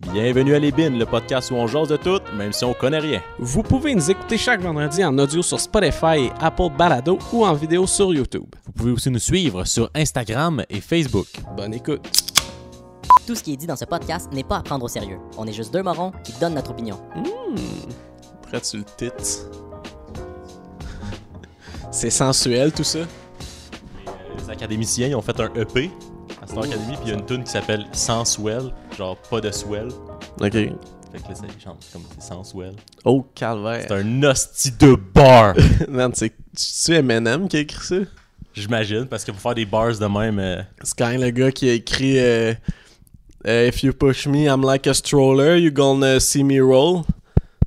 Bienvenue à Les Bines, le podcast où on jase de tout, même si on connaît rien. Vous pouvez nous écouter chaque vendredi en audio sur Spotify et Apple Balado ou en vidéo sur YouTube. Vous pouvez aussi nous suivre sur Instagram et Facebook. Bonne écoute. Tout ce qui est dit dans ce podcast n'est pas à prendre au sérieux. On est juste deux morons qui donnent notre opinion. Prêt sur le titre? C'est sensuel tout ça? Les académiciens ils ont fait un EP Star Academy, puis il y a une tune qui s'appelle Sans Swell, genre pas de swell. Ok. Fait que là, ça ils chantent comme c'est Sans Swell. Oh, calvaire. C'est un hostie de bar, Man, c'est tu Eminem qui a écrit ça? j'imagine, parce que pour faire des bars de même, euh, C'est quand même le gars qui a écrit euh, euh, If you push me, I'm like a stroller, you gonna see me roll.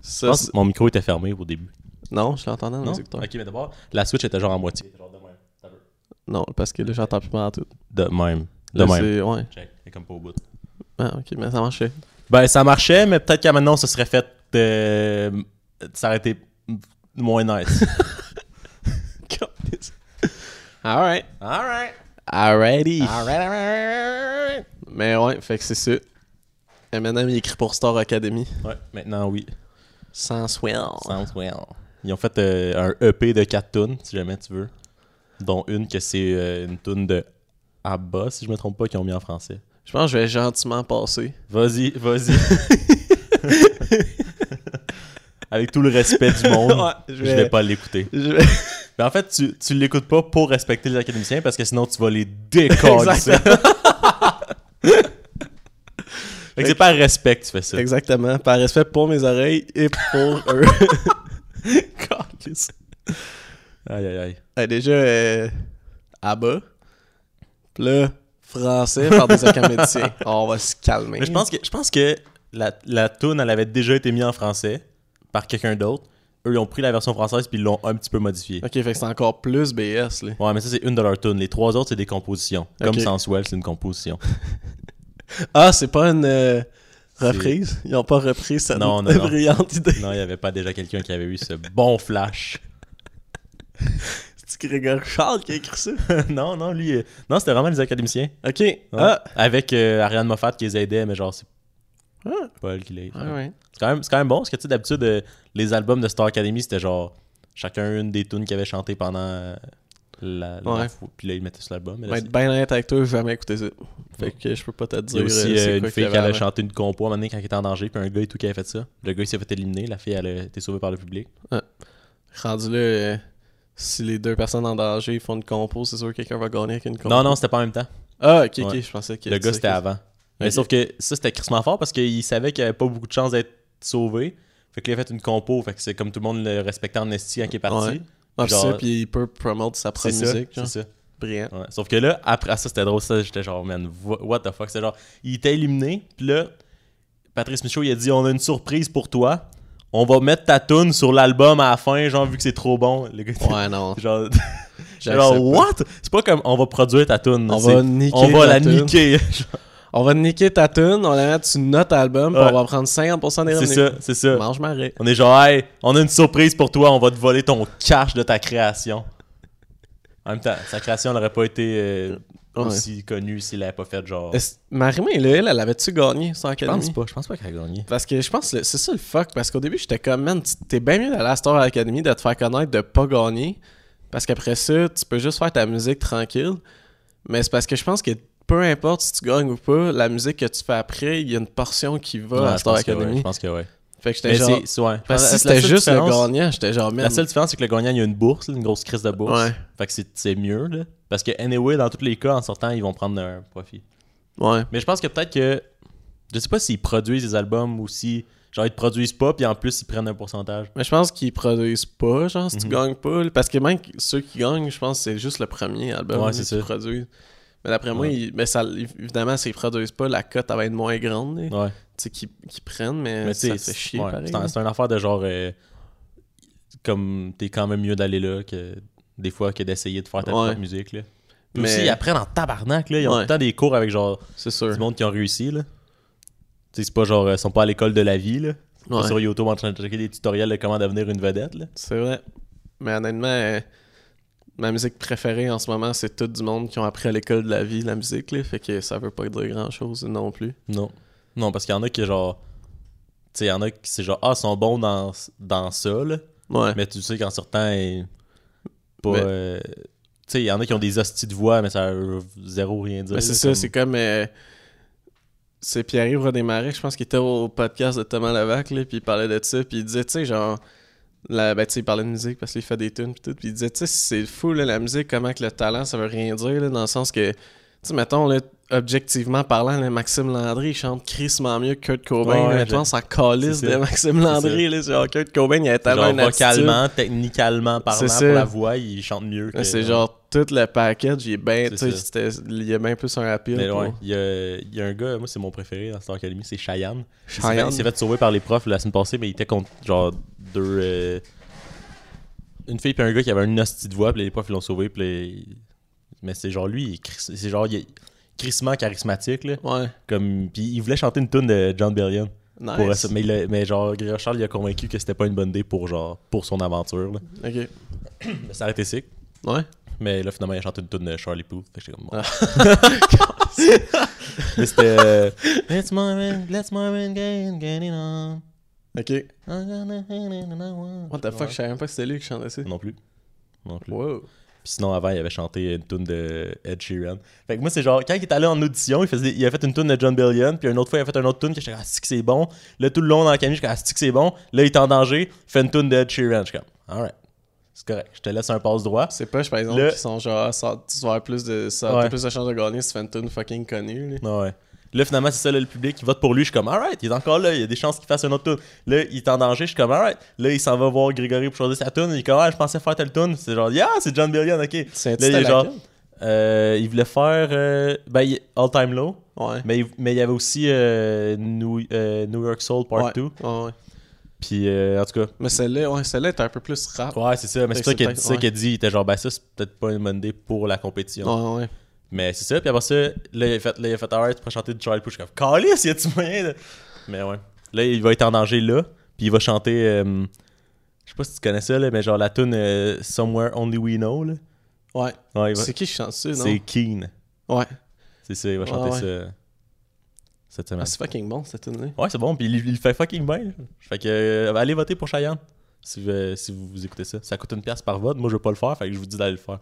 je Ça, pense c'est- que mon micro était fermé au début. non, je l'entendais dans Non? les écouteurs. Ok, mais d'abord, la Switch était genre en moitié. Genre de même. Non, parce que là, j'entends plus mal tout. De même. De Là, même. c'est- Ouais. Check, c'est comme pas au bout. Ah, ok, mais ça marchait. Ben, ça marchait, mais peut-être qu'à maintenant, ça serait fait. euh, ça aurait été moins nice. Alright. Alright. Alrighty. Alright. Mais ouais, fait que c'est ça. Eminem, il écrit pour Star Academy. Ouais, maintenant, oui. Sans swell. Sounds well. Ils ont fait euh, un EP de 4 tunes, si jamais tu veux. Dont une que c'est euh, une tune de Abba, si je me trompe pas, qu'ils ont mis en français. Je pense que je vais gentiment passer. Vas-y, vas-y. Avec tout le respect du monde, Ouais, je, je vais... vais- pas l'écouter. Vais- Mais en fait, tu, tu l'écoutes pas pour respecter les académiciens parce que sinon tu vas les décoller. Exactement. Fait que c'est par respect que tu fais ça. Exactement. Par respect pour mes oreilles et pour eux. Calisse. aïe aïe aïe. Déjà, euh, Abba. Là, français par des académiciens. On va se calmer. Mais je pense que je pense que la, la tune elle avait déjà été mise en français par quelqu'un d'autre. Eux ils ont pris la version française puis ils l'ont un petit peu modifiée. Ok, fait que c'est encore plus BS, là. Ouais, mais ça c'est une de leurs tunes. Les trois autres c'est des compositions. Comme Ok. Sensuel, c'est une composition. Ah, c'est pas une euh, reprise? Ils ont pas repris cette Non, non, non. brillante idée. non, il y avait pas déjà quelqu'un qui avait eu ce bon flash. C'est Grégory Charles qui a écrit ça? non, non, lui euh, non, c'était vraiment les académiciens. Ok. Ouais. Ah! Avec euh, Ariane Moffat qui les aidait mais genre c'est Ah. pas elle qui l'a fait. Ah ouais. C'est quand, même- c'est quand même bon, parce que tu sais, d'habitude, euh, les albums de Star Academy, c'était genre chacun une des tunes qu'ils avaient chanté pendant euh, la, la Ouais. puis là, ils mettaient sur l'album. Mais là, Pour c'est- être bien honnête avec toi, j'ai jamais écouté ça. Fait que je peux pas te il y dire. a aussi euh, c'est une fille qu'il qui allait avait avant. chanter une compo à un moment donné quand il était en danger, puis un gars et tout qui avait fait ça. Le gars, il s'est fait éliminer, la fille, elle a été sauvée par le public. Rendu là, euh, si les deux personnes en danger font une compo, c'est sûr que quelqu'un va gagner avec une compo. Non, non, c'était pas en même temps. Ah, ok, ok, Ouais. je pensais que. Le gars, c'était avant. Mais sauf que ça, c'était crissement fort parce qu'il savait qu'il avait pas beaucoup de chances d'être sauvé. Fait qu'il a fait une compo, fait que c'est comme tout le monde le respectait en esti quand il est parti. Ouais. Ah, Genre- ça, puis il peut promouvoir sa propre musique. c'est ça. Brillant. Ouais. Sauf que là, après ça, c'était drôle. Ça, j'étais genre, man, wha- what the fuck? C'était genre, il était éliminé. Puis là, Patrice Michaud, il a dit, on a une surprise pour toi. On va mettre ta tune sur l'album à la fin, genre, vu que c'est trop bon. Le gars, Ouais, non. genre, what? C'est pas comme, on va produire ta tune. On c'est- va niquer on va ta la tune. niquer. On va niquer ta tune, on va la mettre sur notre album, puis on va prendre 50% des c'est revenus. ça, c'est ça. Mange marée. On est genre, hey, on a une surprise pour toi, on va te voler ton cash de ta création. En même temps, sa création n'aurait pas été euh, Ouais. aussi connue s'il l'avait pas fait, genre. Marie-Mé, là, elle, elle avait-tu gagné Je Academy? pense pas, je pense pas qu'elle a gagné. Parce que je pense que c'est ça le fuck. Parce qu'au début, j'étais comme, man, t'es bien mieux d'aller à Star Academy, de te faire connaître, de pas gagner. Parce qu'après ça, tu peux juste faire ta musique tranquille. Mais c'est parce que je pense que peu importe si tu gagnes ou pas, la musique que tu fais après, il y a une portion qui va Ouais, à je Star ouais, Academy. je pense que ouais. Fait que j'étais genre. ouais. Parce que si c'était juste le gagnant, j'étais genre. La seule différence, c'est que le gagnant, il y a une bourse, une grosse crise de bourse. Ouais. Fait que c'est- c'est mieux, là. Parce que, anyway, dans tous les cas, en sortant, ils vont prendre un profit. Ouais. Mais je pense que peut-être que. Je sais pas s'ils produisent des albums ou si. Genre, ils te produisent pas, puis en plus, ils prennent un pourcentage. Mais je pense qu'ils produisent pas, genre, si tu Mhm. gagnes pas. Parce que même ceux qui gagnent, je pense que c'est juste le premier album Ouais, qu'ils produisent. Mais d'après moi, Ouais. ils- mais ça, évidemment, s'ils produisent pas, la cote va être moins grande. Ouais. Tu sais, qu'ils prennent, mais, Mais ça fait chier ouais, c'est un, c'est une affaire de genre. euh, comme t'es quand même mieux d'aller là que des fois que d'essayer de faire ta propre musique, là. Puis Mais- aussi, ils apprennent en tabarnak, là. Ils ont tout le temps des cours avec genre sûr. du monde qui ont réussi, là. C'est pas genre. Ils sont pas à l'école de la vie, là. Pas sur YouTube en train de checker des tutoriels de comment devenir une vedette, là. C'est vrai. Mais honnêtement, euh, ma musique préférée en ce moment, c'est tout du monde qui ont appris à l'école de la vie la musique, là. Fait que ça veut pas dire grand chose non plus. Non. Non, parce qu'il y en a qui, genre. Tu sais, il y en a qui, c'est genre, ah, ils sont bons dans, dans ça, là. Ouais. Mais tu sais qu'en sortant, ils- pas. Euh, tu sais, il y en a qui ont des hosties de voix, mais ça veut zéro rien dire. C'est ça, comme- c'est comme. euh, c'est Pierre-Yves Rodémaré, je pense qu'il était au podcast de Thomas Levac, là, puis il parlait de ça, puis il disait, tu sais, genre. La, ben, tu sais, il parlait de musique parce qu'il fait des tunes, puis tout, puis il disait, tu sais, c'est fou, là, la musique, comment que le talent, ça veut rien dire, là, dans le sens que, sais, mettons, là, objectivement parlant, là, Maxime Landry, il chante crissement mieux que Kurt Cobain. Ouais, en calice c'est de ça. Maxime Landry, là, genre Kurt Cobain, il avait tellement Genre, attitude. vocalement, techniquement parlant, pour ça. la voix, il chante mieux. Que- C'est genre tout le package, il est bien, tu ça. il a bien plus un appeal. Mais ouais, il y a, il y a un gars, moi c'est mon préféré dans Star Academy, c'est Cheyenne. Cheyenne. Il s'est fait sauver par les profs la semaine passée, mais il était contre genre deux. euh, une fille puis un gars qui avait une hostie de voix, puis les profs ils l'ont sauvé, puis les- mais c'est genre lui, c'est genre il est crissement charismatique là, Ouais. comme puis il voulait chanter une tune de John Bellion Nice. pour mais, a- mais genre Grégoire Charles il a convaincu que c'était pas une bonne idée pour genre pour son aventure là. Ok. Mais ça a été sick. Ouais. Mais là, finalement, il a chanté une tune de Charlie Puth. Fait que j'étais comme. bon. Ah. Mais c'était. euh, Let's Marvin, let's Marvin gain, getting on. Ok. What the fuck, je savais même pas que c'était lui qui chantait ça. Non plus. Non plus. Wow. Puis sinon, avant, il avait chanté une tune de Ed Sheeran. Fait que moi, c'est genre, quand il est allé en audition, il, faisait, il a fait une tune de John Bellion, puis une autre fois, il a fait une autre tune que j'étais comme, ah, c'est que c'est bon? Là, tout le long dans la camille, j'étais comme, ah, c'est que c'est bon? Là, il est en danger, il fait une tune de Ed Sheeran. Je suis comme, alright. C'est correct. Je te laisse un passe droit. C'est pas, par exemple, Le- qui sont genre, ça, tu vas avoir plus de, ça, Ouais. plus de chances de gagner si tu fais une tune fucking connue. Là. Ah Ouais. Là, finalement, c'est ça, là, le public qui vote pour lui. Je suis comme, alright, il est encore là, il y a des chances qu'il fasse un autre tune. Là, il est en danger, je suis comme, alright. Là, il s'en va voir Grégory pour choisir sa tune. Il est comme, ah, je pensais faire telle tune. C'est genre, yeah, c'est John Bellion, ok. C'est Là, il est genre, euh, il voulait faire, euh, ben, il- All Time Low. Ouais. Mais, il- mais il y avait aussi euh, New, New York Soul Part ouais. 2. Ouais. Puis, euh, en tout cas, Mais celle-là, ouais, celle-là est un peu plus rap. ouais, c'est ça. Mais c'est ça qu'il a dit. Il était genre, ben, ça, c'est peut-être pas une bonne idée pour la compétition. Ouais, ouais. Mais c'est ça, puis après ça, là, il a fait, là, il a fait alright, tu peux chanter du Charlie Puth. Je suis comme, Calice, y a-tu moyen de. Mais ouais. Là, il va être en danger là, puis il va chanter. euh, je sais pas si tu connais ça, là, mais genre la tune euh, Somewhere Only We Know. Là. Ouais. Ouais, il va- C'est qui qui chante ça, non? C'est Keen. Ouais. C'est ça, il va chanter ouais. ça cette semaine. Ah, c'est fucking bon, cette tune-là. ouais, c'est bon, puis il, il fait fucking bien. là. Fait que, euh, allez voter pour Cheyenne. Si, vous- si vous, vous écoutez ça. Ça coûte une pièce par vote. Moi, je veux pas le faire, fait que je vous dis d'aller le faire.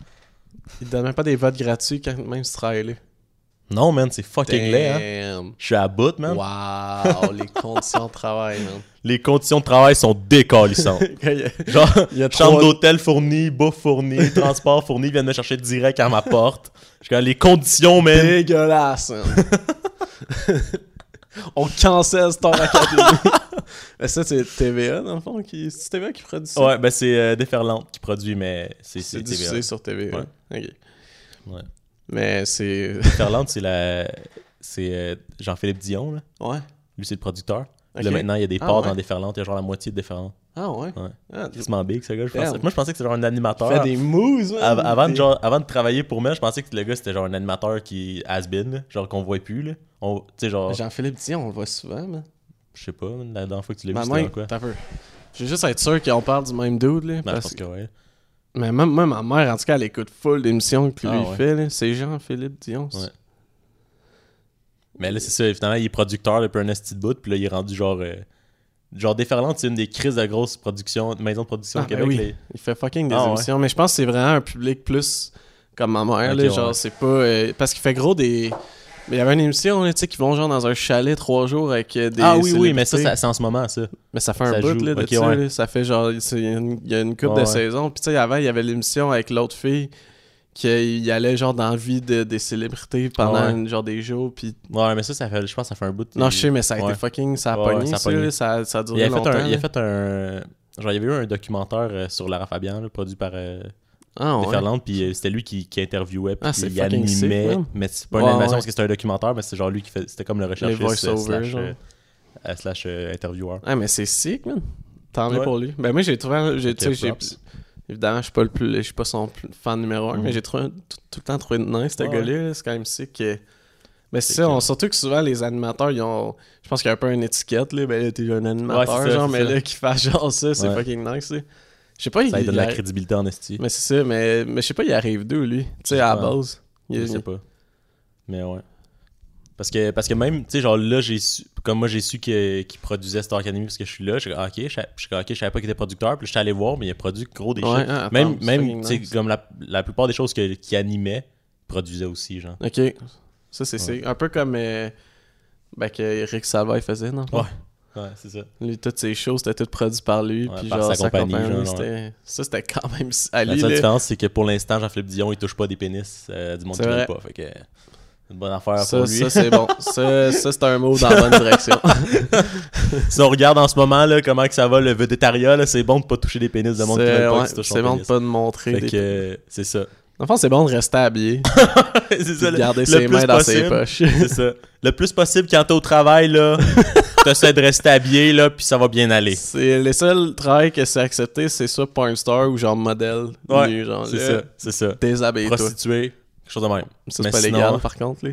Il te donne même pas des votes gratuits quand même si tu travailles là. Non, man, c'est fucking laid, hein. Je suis à bout, man. Wow, les conditions de travail, man. Les conditions de travail sont décalissantes. Genre, Il y a chambre trois- d'hôtel fournie, bouffe fournie, transport fourni, ils viennent me chercher direct à ma porte. Je les conditions, man. Dégueulasse, man. On cancelle Star Academy. Mais ça, c'est TVA, dans le fond. Qui... C'est TVA qui produit ça? Ouais, ben c'est euh, Déferlante qui produit, mais c'est C'est c'est TVA. sur TVA. Ouais. Ok. Ouais. Mais c'est... Déferlante, c'est la. C'est euh, Jean-Philippe Dion, là. Ouais. Lui, c'est le producteur. Là, maintenant, il y a des Ah, parts ouais. dans Déferlante. Il y a genre la moitié de Déferlante. Ah ouais? Ouais. Ah, Quasiment big, ce gars. Je Damn. pensais- Moi, je pensais que c'était genre un il animateur. fait des moves. Av- avant, de, genre, avant de travailler pour moi, je pensais que le gars, c'était genre un animateur qui has-been, là. genre qu'on voit plus. Là. On, genre, Jean-Philippe Dion, on le voit souvent, man. je sais pas, la dernière fois que tu l'as Mais vu, c'était quoi? t'as peu. Je veux juste être sûr qu'on parle du même dude, là. Je parce que ouais. Mais même, même ma mère, en tout cas, elle écoute full d'émissions que lui Ah, il ouais. fait, là. C'est Jean-Philippe Dion. Ouais. Mais là, c'est ça. Finalement, il est producteur depuis un esti de bout. Puis là, il est rendu genre. euh, genre, Déferlante, c'est une des crises de grosses productions, de maisons de production Ah, au ben Québec. oui. les- Il fait fucking des Ah, ouais. émissions. Mais je pense que c'est vraiment un public plus comme ma mère, là. ouais. Genre, c'est pas. euh, parce qu'il fait gros des. Mais il y avait une émission, tu sais, qui vont genre dans un chalet trois jours avec euh, des. Ah oui, oui, mais ça, c'est en ce moment, ça. Mais ça fait un bout, là, de ça, ouais. là. Ça fait genre. Il y a une, Ouais, de ouais. saisons. Puis tu sais, avant, il y avait l'émission avec l'autre fille qui allait genre dans la vie de- des célébrités pendant ouais. une- genre des jours. Puis. Ouais, mais ça, ça fait, je pense que ça fait un bout. Non, je sais, mais ça a Ouais. été fucking. Ça a Ouais, pogné, ça a ça, pogné. là, ça, ça a duré Il a, fait longtemps. un, il a fait un. Genre, il y avait eu un documentaire euh, sur Lara Fabian, là, produit par euh, Ah, ouais. Puis euh, c'était lui qui, qui interviewait, puis Ah, c'est il sick, animait. mais c'est pas une animation ouais. parce que c'était un documentaire, mais c'est genre lui qui fait. C'était comme le recherchiste euh, voice-overs, slash, genre. euh, euh, slash euh, intervieweur. Ah, mais c'est sick, man. Tant mieux pour lui. Ben, moi, j'ai trouvé. Évidemment, je suis pas le plus. Je suis pas son plus- fan numéro un, mais j'ai trouvé, tout, tout le temps trouvé nice, ce Ouais, gars-là. là. C'est quand même sick. que- Mais c'est ça, on- surtout que souvent, les animateurs, ils ont. Je pense qu'il y a un peu une étiquette, là. Ben, là, t'es un animateur, Ouais, ça, genre, mais ça. là, qui fasse genre ça, c'est Ouais. fucking nice, là. Je sais pas, il. Ça lui donne il la crédibilité en esti. Mais c'est ça, mais, mais je sais pas, il arrive d'où, lui? Tu sais, à la base. Il- Je sais pas. Mais ouais. Parce que, parce que même, tu sais, genre là, j'ai su, comme moi, j'ai su qu'il produisait Star Academy parce que je suis là. Je suis ah, ok, je je suis ok, je savais pas qu'il était producteur. Puis je suis allé voir, mais il a produit gros des Ouais, ah, Même, même tu sais, comme la, la plupart des choses qu'il animait, il produisait aussi, genre. Ok. Ça, c'est c'est un peu comme. euh, ben, que Eric Salva il faisait, non? Ouais. Ouais, c'est ça. Lui, toutes ses shows, c'était tout produit par lui. Ouais, puis par genre, sa sa compagnie, compagnie. genre, c'était- Ça, c'était quand même. À La lui, seule là, différence, c'est que pour l'instant, Jean-Philippe Dion, il touche pas des pénis euh, du monde qui vrai. pas. Fait que c'est une bonne affaire ça, pour lui. ça c'est bon. Ça, ça c'est un mot dans la bonne direction. si on regarde en ce moment là, comment que ça va le vedettariat, là, c'est bon de pas toucher des pénis de monde qui veulent pas ouais, c'est bon de pas de montrer. Fait Des... que c'est ça. Dans le fond, c'est bon de rester habillé. c'est ça. de le- garder le ses mains dans ses poches. C'est ça. Le plus possible quand t'es au travail, là, t'essaies de rester habillé, là, puis ça va bien aller. C'est les seuls travails que c'est accepté, c'est soit porn star ou genre modèle. Ouais, nu, genre, C'est là, ça, c'est ça. Déshabille-toi. Prostituée, quelque chose de même. Ça, Mais c'est pas sinon, légal, par contre, là.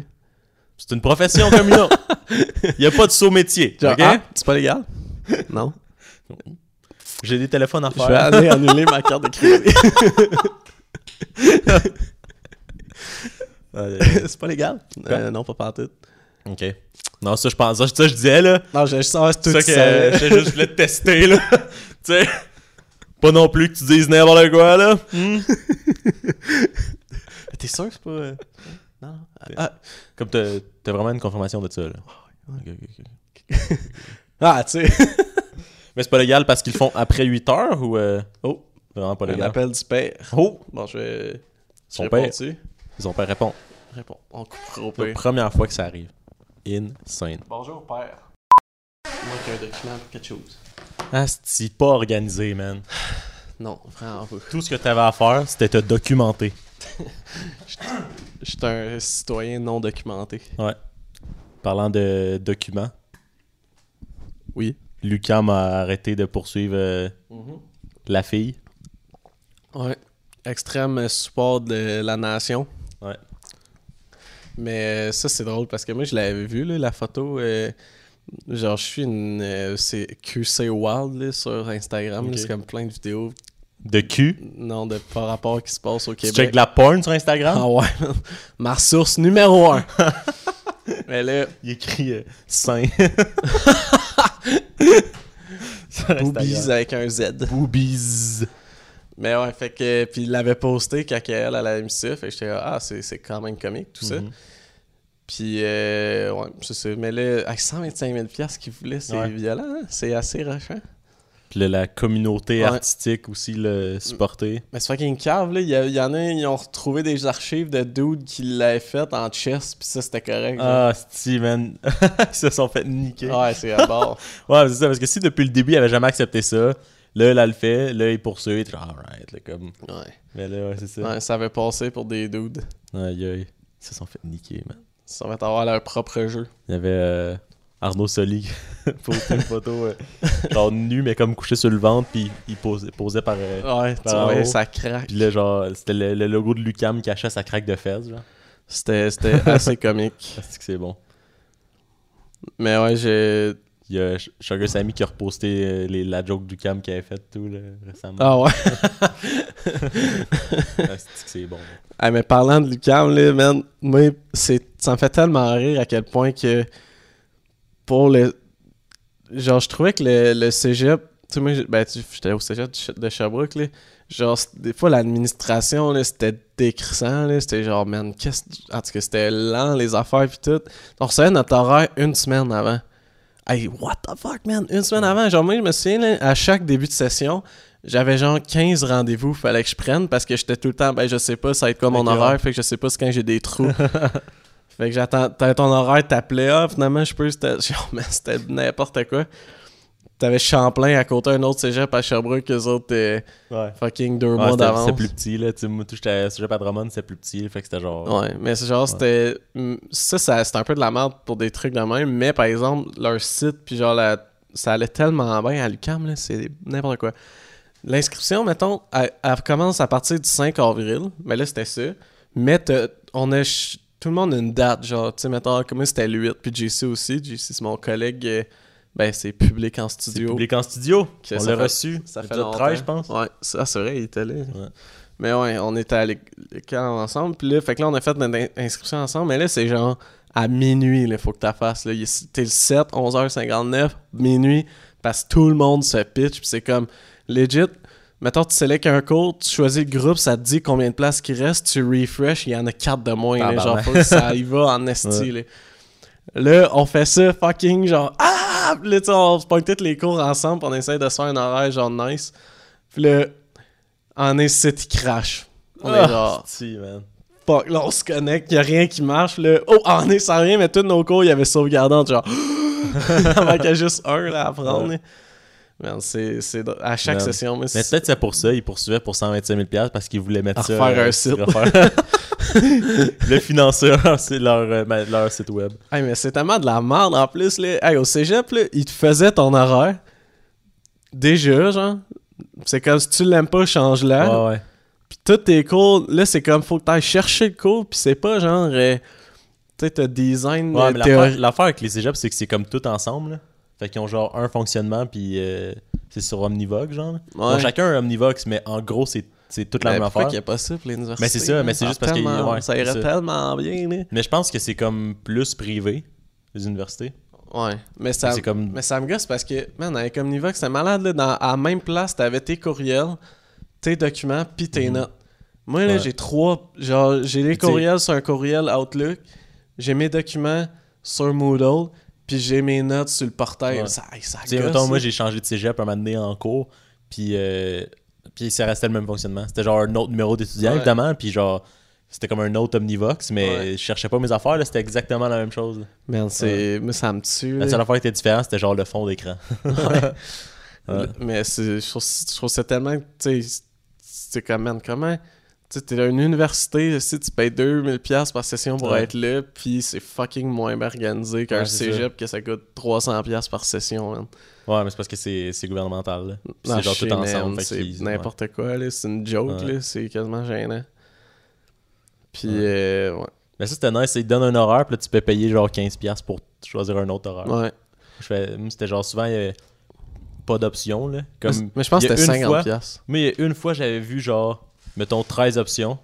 C'est une profession comme une autre. Il y a pas de saut métier, Genre, ok? ah, c'est pas légal? non. J'ai des téléphones à Je vais faire. aller annuler ma carte de crédit. Euh, c'est pas légal? Euh, non, pas partout. ok. Non, ça, je pense, ça, ça, je disais, là. Non, je sens tout ça que j'ai juste voulu te tester, là. tu sais, pas non plus que tu dises n'importe quoi, là. Hmm? T'es sûr que c'est pas... euh, Non, non. Ah, Comme t'as vraiment une confirmation de ça, là. Ok, ok, ok. ah, tu sais. Mais c'est pas légal parce qu'ils le font après 8 heures ou... euh, Oh, Vraiment pas un légal. appel du père. Oh! Bon, je vais... Son je père. Ils ont pas répondu. Réponds. On coupera au La père. première fois que ça arrive. Insane. Bonjour, père. Il manque un document pour quelque chose. Ah, c'est pas organisé, man. Non, vraiment pas. Tout ce que t'avais à faire, c'était te documenter. Je suis un citoyen non documenté. Ouais. Parlant de documents, Oui. Lucas a arrêté de poursuivre euh, la fille. Ouais. Extrême support de la nation. Ouais. Mais euh, ça, c'est drôle parce que moi, je l'avais vu, là, la photo. euh, genre, je suis une. euh, c'est QC Wild là, sur Instagram. C'est comme plein de vidéos. De cul. Non, de par rapport à ce qui se passe au Tu Québec. check de la porn sur Instagram? Ah ouais. Ma ressource numéro un. Mais là, Il écrit euh. Sur boobies avec un Z. Boobies. Mais ouais, fait que. Puis il l'avait posté quand elle, elle avait mis ça. Fait que j'étais ah, c'est c'est quand même comique tout ça. Mhm. Puis, euh, ouais, c'est ça. Mais là, avec 125 000 qu'il voulait, c'est Ouais. violent. hein? C'est assez rushant. Puis là, la communauté Ouais. artistique aussi le supporter. Mais c'est fucking cave, là. Il y, a- il y en a, ils ont retrouvé des archives de dudes qui l'avaient fait en chess. Puis ça, c'était correct. Ah, Steven. Ils se sont fait niquer. Ouais, c'est à bord. Ouais, c'est ça, parce que si depuis le début, il avait jamais accepté ça, là, là, le fait, là, il poursuit, t'es genre, alright, là, comme. ouais. Mais là, ouais, c'est ça. ouais, ça avait passé pour des dudes. Aïe, aïe. Ils se sont fait niquer, man. Ça va avoir leur propre jeu. Il y avait euh, Arnaud Soli posté une photo, genre nu, mais comme couché sur le ventre, puis il posait, posait par. euh, Ouais, tu Par vois, ça craque. Puis là, genre, c'était le, le logo de Lucam qui cachait sa craque de fesses, genre. C'était assez comique. C'est bon? Mais ouais, j'ai. Il y a Sugar Sammy qui a reposté euh, les, la joke du cam qu'il avait faite tout là, récemment. Ah ouais? Ah, c'est bon. Mais parlant de Lucam, là, man, moi, c'est, ça me fait tellement rire à quel point que pour le. Genre, je trouvais que le, le cégep. Tu sais, moi, ben, tu- j'étais au cégep de Sherbrooke, là. Genre, des fois, l'administration, là, c'était décrissant, là. C'était genre, man, qu'est-ce. En tout cas, c'était lent, les affaires, pis tout. On recevait notre horaire une semaine avant. Hey, what the fuck, man? Une semaine avant. Genre, moi, je me souviens, là, à chaque début de session, j'avais genre 15 rendez-vous, fallait que je prenne parce que j'étais tout le temps, ben je sais pas, ça va être quoi mon horaire, fait que je sais pas c'est quand j'ai des trous. fait que j'attends, ton horaire, t'appelais, ah, finalement, je peux, c'était genre, man, c'était n'importe quoi. T'avais Champlain à côté un autre cégep à Sherbrooke, eux autres, euh, Ouais. fucking deux Ouais, mois d'avance. C'était plus petit, là. Tu sais, moi, tout, j'étais à Sujet à Drummond, c'était plus petit, fait que c'était genre. Ouais, mais c'est genre, c'était. Ça, ça c'était un peu de la merde pour des trucs de même, mais par exemple, leur site, puis genre, la, ça allait tellement bien à l'UCAM, là, c'est n'importe quoi. L'inscription, mettons, elle, elle commence à partir du 5 avril, mais là, c'était ça. Mais t'as- on a. Tout le monde a une date, genre, tu sais, mettons, comme moi, c'était le 8, puis JC aussi. JC, c'est mon collègue. Ben, c'est public en studio. public en studio. On l'a reçu. Ça fait Épisode longtemps. 13, je pense. Ouais, ça, c'est vrai, il était là. Ouais. Mais ouais, on était à l'éc- l'école ensemble. Puis là, fait que là, on a fait notre in- inscription ensemble. Mais là, c'est genre à minuit, il faut que tu fasses. Là. T'es le 7, 11h59, minuit, parce que tout le monde se pitch. Puis c'est comme, legit, mettons, tu sélectes un cours, tu choisis le groupe, ça te dit combien de places qui restent, tu refresh, il y en a 4 de moins. là. genre, ça y va en esti. là. Là, on fait ça fucking genre, ah! Puis là, tu sais, on se tous les cours ensemble, puis on essaie de se faire un horaire genre nice. Puis là, en il crash. On est Ah, genre, si, man. fuck, là, on se connecte, y a rien qui marche, là. Oh, en est sans rien, mais tous nos cours, il y avait sauvegardant, genre. Il en manquait juste un, là, à prendre. C'est, à chaque Man. session, mais peut-être c'est pour ça, ils poursuivaient pour 125 000 parce qu'ils voulaient mettre À ça. euh, un site. le financeur, c'est leur, euh, ma- leur site web. Hey, mais c'est tellement de la merde en plus, là. Hey, au cégep, là, ils te faisaient ton horaire. Déjà, genre. C'est comme si tu l'aimes pas, change-le. Ouais, ouais. Puis tous tes cours, là, c'est comme faut que t'ailles chercher le cours, puis c'est pas genre. euh, tu sais, t'as design. Ouais, mais l'affaire avec les cégeps, c'est que c'est comme tout ensemble. là. Fait qu'ils ont genre un fonctionnement, puis euh, c'est sur Omnivox, genre. Ouais. chacun un Omnivox, mais en gros, c'est c'est toute la Mais même pourquoi affaire. a pas ça pour les universités? Mais c'est ça, mais c'est juste parce que- ouais, Ça c'est irait tellement bien, là. Mais je pense que c'est comme plus privé, les universités. Ouais, mais ça, C'est comme- mais ça me gosse parce que, man, avec Omnivox, c'était malade, là. Dans, à la même place, t'avais tes courriels, tes documents, puis tes notes. Moi, là, Mhm. Ouais. j'ai trois. Genre, j'ai les courriels sur un courriel Outlook, j'ai mes documents sur Moodle, puis j'ai mes notes sur le portail. Ouais. Ça, ça Tu sais, gosse, mettons, moi, j'ai changé de cégep un moment donné en cours, puis, euh, puis ça restait le même fonctionnement. C'était genre un autre numéro d'étudiant, Ouais. évidemment, puis genre, c'était comme un autre Omnivox, mais Ouais. je cherchais pas mes affaires, là, c'était exactement la même chose. Man, c'est... Mais ça me tue, La seule affaire qui était différente, c'était genre le fond d'écran. Ouais. Mais c'est, je, trouve, je trouve ça tellement. Tu sais, c'est comme, man, comment. Tu sais, t'es à une université, si tu payes 2000$ par session pour Ouais. être là, puis c'est fucking moins organisé qu'un Ouais, cégep que ça coûte 300$ par session, man. Ouais, mais c'est parce que c'est gouvernemental. C'est genre je tout ensemble. c'est n'importe quoi, là. C'est une joke, là. C'est quasiment gênant. Puis, Ouais. euh, ouais. Mais ça, c'était nice. Ils te donnent un horaire, puis là, tu peux payer genre 15$ pour choisir un autre horaire. ouais. Je fais- moi, C'était genre souvent, il y avait pas d'option. là. Comme, Mais je pense que c'était une fois- 50$. Mais une fois, j'avais vu genre, mettons, 13 options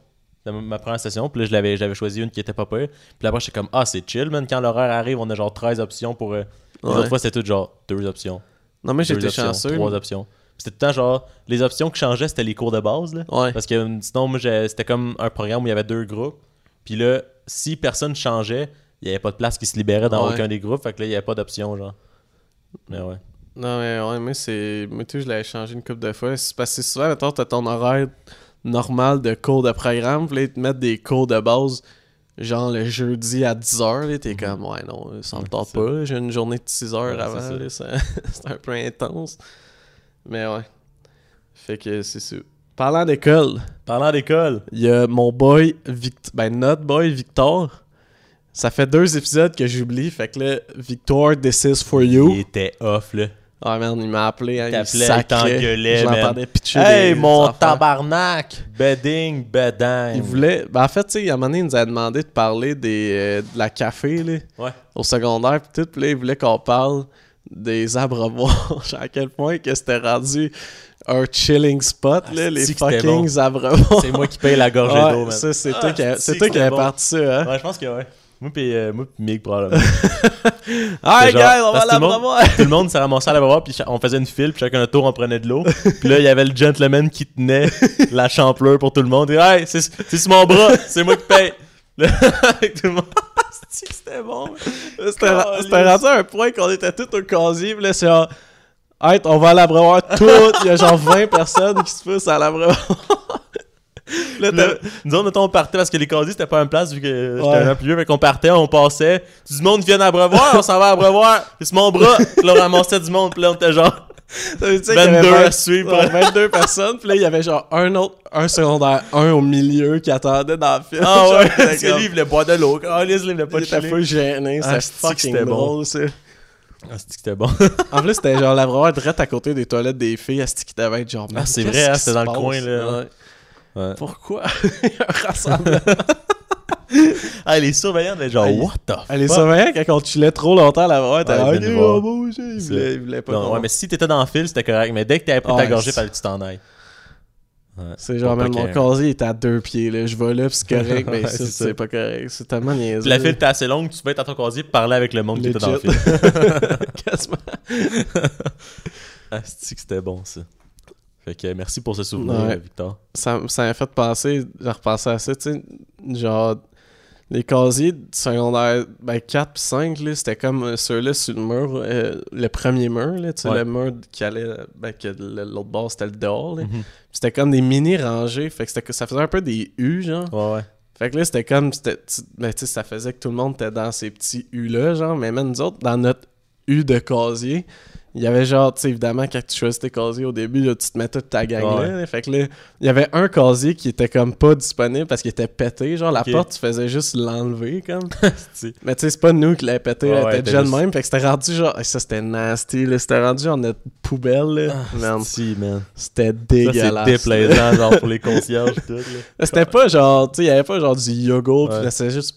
dans ma première session. Puis là, je l'avais- j'avais choisi une qui était pas pire. Puis après, j'étais comme, ah, c'est chill, man. Quand l'horaire arrive, on a genre 13 options pour. euh, Les Ouais. autres fois, c'était tout genre deux options. Non, mais j'étais chanceux. Trois options. C'était tout le temps genre, les options qui changeaient, c'était les cours de base. Là. Ouais. Parce que euh, sinon, moi, c'était comme un programme où il y avait deux groupes. Puis là, si personne changeait, il n'y avait pas de place qui se libérait dans Ouais. aucun des groupes. Fait que là, il n'y avait pas d'option, genre. Mais ouais. Non, mais ouais, moi, c'est. Moi, tu je l'avais changé une couple de fois. C'est parce que souvent, mettons, t'as ton horaire normal de cours de programme, puis là, ils te mettent des cours de base, genre le jeudi à 10h, là, t'es comme, ouais, non, ça me tente pas, j'ai une journée de 6 heures Ouais, avant, c'est un peu intense. Mais ouais. Fait que c'est ça. Parlant d'école, Parlant d'école, il y a mon boy, Vict- ben notre boy Victor. Ça fait deux épisodes que j'oublie, fait que là, Victor, this is for you. il était off, là. Ah man, il m'a appelé, hein, il t'engueulait, Je l'entendais pitcher Hey, des mon tabarnak! Bedding, bedang. Il voulait... Ben en fait, tu sais, à un moment donné, il nous a demandé de parler des, euh, de la café, là, Ouais. au secondaire, pis tout, pis là, il voulait qu'on parle des abreuvoirs. à quel point que c'était rendu un chilling spot, Ah, là, les fucking abreuvoirs. C'est moi qui paye la gorgée Ouais, d'eau, man. c'est Ah, toi qui, avais bon? parti ça, hein? Ouais, je pense que ouais. Moi pis, euh, moi pis Mig, probablement. Ah, genre- gars, on va monde- l'abreuvoir! Tout le monde s'est ramassé à l'abreuvoir, puis on faisait une file, puis chacun notre tour, on prenait de l'eau. Puis là, il y avait le gentleman qui tenait la champleur pour tout le monde. Et, hey, c'est sur mon bras, c'est moi qui paye. Tout le monde. C'était bon. C'était rendu à un point qu'on était tous au casier, pis là, c'est genre, hey, on va à l'abreuvoir tout. Il y a genre 20 personnes qui se poussent à l'abreuvoir. Là, nous autres, on partait parce que les casiers, c'était pas une place vu que j'étais Ouais. un plus vieux. Fait qu'on partait, on passait. Du monde vient à Brevoir, on s'en va à Brevoir. Puis c'est mon bras. Puis là, on ramassait du monde. Puis là, on était genre Ça veut dire qu'il y avait 22 vingt- à suivre. ouais, 22 personnes, puis là, il y avait genre un autre, un secondaire, un au milieu qui attendait dans le film. Ah ouais, que comme- lui, il voulait boire de l'eau. Ah, lui, il voulait pas il était full gêné, Ah, c'était fucking drôle, ça. Ah, c'est que c'était bon? En plus, c'était genre l'abreuvoir direct à côté des toilettes des filles, ce qui devait être genre. Ah, c'est vrai, hein, c'était dans le coin, là. Ouais. Pourquoi un rassemblement? Ah, les surveillants genre, Ah, what the Ah, les fuck? surveillants, quand on chillait trop longtemps à l'abreuvoir, t'es Ouais, là, ils venaient ok, nous voir. on va bouger. Ils C'est- voulaient, ils voulaient pas. Non, ouais, mais si t'étais dans le fil, c'était correct. Mais dès que t'avais pris ta gorgée, fallait que tu t'en ailles. Ouais. C'est genre, même mon casier est à deux pieds, là. Je vais là, pis c'est correct, mais ça, c'est pas correct. C'est tellement niaiseux. La file était assez longue, tu peux être à ton casier et parler avec le monde qui était dans le fil. Quasiment. Ah, que c'était bon ça? Fait que merci pour ce souvenir, Ouais. Victor. ça, ça m'a fait penser, j'ai repensé à ça, tu sais, genre, les casiers de secondaire, ben 4 puis 5, là, c'était comme euh, ceux-là sur le mur, euh, le premier mur, là, tu sais, Ouais. le mur qui allait, ben que l'autre bord, c'était le dehors. Puis C'était comme des mini rangées, fait que ça faisait un peu des U, genre. Ouais, ouais. Fait que là, c'était comme, ben, tu sais, ça faisait que tout le monde était dans ces petits U-là, genre, mais même nous autres, dans notre U de casier, il y avait genre, tu sais, évidemment, quand tu choisis tes casiers au début, là, tu te mets toute ta gang là. Ouais. là. Fait que là, il y avait un casier qui était comme pas disponible parce qu'il était pété. Genre, la porte, tu faisais juste l'enlever, comme. Mais tu sais, c'est pas nous qui l'avait pété, elle ouais, était déjà de juste- même. Fait que c'était rendu genre, hey, ça c'était nasty, là. C'était rendu genre notre poubelle, là. Si, man. c'était dégueulasse. c'est déplaisant, genre, pour les concierges, tout, C'était pas genre, tu sais, il y avait pas genre du yogourt, Ouais. pis c'était juste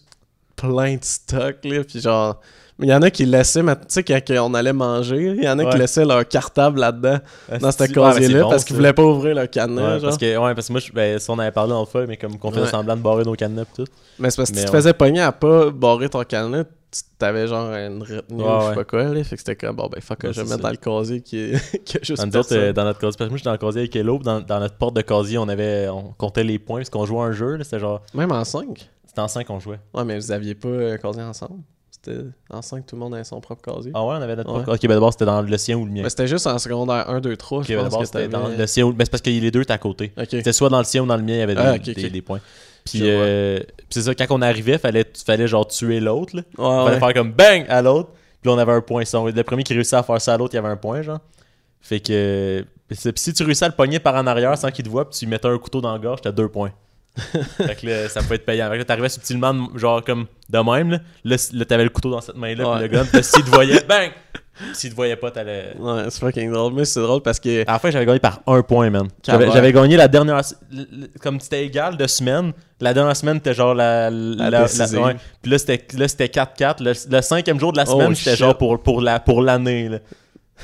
plein de stock, là, pis genre... Mais il y en a qui laissaient, tu sais, quand on allait manger, il y en a qui laisser leur cartable là-dedans, dans ce Asti- ouais, mais c'est casier-là, bon, parce qu'ils voulaient pas ouvrir leur cadenas, Ouais, genre. parce que, ouais, parce que moi, je, ben, ça, on avait parlé en fois, mais comme qu'on faisait semblant de barrer nos cadenas pis tout. Mais c'est parce que si tu ouais. faisais pogner à pas barrer ton cadenas, tu t'avais genre une retenue ou je sais pas quoi, là, fait que c'était comme, bon, ben, fuck, Ouais, je vais mettre dans le casier qui est, qui a juste Dans, nous autres, euh, dans notre casier, parce que moi, j'étais dans le casier avec Hello, dans, dans notre porte de casier, on avait, on comptait les points, parce qu'on jouait un jeu, là, c'était genre, Même en 5? c'était en 5 qu'on jouait. Ouais, mais vous aviez pas un casier ensemble? C'était en 5, tout le monde avait son propre casier? Ah ouais, on avait notre Ouais. propre. Ok, ben d'abord, c'était dans le sien ou le mien? Mais c'était juste en secondaire 1, 2, 3, Ok, je ben pense d'abord, c'était dans le sien ou. Ben, c'est parce que les deux étaient à côté. Ok. C'était soit dans le sien ou dans le mien, il y avait des, Ah, des- des points. Puis, euh, puis c'est ça, quand on arrivait, fallait, fallait genre tuer l'autre. là. Ouais, fallait ouais. faire comme bang à l'autre. Puis là, on avait un point. Le premier qui réussissait à faire ça à l'autre, il y avait un point, genre. Fait que. puis si tu réussissais à le pogner par en arrière sans qu'il te voit, puis tu lui mettais un couteau dans la gorge, t'as deux points. Fait que là, ça peut être payant. Fait que là, t'arrivais subtilement, genre comme de même, là. Là, t'avais le couteau dans cette main-là, Ouais. le gun. S'il te voyait, bang! S'il te voyait pas, t'allais. Ouais, c'est fucking drôle. Mais c'est drôle parce que. À la fin, j'avais gagné par un point, man. J'avais gagné la dernière. Comme c'était égal de semaine, la dernière semaine, c'était genre la. la, ouais. Puis là, c'était là, c'était 4-4. Le, le cinquième jour de la semaine, Oh, c'était shit. genre pour, pour la pour l'année. là.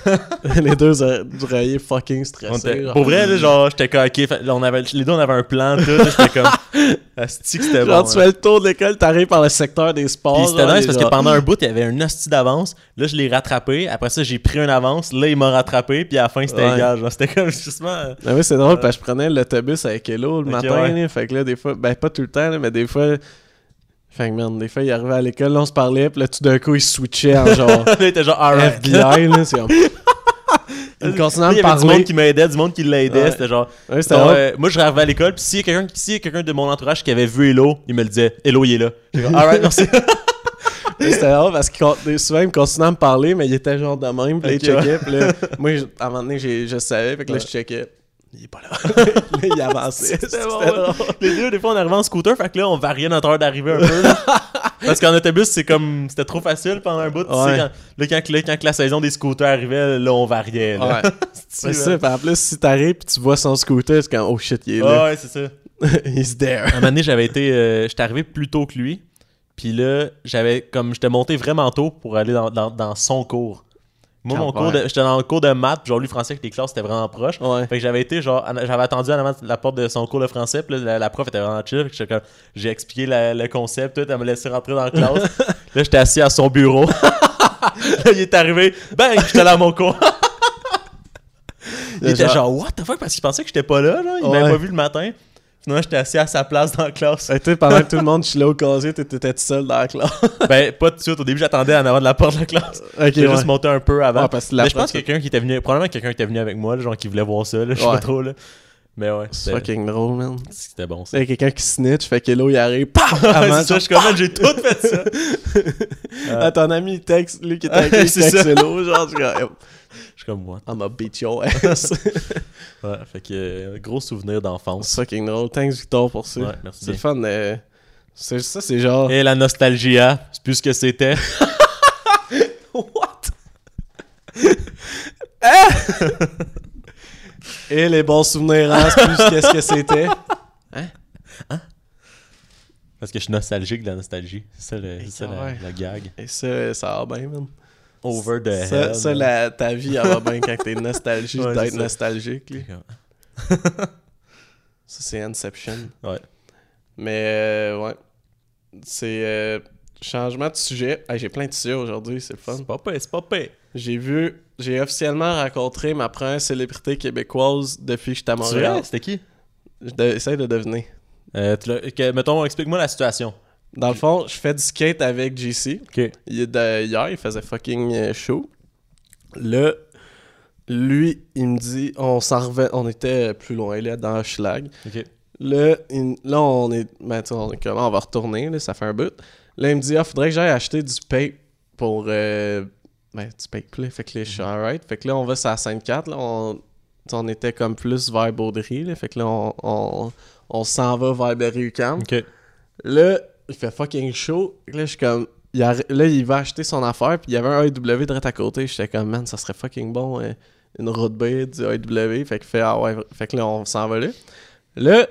les deux oreillers fucking stressés. Pour vrai, là, genre, j'étais comme, ok, fait- là, on avait, les deux, on avait un plan, tout. J'étais comme. Asti que c'était Genre, bon. tu fais le tour de l'école, t'arrives par le secteur des sports. C'était nice parce que pendant un bout, il y avait un hostie d'avance. Là, je l'ai rattrapé. Après ça, j'ai pris une avance. Là, il m'a rattrapé. Puis à la fin, c'était égal. C'était comme justement. euh, Ah oui, c'est drôle parce que je prenais l'autobus avec Hello le matin. fait que là, des fois, ben pas tout le temps, là, mais des fois. Fait que man, des fois, il arrivait à l'école, on se parlait, puis là, tout d'un coup, il switchait en genre il était genre. FBI, là, c'est. Il continuait à Il y me avait du parler. monde qui m'aidait, du monde qui l'aidait. Ouais. C'était genre. Ouais, euh, moi, je arrivais à l'école, puis s'il y a quelqu'un s'il y a quelqu'un de mon entourage qui avait vu Hello, il me le disait Hello, il est là. Alright, merci. C'était drôle parce que souvent, il me continuait à me parler, mais il était genre de même, puis là, il checkait, puis là, moi, je- à un moment donné, j'ai- je savais, fait que là, Ouais. je checkais. Il est pas là. là, il avançait. C'était bon. Les deux, des fois, on arrivait en scooter, fait que là, on variait notre heure d'arrivée un peu. là. Parce qu'en autobus, c'est comme. C'était trop facile pendant un bout. tu sais, quand, là, quand, là, quand la saison des scooters arrivait, là, on variait. Là. Ouais. C'est ça, puis en plus, si t'arrives pis tu vois son scooter, c'est comme, oh shit, il est là. Ouais, c'est ça. He's there. À un moment donné, j'avais été. euh, j'étais arrivé plus tôt que lui. Puis là, j'avais. Comme j'étais monté vraiment tôt pour aller dans, dans, dans son cours. Moi, mon cours de. J'étais dans le cours de maths, puis genre, lui, français, avec les classes, c'était vraiment proche. Ouais. Fait que j'avais été genre, en- j'avais attendu à la, la porte de son cours de français, puis là, la, la prof était vraiment chill. Fait que j'étais comme- j'ai expliqué la- le concept, tout, elle me laissé rentrer dans la classe. là, j'étais assis à son bureau. là, il est arrivé, bang, j'étais là à mon cours. il était Genre- what the fuck, parce qu'il pensait que j'étais pas là, genre, il m'avait Ouais. pas vu le matin. Finalement, j'étais assis à sa place dans la classe. Que toi, pendant que tout le monde chillait au casier, t'étais tout seul dans la classe. ben, pas tout de suite. Au début, j'attendais en avant de la porte de la classe. ok, J'ai ouais. juste monté un peu avant. Ouais, parce que la Mais je pense que quelqu'un qui était venu, probablement quelqu'un qui était venu avec moi, là, genre qui voulait voir ça, là, je sais Ouais. pas trop, là. Mais ouais, C'est fucking drôle, man. c'était bon ça. Il y a quelqu'un qui snitch, fait que là, il arrive, Avant, c'est ça, je suis j'ai tout fait ça. Ah, ton ami, il texte, lui qui était avec lui, il c'est texte. Hello, genre, suis comme, moi. I'm a beat your ass. Ouais, fait que gros souvenir d'enfance. Fucking drôle. Thanks, Victor, pour ça. Ouais, merci C'est fun. euh, c'est ça, c'est genre. Et la nostalgie, hein, c'est plus ce que c'était. What? Et les bons souvenirs, hein, c'est plus qu'est-ce que c'était. Parce que je suis nostalgique de la nostalgie. C'est ça, le, c'est ça la, ouais. la gag. Et ça, ça va bien, man. Over the Ça, head. ça, man. la- ta vie, elle va bien quand t'es nostalgique Ouais, d'être nostalgique. Ça, c'est Inception. Ouais. Mais, euh, ouais. C'est. euh, changement de sujet. Hey, j'ai plein de sujets aujourd'hui, c'est le fun. C'est pas pire, c'est pas pire. J'ai vu. J'ai officiellement rencontré ma première célébrité québécoise depuis que j'étais à Montréal. C'était qui? Je de- deviner. Euh, que- mettons, explique-moi la situation. Dans le fond, je fais du skate avec JC. Il, de- hier, il faisait fucking euh, chaud. Là, lui, il me dit, on s'en revient, on était plus loin, là, dans Schlag. Ok. Là, il- là, on est, ben, on est comme, on va retourner, là, ça fait un bout. Là, il me dit, ah, faudrait que j'aille acheter du pape pour, euh, ben, du pape play. Fait que là, je suis alright. Fait que là, on va sur la scène 4, là, on, était comme plus vers Baudry, là. Fait que là, on, on, on s'en va vers Berry-UQAM. Ok. Là, il fait fucking chaud. Là, je suis comme. il a- là, il va acheter son affaire, puis il y avait un AEW direct à côté. J'étais comme, man, ça serait fucking bon, euh, une route B du AEW. Fait que, fait, ah ouais, fait que là, on s'en va là. Là,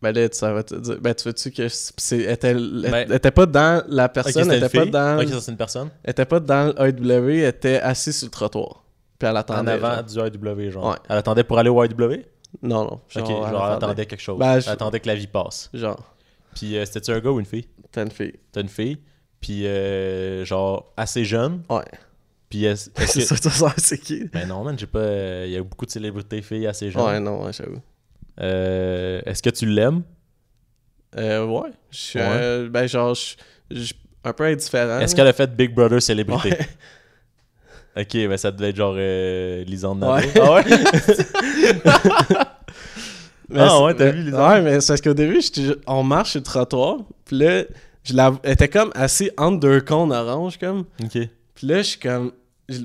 ben là, tu, ça va te dire, ben, tu veux-tu que c'est, était, Ben- était pas dans la personne, une était pas dans, Ok, ça c'est une personne. elle était pas dans AEW, elle était assise sur le trottoir. Puis elle En attendait. avant genre. du IW, genre. Ouais. Elle attendait pour aller au IW? Non, non. Ok, Genre, elle elle attendait. attendait quelque chose. Ben, je- Elle attendait que la vie passe. Genre, Puis euh, c'était-tu un gars ou une fille? t'as une fille. T'as une fille, puis euh, genre assez jeune? Ouais. Puis est-ce est-ce C'est que. ça, c'est qui? Ben non, man, j'ai pas. euh, Il y a beaucoup de célébrités filles assez jeunes. Ouais, non, ouais, j'avoue. Euh, est-ce que tu l'aimes? Euh, ouais. Je Ouais. euh, ben, genre, je suis un peu indifférent. Est-ce qu'elle a fait Big Brother célébrité? Ouais. Ok, ben ça devait être genre euh, Lisande Ouais. Ah ouais? Mais Ah ouais, t'as mais- vu les Ouais, mais c'est parce qu'au début, j'étais- on marche sur le trottoir, puis là, je la, elle était comme assis entre deux cônes orange, comme. Ok. Puis là, je suis comme.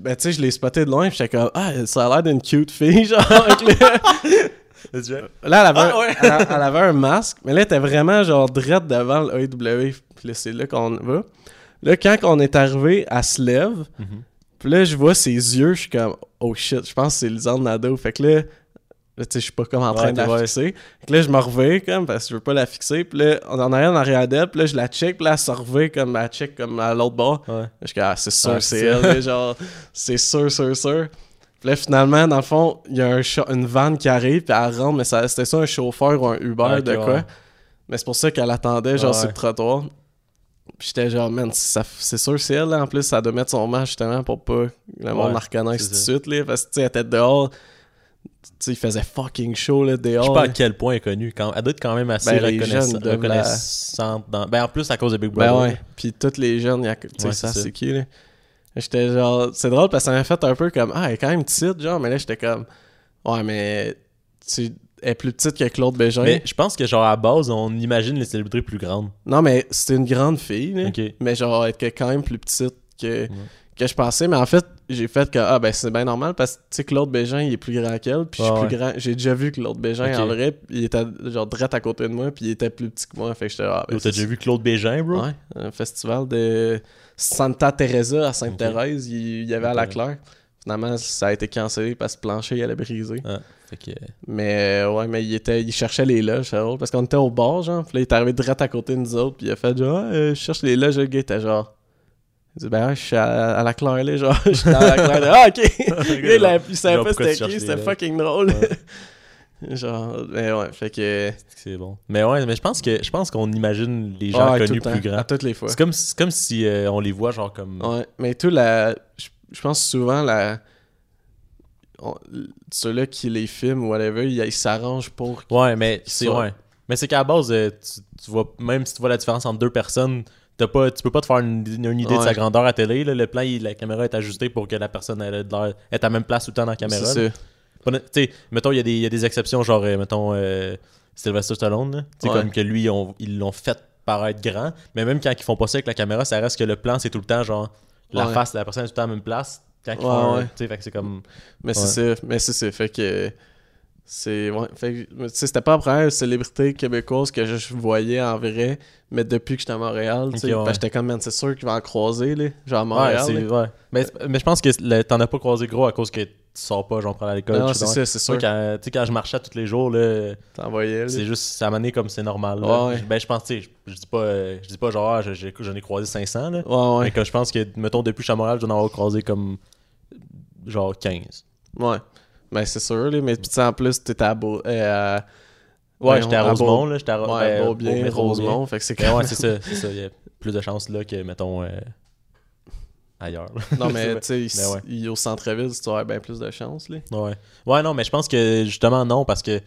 Ben, tu sais, je l'ai spoté de loin, puis j'étais comme, ah, ça a l'air d'une cute fille, genre. Là, elle avait, Ah, un, ouais. elle, elle avait un masque, mais là, elle était vraiment genre drette devant le AEW. Puis là, c'est là qu'on va. Là, quand on est arrivé, elle se lève. Mhm. Puis là, je vois ses yeux, je suis comme, oh shit, je pense que c'est Lisande Nadeau. Fait que là, là, tu sais, je suis pas comme en train Ouais, de la t'es- ouais. fixer. Fait que là, je me reviens comme, parce que je veux pas la fixer. Puis là, on en arrière en arrière d'elle. Puis là, je la check. Puis là, elle se revient comme, elle check comme à l'autre bord. Ouais. Je suis ah, c'est sûr, c'est elle. genre, c'est sûr, sûr, sûr. Puis là, finalement, dans le fond, il y a un une vanne qui arrive, puis elle rentre, mais c'était ça un chauffeur ou un Uber de quoi. Mais c'est pour ça qu'elle attendait, genre, sur le trottoir. Puis j'étais genre, man, c'est sûr, c'est elle. là. En plus, ça doit mettre son masque justement pour pas le monde la reconnaisse tout de suite, là. Parce que, tu sais, elle était dehors. Tu sais, il faisait fucking chaud, là, Je sais dehors. pas à quel point elle est connue. Quand... Elle doit être quand même assez Ben, la- reconnaissante. Dans... Ben, en plus, à cause de Big Brother. Ben ouais. Puis tous les jeunes, il y a- tu sais, Ouais, ça, c'est qui, là. J'étais genre. C'est drôle parce que ça m'a fait un peu comme. Ah, elle est quand même petite, genre. Mais là, j'étais comme. Ouais, mais. Tu elle est plus petite que Claude Bégin. Mais je pense que, genre, à base, on imagine les célébrités plus grandes. Non, mais c'était une grande fille, là. Mais genre, elle était quand même plus petite que, que je pensais. Mais en fait, j'ai fait que. Ah, ben, c'est bien normal parce que, tu sais, Claude Bégin, il est plus grand qu'elle. Puis je suis Ouais, plus grand. J'ai déjà vu Claude Bégin Ok. en vrai. Il était, genre, direct à côté de moi. Puis il était plus petit que moi. Fait que j'étais. Ah, ben, T'as déjà vu Claude Bégin, bro? Ouais, un festival de Santa Teresa à Sainte-Thérèse, il, il y avait à la. Claire. Finalement, ça a été cancellé parce que le plancher il allait briser. Ah, fait que... Mais euh, ouais, mais il était il cherchait les loges, parce qu'on était au bar, genre. Puis là, il est arrivé direct à côté de nous autres, puis il a fait genre, Ah, euh, je cherche les loges, le gars était genre. Il dit, ben ouais, je suis à, à la Claire, là, genre. Je suis à la Claire, là. Ah, ok. Il, a- il savait pas c'était qui, c'était fucking drôle. Ouais. genre, mais ouais, fait que. C'est bon. Mais ouais, mais je pense que je pense qu'on imagine les gens ouais, connus le plus À grands. toutes les fois. C'est comme, c'est comme si euh, on les voit genre comme... Ouais, mais tout la. Je je pense souvent la. Ceux-là qui les filment ou whatever, ils s'arrangent pour. Ouais, mais c'est ouais. Mais c'est qu'à la base, euh, tu, tu vois, même si tu vois la différence entre deux personnes, t'as pas, tu peux pas te faire une, une idée de sa grandeur à télé. là. Le plan, il- la caméra est ajustée pour que la personne elle, ait de l'air- est à la même place tout le temps dans la caméra. C'est mettons, il y, a des- il y a des exceptions, genre, euh, mettons, euh, Sylvester Stallone. Ouais. comme que lui, on- ils l'ont fait paraître grand. Mais même quand ils font pas ça avec la caméra, ça reste que le plan, c'est tout le temps, genre, la Ouais. face de la personne est tout le temps à la même place. Quand ils font fait que c'est comme. Mais c'est ça. Mais c'est ça. Fait que. C'est. Ouais. C'était pas la première célébrité québécoise que je voyais en vrai. Mais depuis que j'étais à Montréal, ouais. que j'étais comme, man, c'est sûr qu'il va en croiser, là. Genre à Montréal. ouais. Mais, mais je pense que t'en as pas croisé gros à cause que tu sors pas, j'en prends à l'école. Non, c'est ça, c'est sûr. Quand, tu sais, quand je marchais tous les jours, là, c'est juste, ça m'a amené comme c'est normal. là. Ben, je pense, tu sais, je, je dis pas, euh, je dis pas genre, ah, je- j'en ai croisé 500, là. Mais que je pense que, mettons, depuis que je suis à Montréal, je dois en avoir croisé comme, genre 15. Ouais. Ben, c'est sûr, là. Mais puis, en plus, t'étais à, Beau- euh, Ouais, j'étais à Rosemont, là. J'étais à Ro- Ouais, ben, beau bien, métro Rosemont. Fait que c'est Ben quand ouais, même- c'est ça, c'est ça. Il y a plus de chances là que, mettons, euh, ailleurs. là. Non, mais tu sais, ouais. il- au centre-ville, tu aurais bien plus de chance, là. Ouais. Ouais, non, mais je pense que justement, non, parce que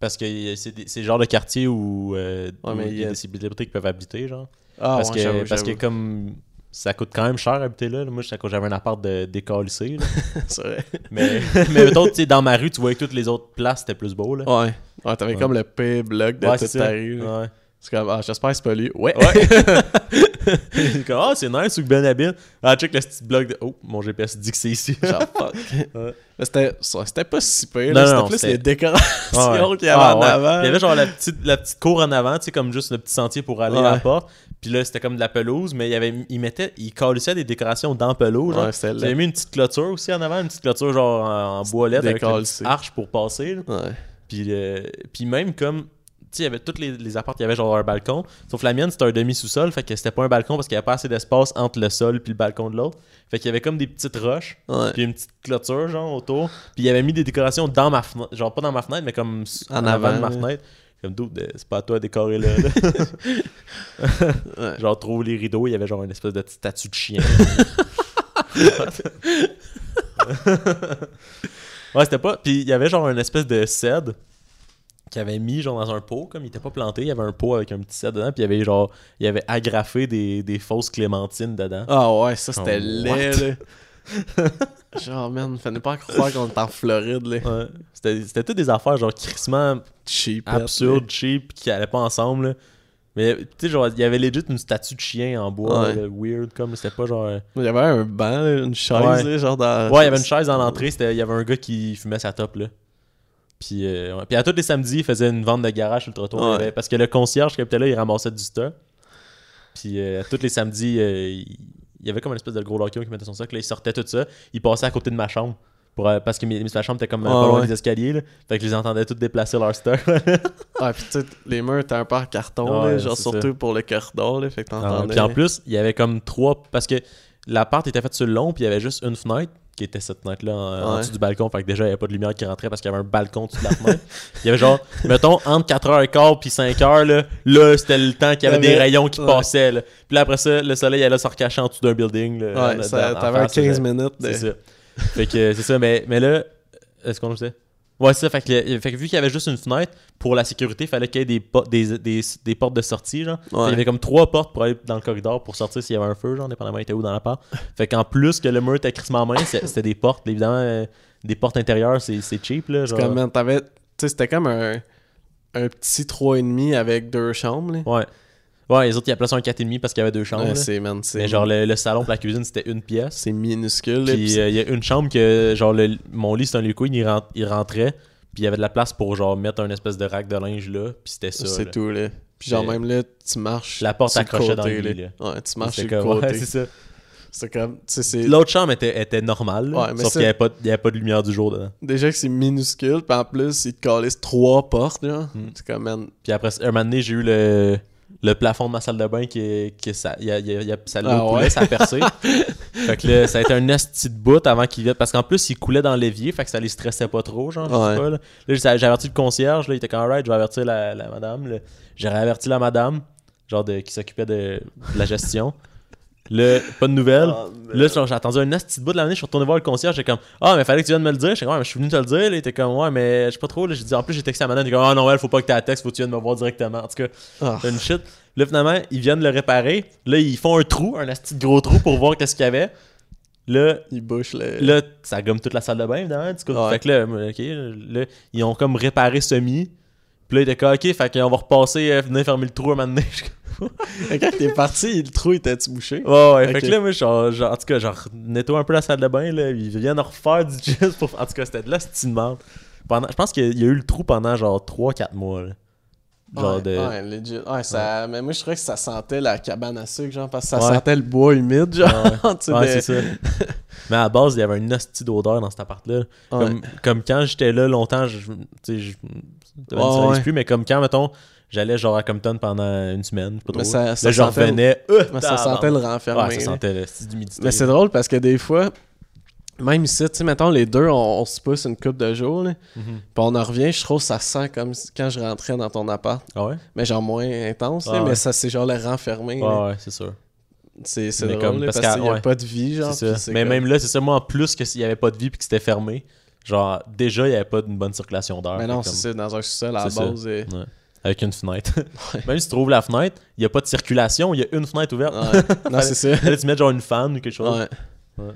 parce que c'est le genre de quartier où, euh, Ouais, où mais il y a des célébrités qui peuvent habiter, genre. Ah, parce, ouais, que, parce que comme ça coûte quand même cher habiter là. Moi, j'avais un appart de décalissé. c'est vrai. mais, mais tu sais, dans ma rue, tu voyais que toutes les autres places, c'était plus beau, là. Ouais. Ouais, t'avais Ouais. comme le pire bloc de Ouais, toute c'est ta rue. Ouais. C'est comme, ah, j'espère que c'est pas lui. Ouais. C'est comme, ah, c'est nice où que Ben habite. Ah, check le petit bloc de. Oh, mon GPS dit que c'est ici. Genre, fuck. Ouais. Mais c'était c'était pas si pire. C'était plus les décorations Ouais. qu'il y avait Ah, en ouais. avant. Il y avait genre la petite, la petite cour en avant, tu sais, comme juste le petit sentier pour aller à la Ouais. porte. Puis là, c'était comme de la pelouse, mais il avait, il mettait, il calissait des décorations dans pelouse. Genre. Ouais, J'avais laid. mis une petite clôture aussi en avant, une petite clôture genre en, en boîlette avec une arche pour passer. là. Ouais. Puis, euh, puis même comme, tu sais, il y avait tous les, les apparts, il y avait genre un balcon. Sauf la mienne, c'était un demi-sous-sol, fait que c'était pas un balcon parce qu'il y avait pas assez d'espace entre le sol puis le balcon de l'autre. Fait qu'il y avait comme des petites roches, Ouais. puis une petite clôture genre autour. Puis il avait mis des décorations dans ma fenêtre, genre pas dans ma fenêtre, mais comme En en, avant, de ma fenêtre. Comme d'où, c'est pas à toi de décorer là. genre trouve les rideaux, il y avait genre une espèce de petite statue de chien. ouais, c'était pas. Puis il y avait genre une espèce de cèdre qu'il avait mis genre dans un pot, comme il était pas planté, il y avait un pot avec un petit cèdre dedans, puis il y avait genre, il y avait agrafé des, des fausses clémentines dedans. Ah ouais, ça c'était Oh, laid, là. Genre, man, fallait pas croire qu'on est en Floride, là. Ouais. C'était c'était toutes des affaires genre crissement Cheap. absurdes, cheap, qui allaient pas ensemble. là. Mais tu sais, genre, il y avait legit une statue de chien en bois, Ouais. là, weird, comme c'était pas genre. euh, Il y avait un banc, là, une chaise, Ouais. là, genre dans. Ouais, il y avait une chaise dans l'entrée, c'était- il y avait un gars qui fumait sa top là. Puis, euh, ouais. Puis à tous les samedis, il faisait une vente de garage sur le trottoir. Ouais. Parce que le concierge qui habitait là, il ramassait du stock. Puis euh, à tous les samedis, euh, il il y avait comme une espèce de gros locker qui mettait son stock. Là, il sortait tout ça. Il passait à côté de ma chambre. Pour, euh, parce que mes- ma chambre était comme euh, Ah, pas loin ouais. des escaliers. Là. Fait que je les entendais tous déplacer leur. Ouais, pis tu les murs étaient un peu en carton, Ouais, là, genre surtout pour le corridor, là, fait que Ah, t'entendais. puis en plus, il y avait comme trois. Parce que l'appart était fait sur le long, puis il y avait juste une fenêtre, qui était cette fenêtre-là en, en Ouais. dessous du balcon. Fait que déjà, il n'y avait pas de lumière qui rentrait parce qu'il y avait un balcon dessus de la fenêtre. il y avait genre, mettons, entre 4h15 puis 5h, là, là c'était le temps qu'il y avait des rayons qui ouais. passaient. Là. Puis là, après ça, le soleil allait se recacher en dessous d'un building. Là, Ouais, t'avais un face, 15 là. minutes de. C'est ça. Fait que c'est ça, mais, mais là, est-ce qu'on le sait? Ouais, ça. Fait que, le- fait que vu qu'il y avait juste une fenêtre, pour la sécurité, il fallait qu'il y ait des, po- des, des, des portes de sortie, genre. Ouais. Il y avait comme trois portes pour aller dans le corridor pour sortir s'il y avait un feu, genre, dépendamment il était où dans la part. Fait qu'en plus que le mur était crissement c'est- c'était des portes, évidemment, euh, des portes intérieures, c'est c'est cheap, là. C'est comme, t'avais. Tu sais, c'était comme un. Un petit 3,5 avec deux chambres, là. Ouais. Ouais, les autres, ils appelaient ça un 4,5 parce qu'il y avait deux chambres. Ouais, là. c'est, man, c'est. Mais genre, le, le salon pour la cuisine, c'était une pièce. C'est minuscule, là. Puis euh, il y a une chambre que, genre, le- mon lit, c'est un lieu queen, il, il rentrait. Puis il y avait de la place pour, genre, mettre un espèce de rack de linge là. Puis c'était ça. c'est là. tout, là. Puis genre, C'est- même là, tu marches. La porte accrochait dans le lit, Ouais, tu marches sur le côté. ouais, c'est ça. c'est comme. C'est. L'autre chambre était, était normale, là, Ouais, mais sauf qu'il n'y avait, avait pas de lumière du jour dedans. Déjà que c'est minuscule, puis en plus, ils te calissent trois portes, là. Mm. C'est comme, man. Puis après, un moment donné, j'ai eu le, le plafond de ma salle de bain qui, qui ça, y a, y a- y a- ça Ah coulait, ouais? ça a percé. fait que là, ça a été un esti de bout avant qu'il vienne. Parce qu'en plus, il coulait dans l'évier, fait que ça les stressait pas trop, genre, je Ouais. sais pas. Là, Là, j'ai averti le concierge, là, il était comme, alright, je vais avertir la, la madame. J'ai averti la madame, genre, de, qui s'occupait de, de la gestion. Là, pas de nouvelles. Ah, Là, j'ai attendu un de bout de l'année, je suis retourné voir le concierge, j'étais comme Ah, mais fallait que tu viennes me le dire. J'étais comme Ouais, mais je suis venu te le dire. Là, il était comme Ouais, mais je sais pas trop. Là, j'ai dit En plus, j'ai texté à madame, il était comme Ah non, elle, faut pas que tu texte, faut que tu viennes me voir directement. En tout cas, c'est une shit. Là, finalement, ils viennent le réparer. Là, ils font un trou, un de gros trou pour voir qu'est-ce qu'il y avait. Là, Ils bouchent le. là, ça gomme toute la salle de bain, évidemment. Du coup. Ouais. Fait que là, ok, là, ils ont comme réparé semi. Puis là, il était comme Ok, fait qu'on va repasser, euh, venir fermer le trou un moment donné. Quand t'es parti, le trou était-tu bouché? Ouais, ouais. Fait que là, moi, genre, genre, en tout cas, genre, nettoie un peu la salle de bain, là. Ils viennent refaire du jazz pour. En tout cas, c'était de la style merde. Pendant... Je pense qu'il y a eu le trou pendant genre 3-4 mois, là. Genre ouais, de. Ouais, legit. Ouais, ça... Mais moi, je trouvais que ça sentait la cabane à sucre, genre, parce que ça Ouais. sentait le bois humide, genre. Ouais, des- c'est ça. Mais à la base, il y avait une hostie d'odeur dans cet appart-là. Ouais. Comme, comme quand j'étais là longtemps, je, ça Ouais, plus, mais comme quand, mettons, j'allais genre à Compton pendant une semaine, pas trop. Mais ça- ça là, je revenais. euh, Mais ça sentait le renfermé. Ouais, ça là. sentait le style d'humidité. Mais c'est drôle parce que des fois, Même ici, tu sais, mettons, les deux, on, on se pousse une coupe de jours, là. Mhm. Puis on en revient, je trouve que ça sent comme quand je rentrais dans ton appart. Ah ouais? Mais genre moins intense, là, Ah ouais. mais ça, c'est genre le renfermé. là. Ouais, c'est sûr. C'est drôle, comme- là, parce parce, qu'il n'y a ouais. pas de vie, genre. Mais comme- même là, c'est ça, moi, en plus que s'il y avait pas de vie puis que c'était fermé, genre, déjà, il y avait pas une bonne circulation d'air. Mais non, c'est ça, dans un sous-sol, à la base. Ouais. Avec une fenêtre. Ouais. Même si tu trouves la fenêtre, il n'y a pas de circulation, il y a une fenêtre ouverte. Ouais. non, c'est ça. Fallait tu mettre genre une fan ou quelque chose. Ouais. Ouais.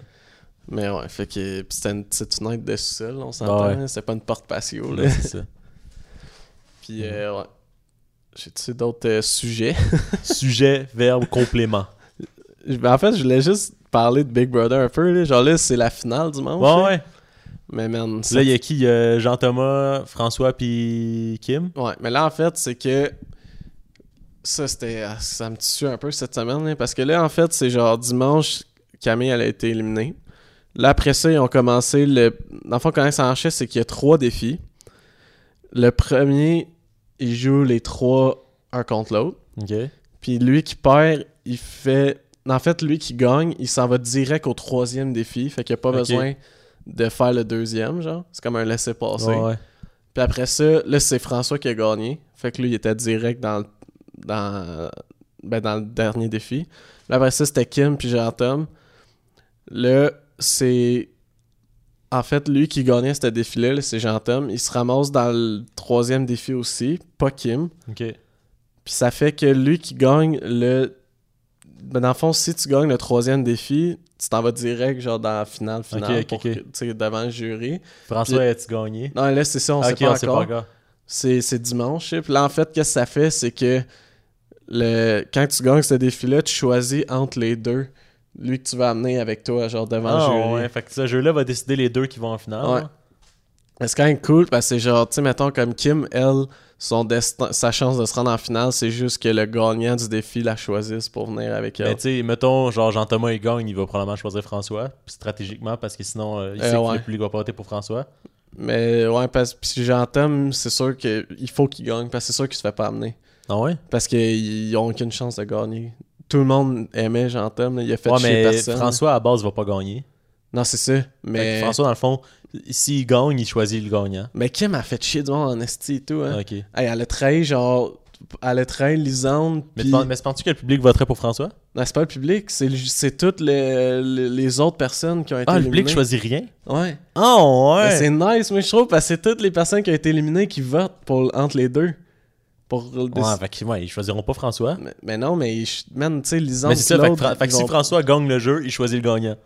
Mais ouais, fait que c'était une petite fenêtre de sous-sol, on s'entend. Ouais. C'était pas une porte patio, là. Ouais, c'est ça. Puis, euh, ouais. J'ai-tu d'autres euh, sujets? Sujet, verbe, complément. Ben, en fait, je voulais juste parler de Big Brother un peu, là. Genre là, c'est la finale dimanche. Ouais, là. ouais. Mais man, Là, il y a qui? Il y a Jean-Thomas, François puis Kim? Ouais, mais là, en fait, c'est que. Ça, c'était. ah, Ça me tue un peu cette semaine, là, parce que là, en fait, c'est genre dimanche, Camille, elle a été éliminée. Là, après ça, ils ont commencé le. Dans le fond, comment ça marchait, c'est qu'il y a trois défis. Le premier, il joue les trois un contre l'autre. Ok. Puis lui qui perd, il fait. En fait, lui qui gagne, il s'en va direct au troisième défi. Fait qu'il n'y a pas besoin de faire le deuxième, genre. C'est comme un laisser-passer. Ouais. Puis après ça, là, c'est François qui a gagné. Fait que lui, il était direct dans le, dans, ben, dans le dernier défi. Là, après ça, c'était Kim puis Jean-Tom. Là, c'est... En fait, lui qui gagnait ce défi-là, là, c'est Jean-Tom. Il se ramasse dans le troisième défi aussi, pas Kim. Ok. Puis ça fait que lui qui gagne le... Ben, dans le fond, si tu gagnes le troisième défi, tu t'en vas direct, genre, dans la finale, finale, Ok, ok, pour ok. que- tu sais, devant le jury. François, as-tu gagné? Non, là, c'est ça, on sait pas on sait encore. pas encore. C'est c'est dimanche. Puis là, en fait, qu'est-ce que ça fait, c'est que le quand tu gagnes ce défi-là, tu choisis entre les deux lui que tu vas amener avec toi, genre devant Ah, le jury. ouais. Fait que ce jeu-là va décider les deux qui vont en finale. Ouais. C'est quand même cool parce que c'est genre, tu sais, mettons comme Kim, elle, son destin, sa chance de se rendre en finale, c'est juste que le gagnant du défi la choisisse pour venir avec elle. Mais tu sais, mettons, genre Jean-Thomas il gagne, il va probablement choisir François, stratégiquement, parce que sinon, euh, il Euh, sait ouais. le public va pas voter pour François. Mais ouais, parce que si j'entends, c'est sûr qu'il faut qu'il gagne parce que c'est sûr qu'il se fait pas amener. Ah ouais? Parce qu'ils ont aucune chance de gagner. Tout le monde aimait Jean-Tom, il a fait ouais, chier mais personne. François à base va pas gagner. Non, c'est ça. Mais... François, dans le fond, s'il gagne, il choisit le gagnant. mais Kim a fait chier du monde en esti et tout. Hein. Ok. Hey, elle a trahi, genre. Elle a trahi Lisande. Mais, penses- mais penses-tu que le public voterait pour François? Non, c'est pas le public, c'est, le- toutes les, les, autres personnes qui ont été Ah, le éliminées. public choisit rien? Ouais. Oh, Mais c'est nice, mais je trouve, parce que c'est toutes les personnes qui ont été éliminées qui votent pour, entre les deux. Pour le Ouais, fait que, ouais, ils choisiront pas François. mais, mais non, mais je- man, tu sais, Lisande. Mais c'est ça, fait que, Claude, Fra- fait que ils si François gagne le jeu, il choisit le gagnant.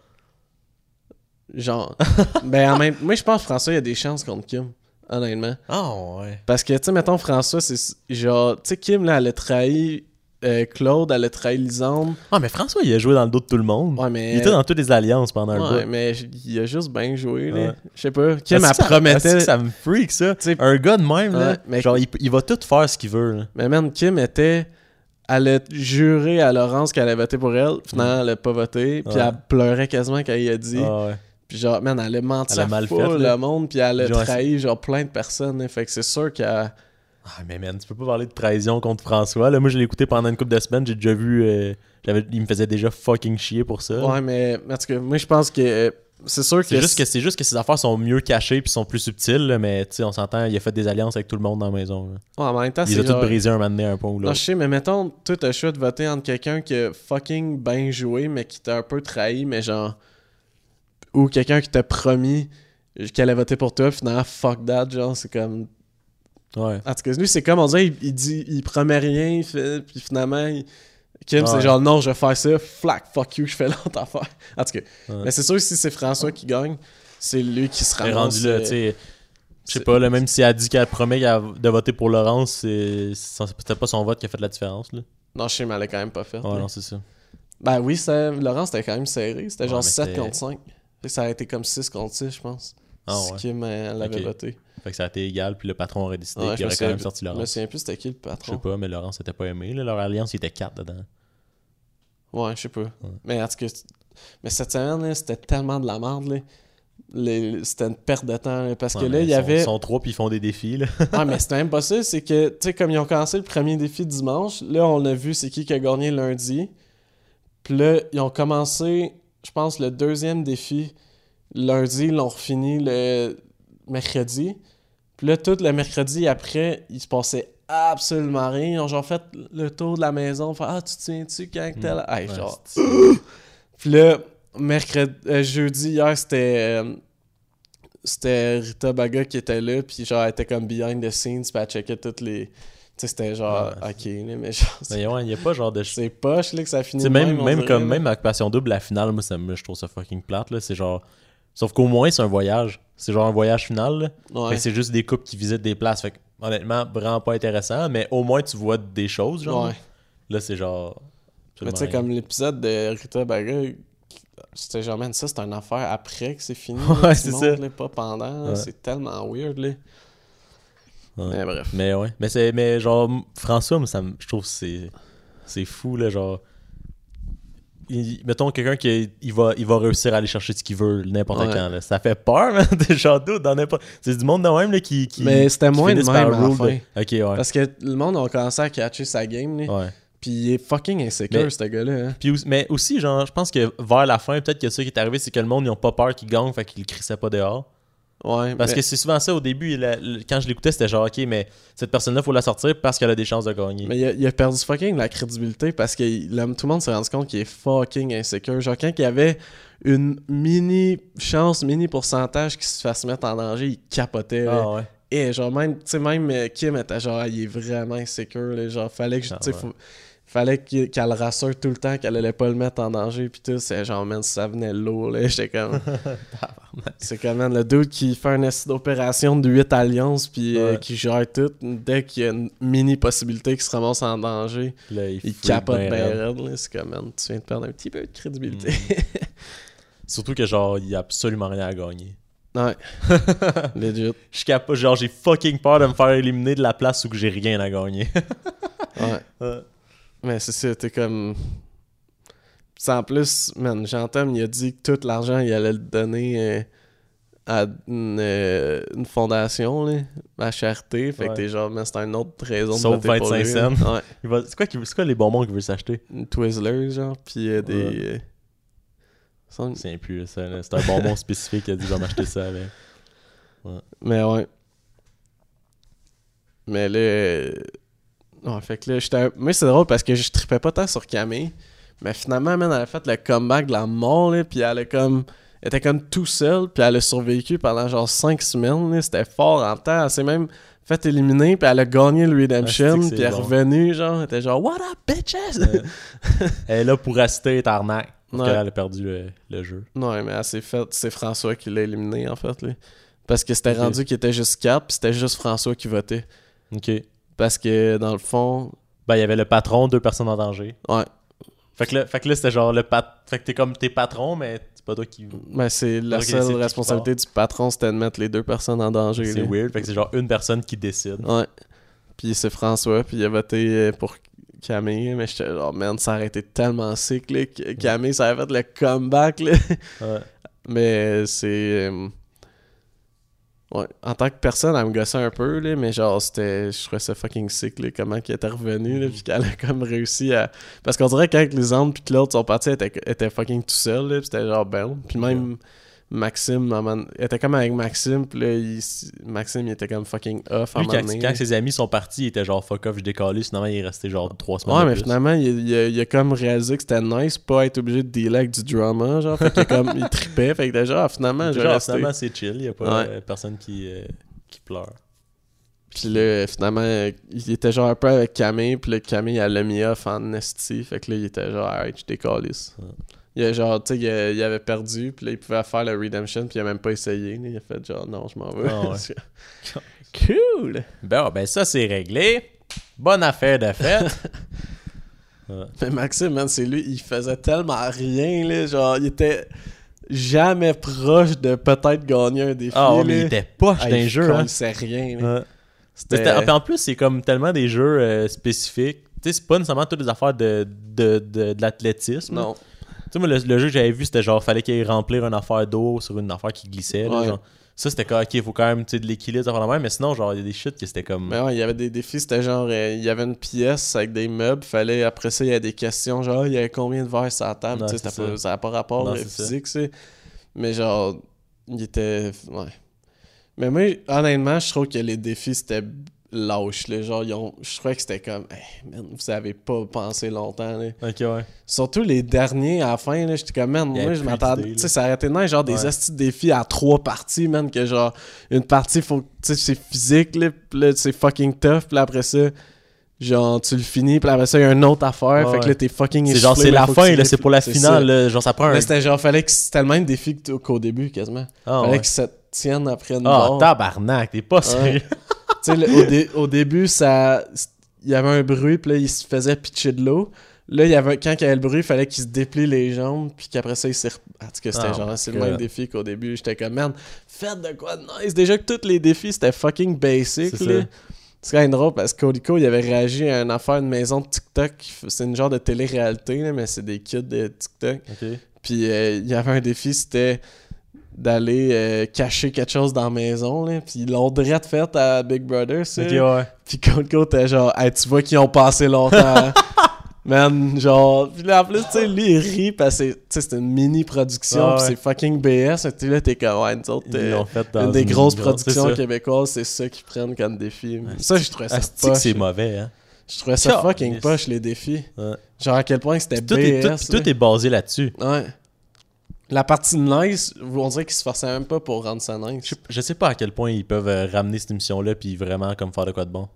Genre. ben, en même... moi, je pense que François, il a des chances contre Kim. Honnêtement. Ah, ouais. Parce que, tu sais, mettons, François, c'est genre. Tu sais, Kim, là, elle a trahi euh, Claude, elle a trahi Lisande. Ah, mais François, il a joué dans le dos de tout le monde. Ouais, mais. Il était dans toutes les alliances pendant un Ouais, bout. mais il a juste bien joué, là. Ouais. Je sais pas. Kim, elle promettait. que ça me freak, ça? Un gars de même, là, Ouais, mais- genre, il, il va tout faire ce qu'il veut. Là. Mais man, Kim était. Elle a juré à Laurence qu'elle allait voter pour elle. Finalement, elle a pas voté. Puis Ouais. elle pleurait quasiment quand il a dit. Ah, ouais. Puis genre, man, elle a menti Elle a à mal full fait, là. le monde. Puis elle a Genre, trahi genre plein de personnes. hein. Fait que c'est sûr qu'elle. Ah, mais man, tu peux pas parler de trahison contre François. Là, moi, je l'ai écouté pendant une couple de semaines. J'ai déjà vu. euh, il me faisait déjà fucking chier pour ça. Ouais, mais. Tout cas, moi, je pense que. euh, C'est sûr que. C'est juste que c'est juste que ses affaires sont mieux cachées puis sont plus subtiles, là, mais tu sais, on s'entend, il a fait des alliances avec tout le monde dans la maison. là. Ouais, en même temps, Il a toutes genre- brisées un moment donné, un point ou Non, je sais, mais mettons, toi, t'as le choix de voter entre quelqu'un qui a fucking bien joué, mais qui t'a un peu trahi, mais genre. Ou quelqu'un qui t'a promis qu'elle allait voter pour toi, finalement, fuck that, genre, c'est comme. Ouais. En tout cas, lui, c'est comme on dirait, il, il dit, il promet rien, fait, puis finalement, il- Kim, Ouais. c'est genre, non, je vais faire ça, flac, fuck you, je fais l'autre affaire. En tout cas, Ouais. mais c'est sûr que si c'est François qui gagne, c'est lui qui se Elle est ramasse. rendu là, euh, tu sais. Je sais pas, là, même si elle dit qu'elle promet de voter pour Laurence, c'est peut-être pas son vote qui a fait la différence. Là. Non, je sais, mais elle a quand même pas fait. Ouais, là. non, c'est ça. Ben oui, ça, Laurent, c'était quand même serré. C'était Ouais, genre mais 7 c'était- contre 5. Ça a été comme 6 contre 6, je pense. Ah ouais. Kim, elle l'avait voté. Fait que ça a été égal, puis le patron aurait décidé Ouais, qu'il aurait quand même sorti Je me Laurence. souviens plus c'était qui le Je sais patron. pas, mais Laurence s'était pas aimé. là. Leur alliance, il était 4 dedans. Ouais, je sais pas. Mais en tout cas, mais cette semaine, c'était tellement de la merde. Là. Les- C'était une perte de temps. là, parce que là, il y avait. Ils sont trois, puis ils font des défis. Là. Ah, mais c'était même pas ça. C'est que, tu sais, comme ils ont commencé le premier défi dimanche, là, on a vu c'est qui qui a gagné lundi. Puis là, ils ont commencé, je pense, le deuxième défi. Lundi, ils l'ont refini le mercredi. Puis là, tout le mercredi après, il se passait absolument rien. Ils ont genre fait le tour de la maison. Fait, ah, tu te souviens-tu quand. Hey, Ouais, genre. c'est- Puis là, mercredi, euh, jeudi, hier, c'était. euh, c'était Rita Baga qui était là, puis genre, elle était comme behind the scenes, puis elle checkait toutes les. Sais, c'était genre, Ouais, ok, mais genre, c'est- Mais ouais, il y a pas genre de. c'est poche, là, que ça finit même, même dirait, comme là. même avec Passion Double, la finale, moi, ça, je trouve ça fucking plate. là. C'est genre. Sauf qu'au moins, c'est un voyage. C'est genre un voyage final. Fait Ouais. c'est juste des couples qui visitent des places. Fait que, honnêtement, vraiment pas intéressant. Mais au moins, tu vois des choses. Genre. Ouais. Là, c'est genre. Mais tu sais, comme l'épisode de Rita Baga, c'était genre, man, ça, c'est une affaire après que c'est fini. Ouais, c'est ça. là, pas pendant. C'est tellement weird, là. Ouais. Mais bref. Mais ouais. Mais c'est. Mais genre, François, ça je trouve que c'est. C'est fou, là. Genre. il- mettons quelqu'un qui il va, il va réussir à aller chercher ce qu'il veut n'importe Ouais. quand. là. Ça fait peur, man. Des gens d'autres dans n'importe. C'est du monde de même là, qui, qui. Mais c'était qui moins de même à la fin. Ok, ouais. Parce que le monde a commencé à catcher sa game, là. Ouais. Puis il est fucking insécure, ce gars-là. hein. Puis mais aussi, genre, je pense que vers la fin, peut-être que ça qui est arrivé, c'est que le monde, ils ont pas peur qu'ils gagnent, fait qu'ils le crissaient pas dehors. Ouais, Parce mais- que c'est souvent ça au début, la- quand je l'écoutais, c'était genre, ok, mais cette personne-là, faut la sortir parce qu'elle a des chances de gagner. Mais il a, il a perdu fucking la crédibilité parce que tout le monde s'est rendu compte qu'il est fucking insécure. Genre, quand il y avait une mini chance, mini pourcentage qu'il se fasse mettre en danger, il capotait. Ah ouais. Et genre, même, tu sais, même euh, Kim était genre, Ah, il est vraiment insécure. là. Genre, fallait que, je- Ah ouais. faut- fallait qu'elle le rassure tout le temps, qu'elle allait pas le mettre en danger. Puis tout, c'est genre, man, ça venait lourd. là. J'étais comme. c'est comme, man, le dude qui fait une esti d'opération de 8 alliances, puis euh, qui gère tout. Dès qu'il y a une mini possibilité qu'il se ramasse en danger, Là, il freak capote bien raide. C'est comme, man, tu viens de perdre un petit peu de crédibilité. Surtout que, genre, il y a absolument rien à gagner. ouais. Legit. Je capable, genre, j'ai fucking peur de me faire éliminer de la place où que j'ai rien à gagner. Ouais. Ouais. Mais c'est ça, t'es comme. Pis en plus, man, j'entends, il a dit que tout l'argent, il allait le donner euh, à une, euh, une fondation, là, à charité. Fait que Ouais. t'es genre, mais c'est une autre raison Sauf de voter pour 25 lui, cents. Ouais. Il va- C'est quoi, c'est quoi les bonbons qu'il veut s'acheter? Une Twizzlers, genre, pis euh, des. Ouais. euh, sans- Je sais plus, ça, là. C'est un bonbon spécifique qui a dit, je vais m'acheter ça avec. Mais ouais. Mais là. Ouais, fait que là, j'étais. Moi, c'est drôle parce que je tripais pas tant sur Camille. Mais finalement, man, elle a fait le comeback de la mort, là. Puis elle est comme. Elle était comme tout seule. Puis elle a survécu pendant genre 5 semaines. C'était fort en temps. Elle s'est même fait éliminer. Puis elle a gagné le Redemption. Ah, c'est que puis elle est revenue, genre. Elle était genre, What up, bitches? Elle est là pour rester tarnac. Parce Ouais. qu'elle a perdu le, le jeu. Ouais, mais elle s'est fait. C'est François qui l'a éliminé, en fait, là. Parce que c'était rendu qu'il était juste 4. Puis c'était juste François qui votait. Ok. Parce que dans le fond, Ben, il y avait le patron, deux personnes en danger. ouais, Fait que là, fait que là c'était genre le pat... Fait que t'es comme t'es patron, mais c'est pas toi qui. ben c'est la seule responsabilité du patron, c'était de mettre les deux personnes en danger. C'est weird. Fait que c'est genre une personne qui décide. Ouais. Puis c'est François, puis il a voté euh, pour Camille, mais j'étais genre, man, ça aurait été tellement sick, là. que Camille, ça avait fait le comeback, là. Ouais. Mais c'est. Ouais, en tant que personne, elle me gossait un peu, là, mais genre, c'était. Je trouvais ça fucking sick, là, comment qu'elle était revenue, là, puis qu'elle a comme réussi à. Parce qu'on dirait que quand les autres puis Claude sont partis, elle était, elle était fucking tout seul, là, puis c'était genre belle. Puis même Maxime, elle était comme avec Maxime, puis là, il- Maxime, il était comme fucking off Lui, quand, quand ses amis sont partis, il était genre fuck off, je décalais. Finalement, il est resté genre trois semaines. Ouais, mais plus. finalement, il, il a, il a comme réalisé que c'était nice pas être obligé de dealer avec du drama, genre. Fait que comme, il tripait, fait que déjà, finalement, j'ai Genre, resté. finalement, c'est chill. Il y a pas Ouais. personne qui, euh, qui pleure. Puis là, finalement, il était genre un peu avec Camille, puis là, Camille, elle l'a mis off en esti, fait que là, il était genre, alright, je décalisse. Ouais. Il a genre, tu sais, il, avait perdu, puis là, il pouvait faire le Redemption, puis il a même pas essayé. là. Il a fait genre, non, je m'en vais. Ah ouais. cool! Bon, ben ça, c'est réglé. Bonne affaire de fête. Mais Maxime, man, c'est lui, il faisait tellement rien, là. Genre, il était jamais proche de peut-être gagner un défi. Ah, mais il était poche Ah, d'un jeu. Hein. connaissait rien. Ouais. C'était- en plus, c'est comme tellement des jeux euh, spécifiques. Tu sais, c'est pas nécessairement toutes les affaires de, de, de, de l'athlétisme. Non. Sais, moi, le, le jeu que j'avais vu, c'était genre, fallait qu'il remplir une affaire d'eau sur une affaire qui glissait. là, Ouais. genre. Ça, c'était comme, ok, il faut quand même, de l'équilibre, affaires de même. Mais sinon, genre, il y a des shit que c'était comme. Mais ouais, il y avait des défis, c'était genre, euh, il y avait une pièce avec des meubles, fallait, après ça, il y a des questions, genre, il y avait combien de verres sur la table, tu sais, pas- ça. n'a pas rapport Non, physique, c'est. Mais genre, il était. Ouais. Mais moi, honnêtement, je trouve que les défis, c'était lâche. Là. Genre, ils ont... je trouvais que c'était comme, hey, man, vous avez pas pensé longtemps. Là. Ok, ouais. Surtout les derniers à la fin, là, j'étais comme, man, moi je m'attendais. Tu sais, ça été nice, genre des Ouais. de défis à trois parties, man, que genre, une partie, faut tu sais, c'est physique, là, là, c'est fucking tough, là, après ça, genre, tu le finis, pis là, après ça, il y a un autre affaire, Ouais, fait que là, t'es fucking C'est genre, c'est la fin, là, c'est pour la finale, là. Genre, ça prend un. Mais c'était genre, fallait que c'était le même défi qu'au début, quasiment. Ah, fallait que ça te tienne après une Ah, barre. tabarnak, t'es pas sérieux. Tu sais, le- au, dé- au début, ça, il y avait un bruit, puis là, il se faisait pitcher de l'eau. Là, il y avait, quand il y avait le bruit, il fallait qu'il se déplie les jambes, puis qu'après ça, il s'est. En tout cas, c'était Oh genre, c'est le même défi qu'au début. J'étais comme, man, faites de quoi de nice. Déjà que tous les défis, c'était fucking basic, C'est là. C'est quand même drôle parce que Codico, il avait réagi à une affaire de maison de TikTok. C'est une genre de télé-réalité, mais c'est des kids de TikTok. Ok. Puis euh, il y avait un défi, c'était d'aller euh, cacher quelque chose dans la maison. Là. Puis ils l'ont direct fait à Big Brother, ça. Ok, ouais. Puis Coco t'es genre, hey, tu vois qu'ils ont passé longtemps. Man, genre, puis là en plus, tu sais, lui il rit parce que c'est- une mini-production, Ah pis ouais. c'est fucking BS. Tu sais, là, t'es comme, ouais, nous autres, Ils euh, l'ont fait dans une des grosses productions québécoises, c'est ça qu'ils prennent comme défi. ça, je trouvais ça que poche. c'est mauvais, hein? Je trouvais ça fucking poche, les défis. Ouais. Genre, à quel point c'était Tout est, tout, BS. tout là. est basé là-dessus. Ouais. La partie nice, on dirait qu'ils se forçaient même pas pour rendre ça nice. Je sais- Je sais pas à quel point ils peuvent euh, ramener cette émission-là puis vraiment comme faire de quoi de bon.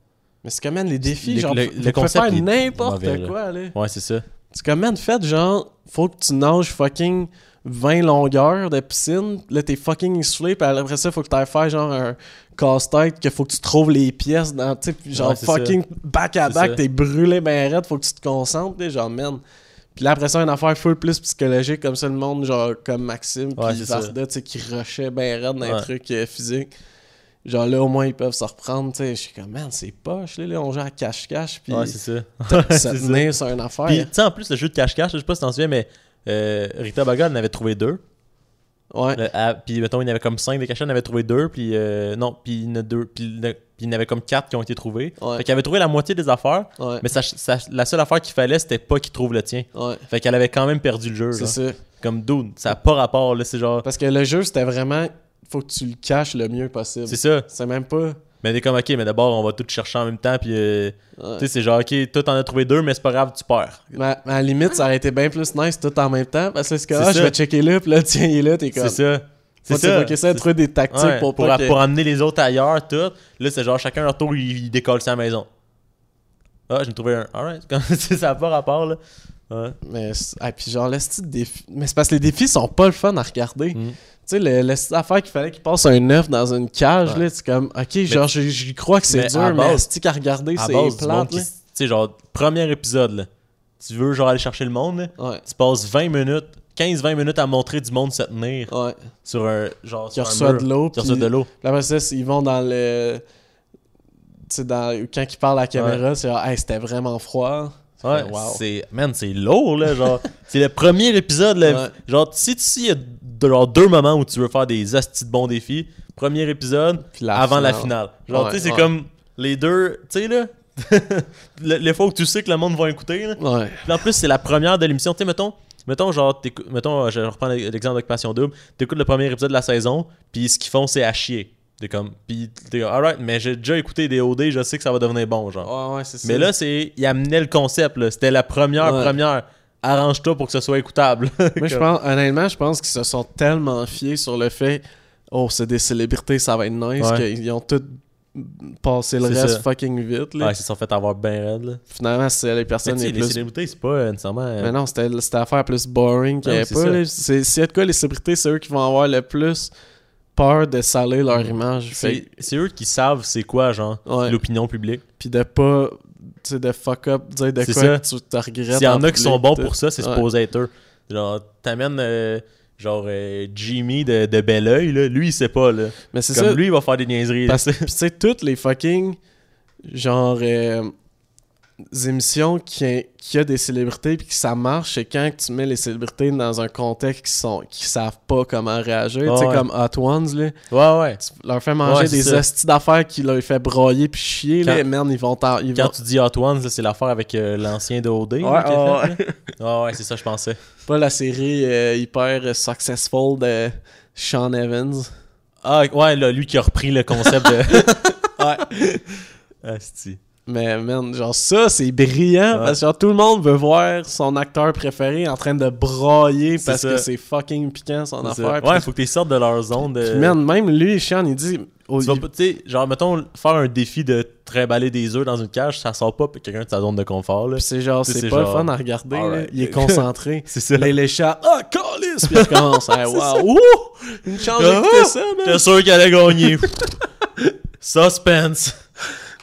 Mais c'est comme, man, les défis, Le- genre, le- le concept, faire n'importe quoi, là. Ouais, c'est ça. C'est comme, man, faites genre, faut que tu nages fucking 20 longueurs de piscine. Là, t'es fucking essoufflé. Puis après ça, faut que t'ailles faire genre un casse-tête. Que faut que tu trouves les pièces dans. Tu genre Ouais, fucking back à back. T'es brûlé ben raide. Faut que tu te concentres. là, genre, man. Puis là, après ça, une affaire full plus psychologique. Comme ça, le monde, genre, comme Maxime. Puis. Varda, tu sais, qui rushait ben raide dans les trucs euh, physiques. Genre là, au moins, ils peuvent se reprendre. Tu sais, je suis comme, man, c'est poche. Là, là, on joue à cache-cache. Puis Ouais, c'est ça. ça. tenir sur une affaire. Puis, tu sais, en plus, le jeu de cache-cache, je sais pas si t'en souviens, mais euh, Rita Baga en avait trouvé deux. ouais. Le- à- puis, mettons, il y en avait comme cinq de cachets, il en avait trouvé deux. Puis, euh, non, puis il y en a deux. Puis, le- puis il y en avait comme quatre qui ont été trouvés. Ouais. Fait qu'il avait trouvé la moitié des affaires. Ouais. Mais la seule affaire qu'il fallait, c'était pas qu'il trouve le tien. Ouais. Fait qu'elle avait quand même perdu le jeu. C'est ça. Comme dude, ça a pas rapport, là. C'est genre. Parce que le jeu, c'était vraiment. Faut que tu le caches le mieux possible. C'est ça. C'est même pas. Mais t'es comme, ok, mais d'abord, on va tout chercher en même temps. Puis, euh, tu sais, c'est genre, ok, toi, t'en as trouvé deux, mais c'est pas grave, tu perds. Mais, à la limite, ça aurait été bien plus nice tout en même temps. Parce que c'est C'est ah, je vais checker là, puis là, tiens, il est là, t'es comme. C'est ça. C'est ça. que ça, trouver des tactiques Ouais, pour pour, pas que- pour amener les autres ailleurs, tout. Là, c'est genre, chacun leur tour, il, il décolle sa maison. Ah, j'ai trouvé un. Alright. Ça a pas rapport, là. Ouais. Mais, c'est- ah, puis genre, le défi. Mais c'est parce que les défis sont pas le fun à regarder. Mm. Tu sais, le, le qu'il fallait qu'il passe un œuf dans une cage, Ouais. là, c'est comme, ok, genre, j'y crois que c'est mais dur, à mais base- c'est qu'à regarder, c'est plate. Tu sais, genre, premier épisode, là. Tu veux, genre, aller chercher le monde, là. Ouais, Tu passes 20 minutes, 15-20 minutes à montrer du monde se tenir ouais. sur un. Genre, Qui sur un mur. de l'eau. Qui de l'eau. Après ça, ils vont dans le. Tu sais, dans... quand ils parlent à la caméra, c'est genre, hey, c'était vraiment froid. Ouais, Wow. c'est man, c'est lourd là, genre c'est le premier épisode là, Ouais. genre si tu il y a genre deux moments où tu veux faire des astis de bons défis, premier épisode la avant la finale. Genre Ouais, tu sais c'est comme les deux, tu sais là le- les fois où tu sais que le monde va écouter là. Ouais. Puis en plus c'est la première de l'émission, tu sais mettons Mettons, genre, t'écoutes- mettons, je reprends l'exemple d'Occupation Double, t'écoutes le premier épisode de la saison, puis ce qu'ils font, c'est à chier. T'es comme, puis t'es comme, alright, mais j'ai déjà écouté des OD, je sais que ça va devenir bon, genre. Ouais, ouais, c'est ça. Mais là, c'est. Il amenait le concept, là. C'était la première, Ouais. première. Arrange-toi pour que ce soit écoutable. Moi, je pense, honnêtement, je pense qu'ils se sont tellement fiés sur le fait, oh, c'est des célébrités, ça va être nice, Ouais. qu'ils ont tout passé le reste ça. fucking vite. Là. Ouais, ils se sont fait avoir bien raide, là. Finalement, c'est les personnes les les célébrités, c'est pas euh, nécessairement. euh, Mais non, c'était l'affaire plus boring qu'il avait pas. S'il y a de quoi, les célébrités, c'est eux qui vont avoir le plus peur de salir leur image. C'est eux qui savent c'est quoi, genre, Ouais. l'opinion publique. puis de pas tu sais de fuck up dire de quoi ça. que tu te regrettes S'il y en en a qui sont bons pour ça, c'est Ouais. supposé être eux. Genre, t'amènes, euh, genre, euh, Jimmy de, de Belleuil, là. Lui, il sait pas, là. mais c'est Comme ça lui, il va faire des niaiseries. parce que tu sais toutes les fucking genre euh, émissions qui qui a des célébrités puis que ça marche c'est quand tu mets les célébrités dans un contexte qui sont qui savent pas comment réagir tu sais Ouais. comme Hot Ones là Ouais, ouais. tu leur fais manger Ouais, des hosties d'affaires qui leur fait broyer puis chier là Quand- merde ils vont ils Quand vont tu dis Hot Ones, là, c'est l'affaire avec euh, l'ancien de OD. là, Ouais, fait, là. Ouais, ouais, c'est ça, je pensais. pas la série euh, hyper successful de Sean Evans. Ah, ouais, là, lui qui a repris le concept de. Ouais. Asti. Mais man, genre ça, c'est brillant Ouais. parce que genre, tout le monde veut voir son acteur préféré en train de brailler parce ça. que c'est fucking piquant son affaire. Ouais, faut que tu sortes de leur zone de. puis man, même lui, Sean, il dit... oh, Tu vas genre, mettons, faire un défi de trimballer des œufs dans une cage, ça sort pas quelqu'un de sa zone de confort, c'est genre, c'est pas genre- le fun à regarder. là. Il est concentré. C'est ça. Là, il est chat. Ah, calice! Puis il recommence. Hey, wow. Ouh! Une chance Ah! d'écouter ça, man. J'étais sûr qu'elle allait gagner. Suspense.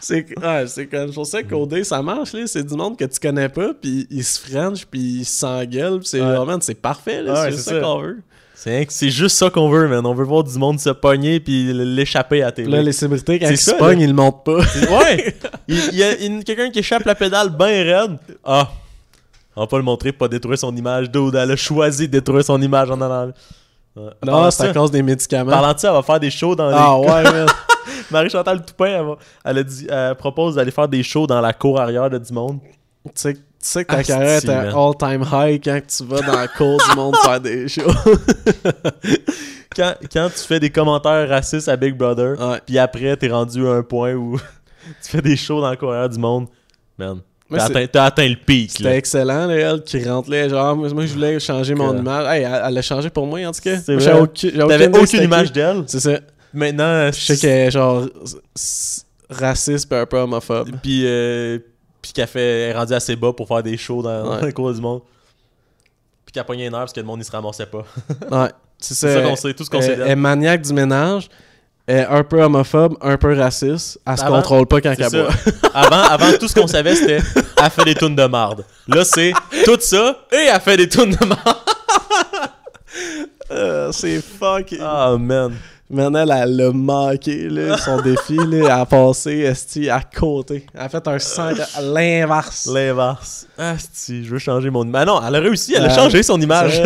C'est ouais, comme pour ça qu'OD ça marche là, c'est du monde que tu connais pas puis ils se french puis ils s'engueulent, c'est vraiment c'est parfait là, c'est ça. ça qu'on veut. C'est juste ça qu'on veut, man. On veut voir du monde se pogner puis l'échapper à télé. Là les célébrités quand ils se pognent, ils le montrent pas. Ouais! Il y a quelqu'un qui échappe la pédale bien raide. Ah! On va pas le montrer pour pas détruire son image. Dude, elle a choisi de détruire son image en allant. Non, c'est à ça- cause des médicaments. Parlant de ça, elle va faire des shows dans Ah les... ouais, man. Marie-Chantal Toupin, elle, va- elle a dit, elle propose d'aller faire des shows dans la cour arrière de du monde. tu sais tu sais que ta Asti, carrière est un all-time high quand tu vas dans la cour du monde faire des shows. Quand, quand tu fais des commentaires racistes à Big Brother, Ouais. puis après, t'es rendu à un point où tu fais des shows dans la cour arrière du monde, man, t'as atteint, le pic, C'était excellent, là, elle, qui rentre là, genre, moi, je voulais changer mon Que- image. Hey, elle l'a changé pour moi, en tout cas. J'avais aucune- T'avais aucune c'était image d'elle. C'est ça. Maintenant, Je sais qu'elle est genre raciste pis un peu homophobe. Puis, euh, puis qu'elle fait, est rendue assez bas pour faire des shows dans, dans Ouais. la cour du monde. Puis qu'elle a pogné une heure parce que le monde, il se ramassait pas. Ouais. C'est ça. qu'on sait, tout ce qu'on sait Elle est maniaque du ménage. Elle est un peu homophobe, un peu raciste. Elle se Avant, contrôle pas quand elle boit. avant, avant, tout ce qu'on savait, c'était elle fait des tunes de marde. Là, c'est tout ça et elle fait des tunes de marde. Euh, c'est fucking. Ah, man. Maintenant, elle, elle a manqué, là, son défi, là. Elle a passé, esti, à côté. Elle a fait un 100 à l'inverse. L'inverse. Ah, si, je veux changer mon image. Non, elle a réussi, elle a Euh, changé son image.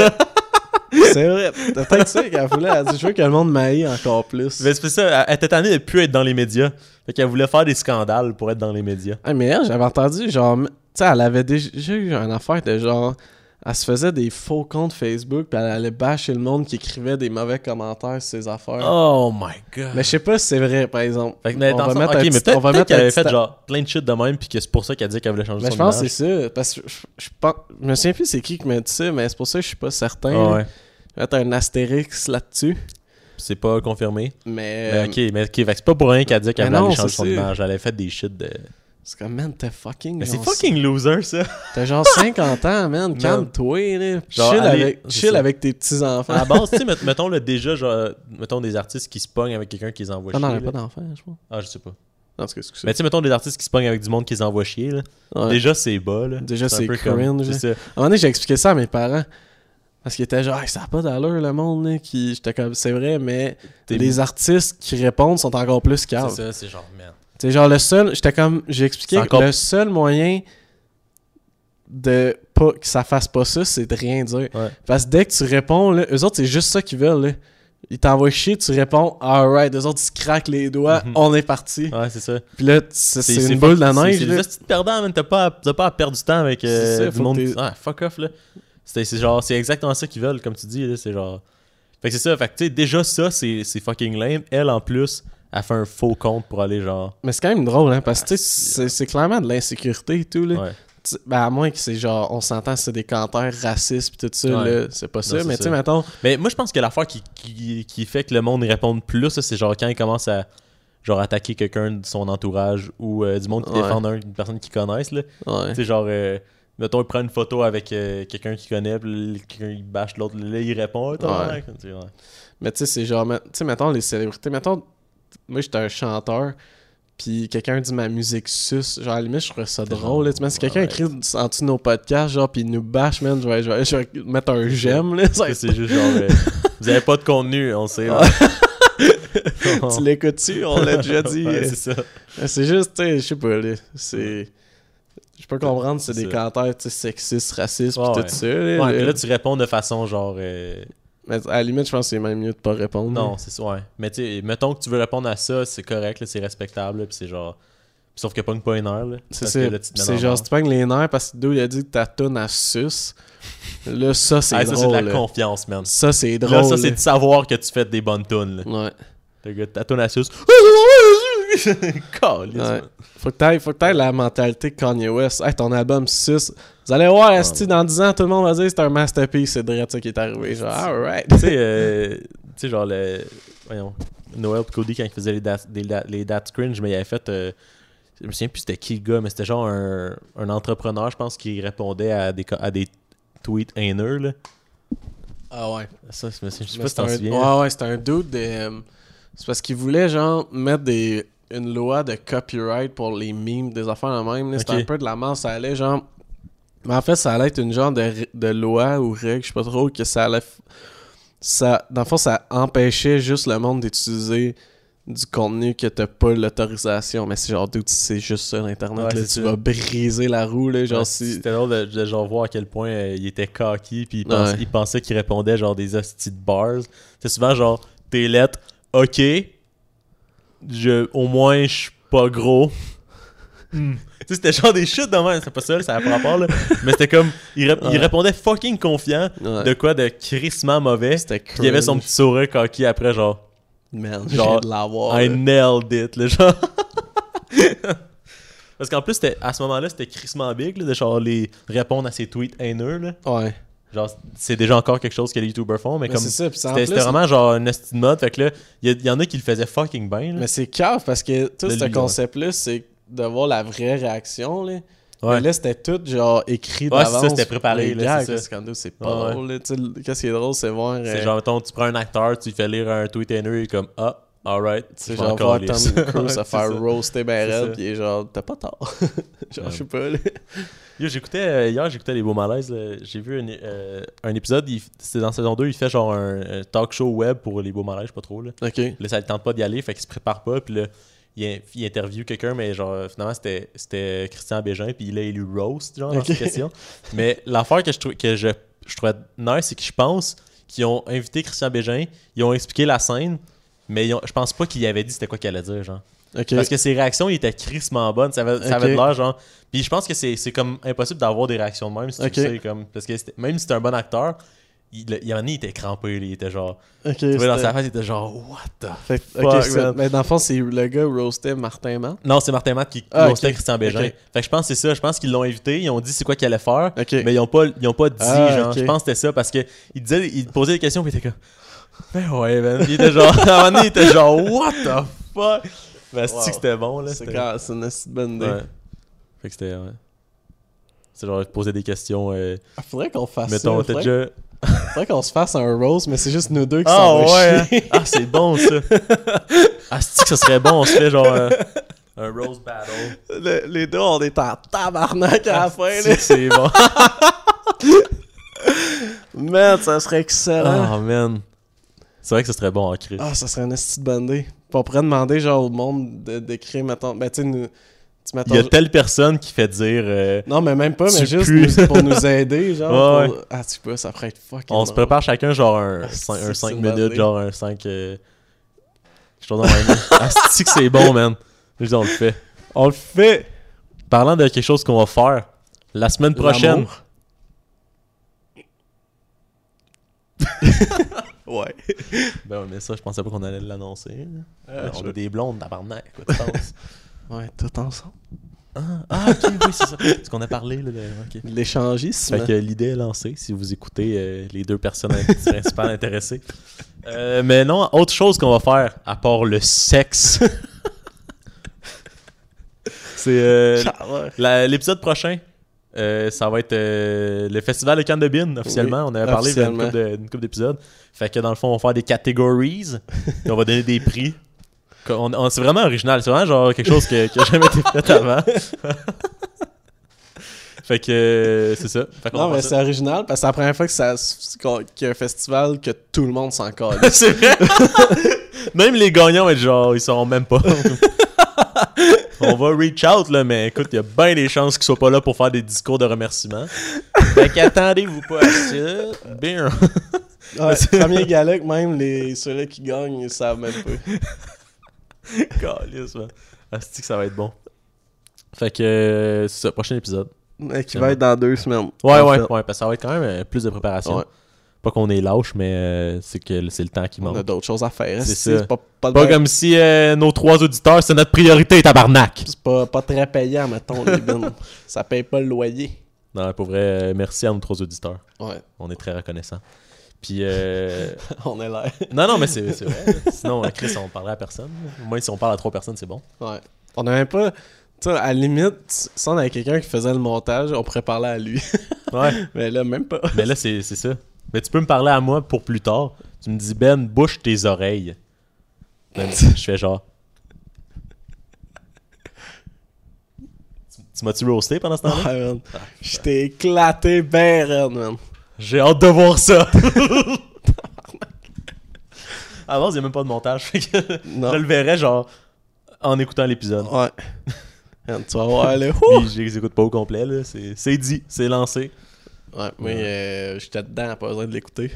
C'est vrai. T'as peut-être ça qu'elle voulait. Elle a dit, je veux que le monde m'aille encore plus. Mais c'est ça, elle était tannée de plus être dans les médias. Fait qu'elle voulait faire des scandales pour être dans les médias. Ah, mais elle, j'avais entendu, genre, tu sais, elle avait déjà eu une affaire de genre, elle se faisait des faux comptes Facebook, puis elle allait bâcher le monde qui écrivait des mauvais commentaires sur ses affaires. Oh my god. Mais je sais pas si c'est vrai, par exemple. Fait que, mais on va sens- mais petit- on va mettre qu'elle avait fait genre plein de shit de même, puis que c'est pour ça qu'elle disait qu'elle voulait changer Mais son je pense que c'est ça, parce que je, pense, je me souviens plus c'est qui qui m'a dit ça, mais c'est pour ça que je suis pas certain. Ah ouais. Je vais mettre un astérix là-dessus. C'est pas confirmé. Mais, Mais euh, ok, mais ok, fait que c'est pas pour rien qu'elle disait qu'elle voulait changer son image. Elle avait fait des shit de. C'est comme, man, t'es fucking. Mais c'est fucking loser ça. T'as genre 50 ans, man. Calme-toi, là. Genre, chill allez, avec, c'est chill avec tes petits-enfants. À la base, tu sais, met- mettons le déjà, genre, mettons des artistes qui se pognent avec quelqu'un qui les envoie Ah non, chier. elle a pas d'enfants, je pense. Ah, je sais pas. Non, c'est que c'est Mais tu sais, mettons des artistes qui se pognent avec du monde qui les envoie chier. Là. Ouais. Déjà, c'est bas. Là. Déjà, c'est comme- cringe, C'est ça. À un moment donné, j'ai expliqué ça à mes parents. Parce qu'ils étaient genre, Hey, ça n'a pas d'allure le monde. Là, qui... J'étais comme, c'est vrai, mais les artistes qui répondent sont encore plus C'est caves. ça, c'est genre, man. C'est genre le seul, j'étais comme, j'ai expliqué encore- le seul moyen de pas que ça fasse pas ça, c'est de rien dire. Ouais. Parce que dès que tu réponds, là, eux autres, c'est juste ça qu'ils veulent. Là. Ils t'envoient chier, tu réponds, alright, eux autres, ils se craquent les doigts, Mhm. on est parti. Ouais, c'est ça. Puis là, c'est une boule de c'est- neige. C'est petits perdants, man. T'as pas, à- pas à perdre du temps avec euh, ça, du monde. Ah, fuck off, là. C'est genre, c'est exactement ça qu'ils veulent, comme tu dis, là. C'est genre. Fait que c'est ça. Fait que, tu sais, déjà, ça, c'est fucking lame. Elle, en plus, a fait un faux compte pour aller, genre. Mais c'est quand même drôle, hein, parce que Ah, c'est c'est clairement de l'insécurité et tout. Là. Ouais. Ben, à moins que c'est genre, on s'entend, c'est des commentaires racistes pis tout ça, Ouais. là, c'est pas ça. mais tu sais, mettons, Mais moi, je pense que l'affaire qui, qui, qui fait que le monde réponde plus, c'est genre quand il commence à genre attaquer quelqu'un de son entourage ou euh, du monde qui Ouais. défend un- une personne qu'ils connaissent. Là. ouais. Tu sais, genre, euh, mettons, il prend une photo avec euh, quelqu'un qu'il connaît, puis quelqu'un il bâche l'autre, là, il répond. Ouais. Mais tu sais, c'est genre, tu sais, mettons, les célébrités, mettons, moi, j'étais un chanteur, puis quelqu'un dit ma musique sus, genre, à la limite, je trouve ça drôle, là. Tu si quelqu'un écrit en dessus de nos podcasts, genre, puis il nous bâche, man, je vais, je vais, je vais mettre un j'aime, là. C'est juste genre, euh, vous avez pas de contenu, on sait. tu l'écoutes-tu? On l'a déjà dit. Ouais, c'est ça. c'est juste, tu sais, je sais pas, là, c'est... Je peux comprendre, c'est C'est des commentaires, tu sais, sexistes, racistes, Ouais, ouais. tout ça, là. Là, tu réponds de façon genre. euh, Mais à la limite, je pense que c'est même mieux de pas répondre. Non, c'est ça, ouais. Mais tu sais, mettons que tu veux répondre à ça, c'est correct, c'est respectable, là, puis c'est genre. Sauf que pogne pas une heure, là. C'est C'est genre, si tu pognes les nerfs parce que Do, il a dit que ta tonne à sus. Là, ça, c'est Ah, ça, c'est de drôle. la là. confiance, man. Ça, c'est drôle. Là, ça, c'est de savoir que tu fais des bonnes tunes. là. Ouais. Le gars, ta tune à sus. Calisse, Ouais. man. Faut que t'ailles, faut que t'ailles la mentalité de Kanye West. Hey, ton album 6. Vous allez voir, esti, dans 10 ans, tout le monde va dire que c'est un masterpiece. C'est direct ça qui est arrivé. Genre, alright. tu sais, euh, tu sais, genre, le. Voyons. Noël Cody, quand ils faisaient les dat, des dat- les dat cringe, mais il avait fait. euh, je me souviens plus c'était qui le gars, mais c'était genre un, un entrepreneur, je pense, qui répondait à des, co- à des tweets haineux, là. Ah ouais. Ça, je me souviens- je sais Mais pas si t'en c'est un- souviens. Ouais, ouais, c'était un doute de. euh, c'est parce qu'il voulait, genre, mettre des, une loi de copyright pour les memes, des affaires de même. C'était un peu de la masse. Ça allait, genre. Mais en fait, ça allait être une genre de, de loi ou règle, je sais pas trop, que ça allait. f- Ça, dans le fond, ça empêchait juste le monde d'utiliser du contenu que t'as pas l'autorisation. Mais c'est genre, dude, c'est juste ça, l'Internet. Ouais, tu vas briser la roue, là. Genre, Ouais, si. C'était drôle de, de genre voir à quel point euh, il était cocky puis il, pense- Ouais. il pensait qu'il répondait genre des hosties de bars. C'est souvent genre tes lettres, ok, je, au moins je suis pas gros. Hmm. Tu sais, c'était genre des shit de même, c'est pas ça, ça n'a pas rapport là. Mais c'était comme, il, rép- il Ouais. répondait fucking confiant Ouais. de quoi de crissement mauvais. C'était il y avait son petit sourire cocky après genre, genre, j'ai de l'avoir. I là. nailed it, là, genre. Parce qu'en plus, à ce moment-là, c'était crissement big, là, de genre les répondre à ses tweets haineux, là. Ouais. Genre, c'est déjà encore quelque chose que les YouTubers font, mais, Mais comme c'était vraiment genre un esti de mode. Fait que là, il y, en a qui le faisaient fucking bien. Là. Mais c'est cave parce que tout ce concept-là, c'est de voir la vraie réaction. Là. Ouais. Mais là, c'était tout genre écrit Ouais, d'avance. ça, c'était préparé, c'est pas Ouais, drôle. là. Tu sais, Qu'est-ce qui est drôle, c'est voir. C'est euh, genre, mettons, tu prends un acteur, tu lui fais lire un tweet haineux, et comme, ah, alright. C'est genre voir. Tom Cruise se Ouais, faire roaster ben raide, genre, t'as pas tort. genre, Ouais. je sais pas, j'écoutais, euh, hier, j'écoutais Les Beaux Malaises. J'ai vu un, euh, un épisode, c'était dans saison 2, il fait genre un, un talk show web pour Les Beaux Malaises, je sais pas trop. Là. Ok. Là, ça le tente pas d'y aller, fait qu'il se prépare pas. Puis là, il, il interview quelqu'un, mais genre, finalement, c'était, Christian Bégin. Puis là, il lui roast, genre, dans Ok. cette question. Mais l'affaire que je, que je, je trouvais nice, c'est que je pense qu'ils ont invité Christian Bégin, ils ont expliqué la scène, mais ils ont- je pense pas qu'il avait dit c'était quoi qu'il allait dire, genre. Parce que ses réactions, il était crissement bonnes. Ça avait, ça avait Ok. de l'air, genre. Puis je pense que c'est, c'est comme impossible d'avoir des réactions de même, si tu le sais, comme. Parce que même si c'était un bon acteur, il, il y en a, il était crampé, il était genre. Tu vois, dans sa face, il était genre, what the Fait Fuck, mais dans le fond, c'est le gars roastait Martin Matt? Non, c'est Martin Matt qui Ah, roastait. Christian Bégin. Fait que je pense que c'est ça. Je pense qu'ils l'ont invité. Ils ont dit c'est quoi qu'il allait faire. Mais ils ont pas, ils ont pas dit, Ah, genre. Je pense que c'était ça parce que il disait, il posait des questions puis il était comme. Ben ouais, man. Il était genre. À un moment donné, il était genre, what the fuck? Ben, c'est Wow. que c'était bon, là? C'est grave, c'est une bonne idée. Ouais. Fait que c'était. Ouais. C'est genre, poser des questions. Euh, Ah, faudrait qu'on fasse mettons, ça. Faudrait, déjà. faudrait qu'on se fasse un rose, mais c'est juste nous deux qui Ah s'en ouais! chier. hein? Ah, c'est bon ça! Ah, c'est que ça serait bon, on se fait genre euh, un Rose Battle. Le- les deux, on est en tabarnak à la fin. C'est Là. que c'est bon? Man, ça serait excellent. Oh man. C'est vrai que ça serait bon en crise. Ah, ça serait une esti de. Puis on pourrait demander genre au monde de- d'écrire, mettons. Ben, tu sais, Il y a telle personne qui fait dire. euh, Non, mais même pas, mais juste nous- pour nous aider, genre. Ouais, pour- Ah, tu sais pas, ça ferait être fucking. on se prépare chacun genre un Ah, 5, c'est- un c'est cinq une bonne minutes, idée. genre un 5. Euh... même. Ah, c'est que c'est bon, man. Je dis, on le fait. On le fait. Parlant de quelque chose qu'on va faire la semaine prochaine. Ouais. Ben ouais, mais ça, je pensais pas qu'on allait l'annoncer. Ah, on je- a des blondes, tabarnak. Quoi, tu penses? Ouais, tout ensemble. Ah, ok, oui, c'est ça. Ce qu'on a parlé, là. de-. L'échangisme. Fait que l'idée est lancée si vous écoutez euh, les deux personnes principales intéressées. Euh, mais non, autre chose qu'on va faire, à part le sexe. C'est euh, l'épisode prochain. Euh, ça va être euh, le festival de Cannes de Bin, officiellement. Oui, on avait parlé d'une couple d'épisodes. Fait que dans le fond, on va faire des categories. on va donner des prix. On- on- c'est vraiment original. C'est vraiment genre quelque chose que- qui a jamais été fait avant. fait que euh, c'est ça. Fait Non, mais c'est original parce que c'est la première fois que ça, qu'il y a un festival que tout le monde s'en colle. c'est vrai. même les gagnants être genre, ils sauront même pas. On va reach out, là, mais écoute, il y a bien des chances qu'ils soient pas là pour faire des discours de remerciement. Fait qu'attendez-vous pas à ça. Bien. Ouais, premier gala que même les, ceux-là qui gagnent, ils savent même pas. Calice, man. Asti que ça va être bon? Fait que, euh, c'est ça, prochain épisode. Qui va être dans deux semaines. Ouais, ouais, fait. ouais, parce que ça va être quand même euh, plus de préparation. Ouais. Pas qu'on est lâche, mais euh, c'est que c'est le temps qui On a manque. d'autres choses à faire. C'est ça. pas, pas, de Pas même- comme si euh, nos trois auditeurs, c'est notre priorité, tabarnak! c'est pas, pas très payant, mettons, les bins. Ça paye pas le loyer. Non, pour vrai, euh, merci à nos trois auditeurs. Ouais, On est très reconnaissants. Puis, euh... on est là. non, non, mais c'est vrai. Sinon, Chris, on parlerait à personne. Au moins, si on parle à trois personnes, c'est bon. Ouais. On avait pas. Tu sais, à la limite, si on avait quelqu'un qui faisait le montage, on pourrait parler à lui. Ouais. Mais là, même pas. mais là, c'est ça. Mais tu peux me parler à moi pour plus tard. Tu me dis, Ben, bouche tes oreilles. Ben, je fais genre. Tu- Tu m'as-tu roasté pendant ce temps-là? Ouais, man. Je t'ai éclaté ben raide, man. J'ai hâte de voir ça. base, il n'y a même pas de montage. fait que Non. je le verrai genre en écoutant l'épisode. Ouais. Tu vas voir, là. Je les écoute pas au complet. là. C'est dit, c'est lancé. Ouais, mais euh, j'étais dedans, pas besoin de l'écouter.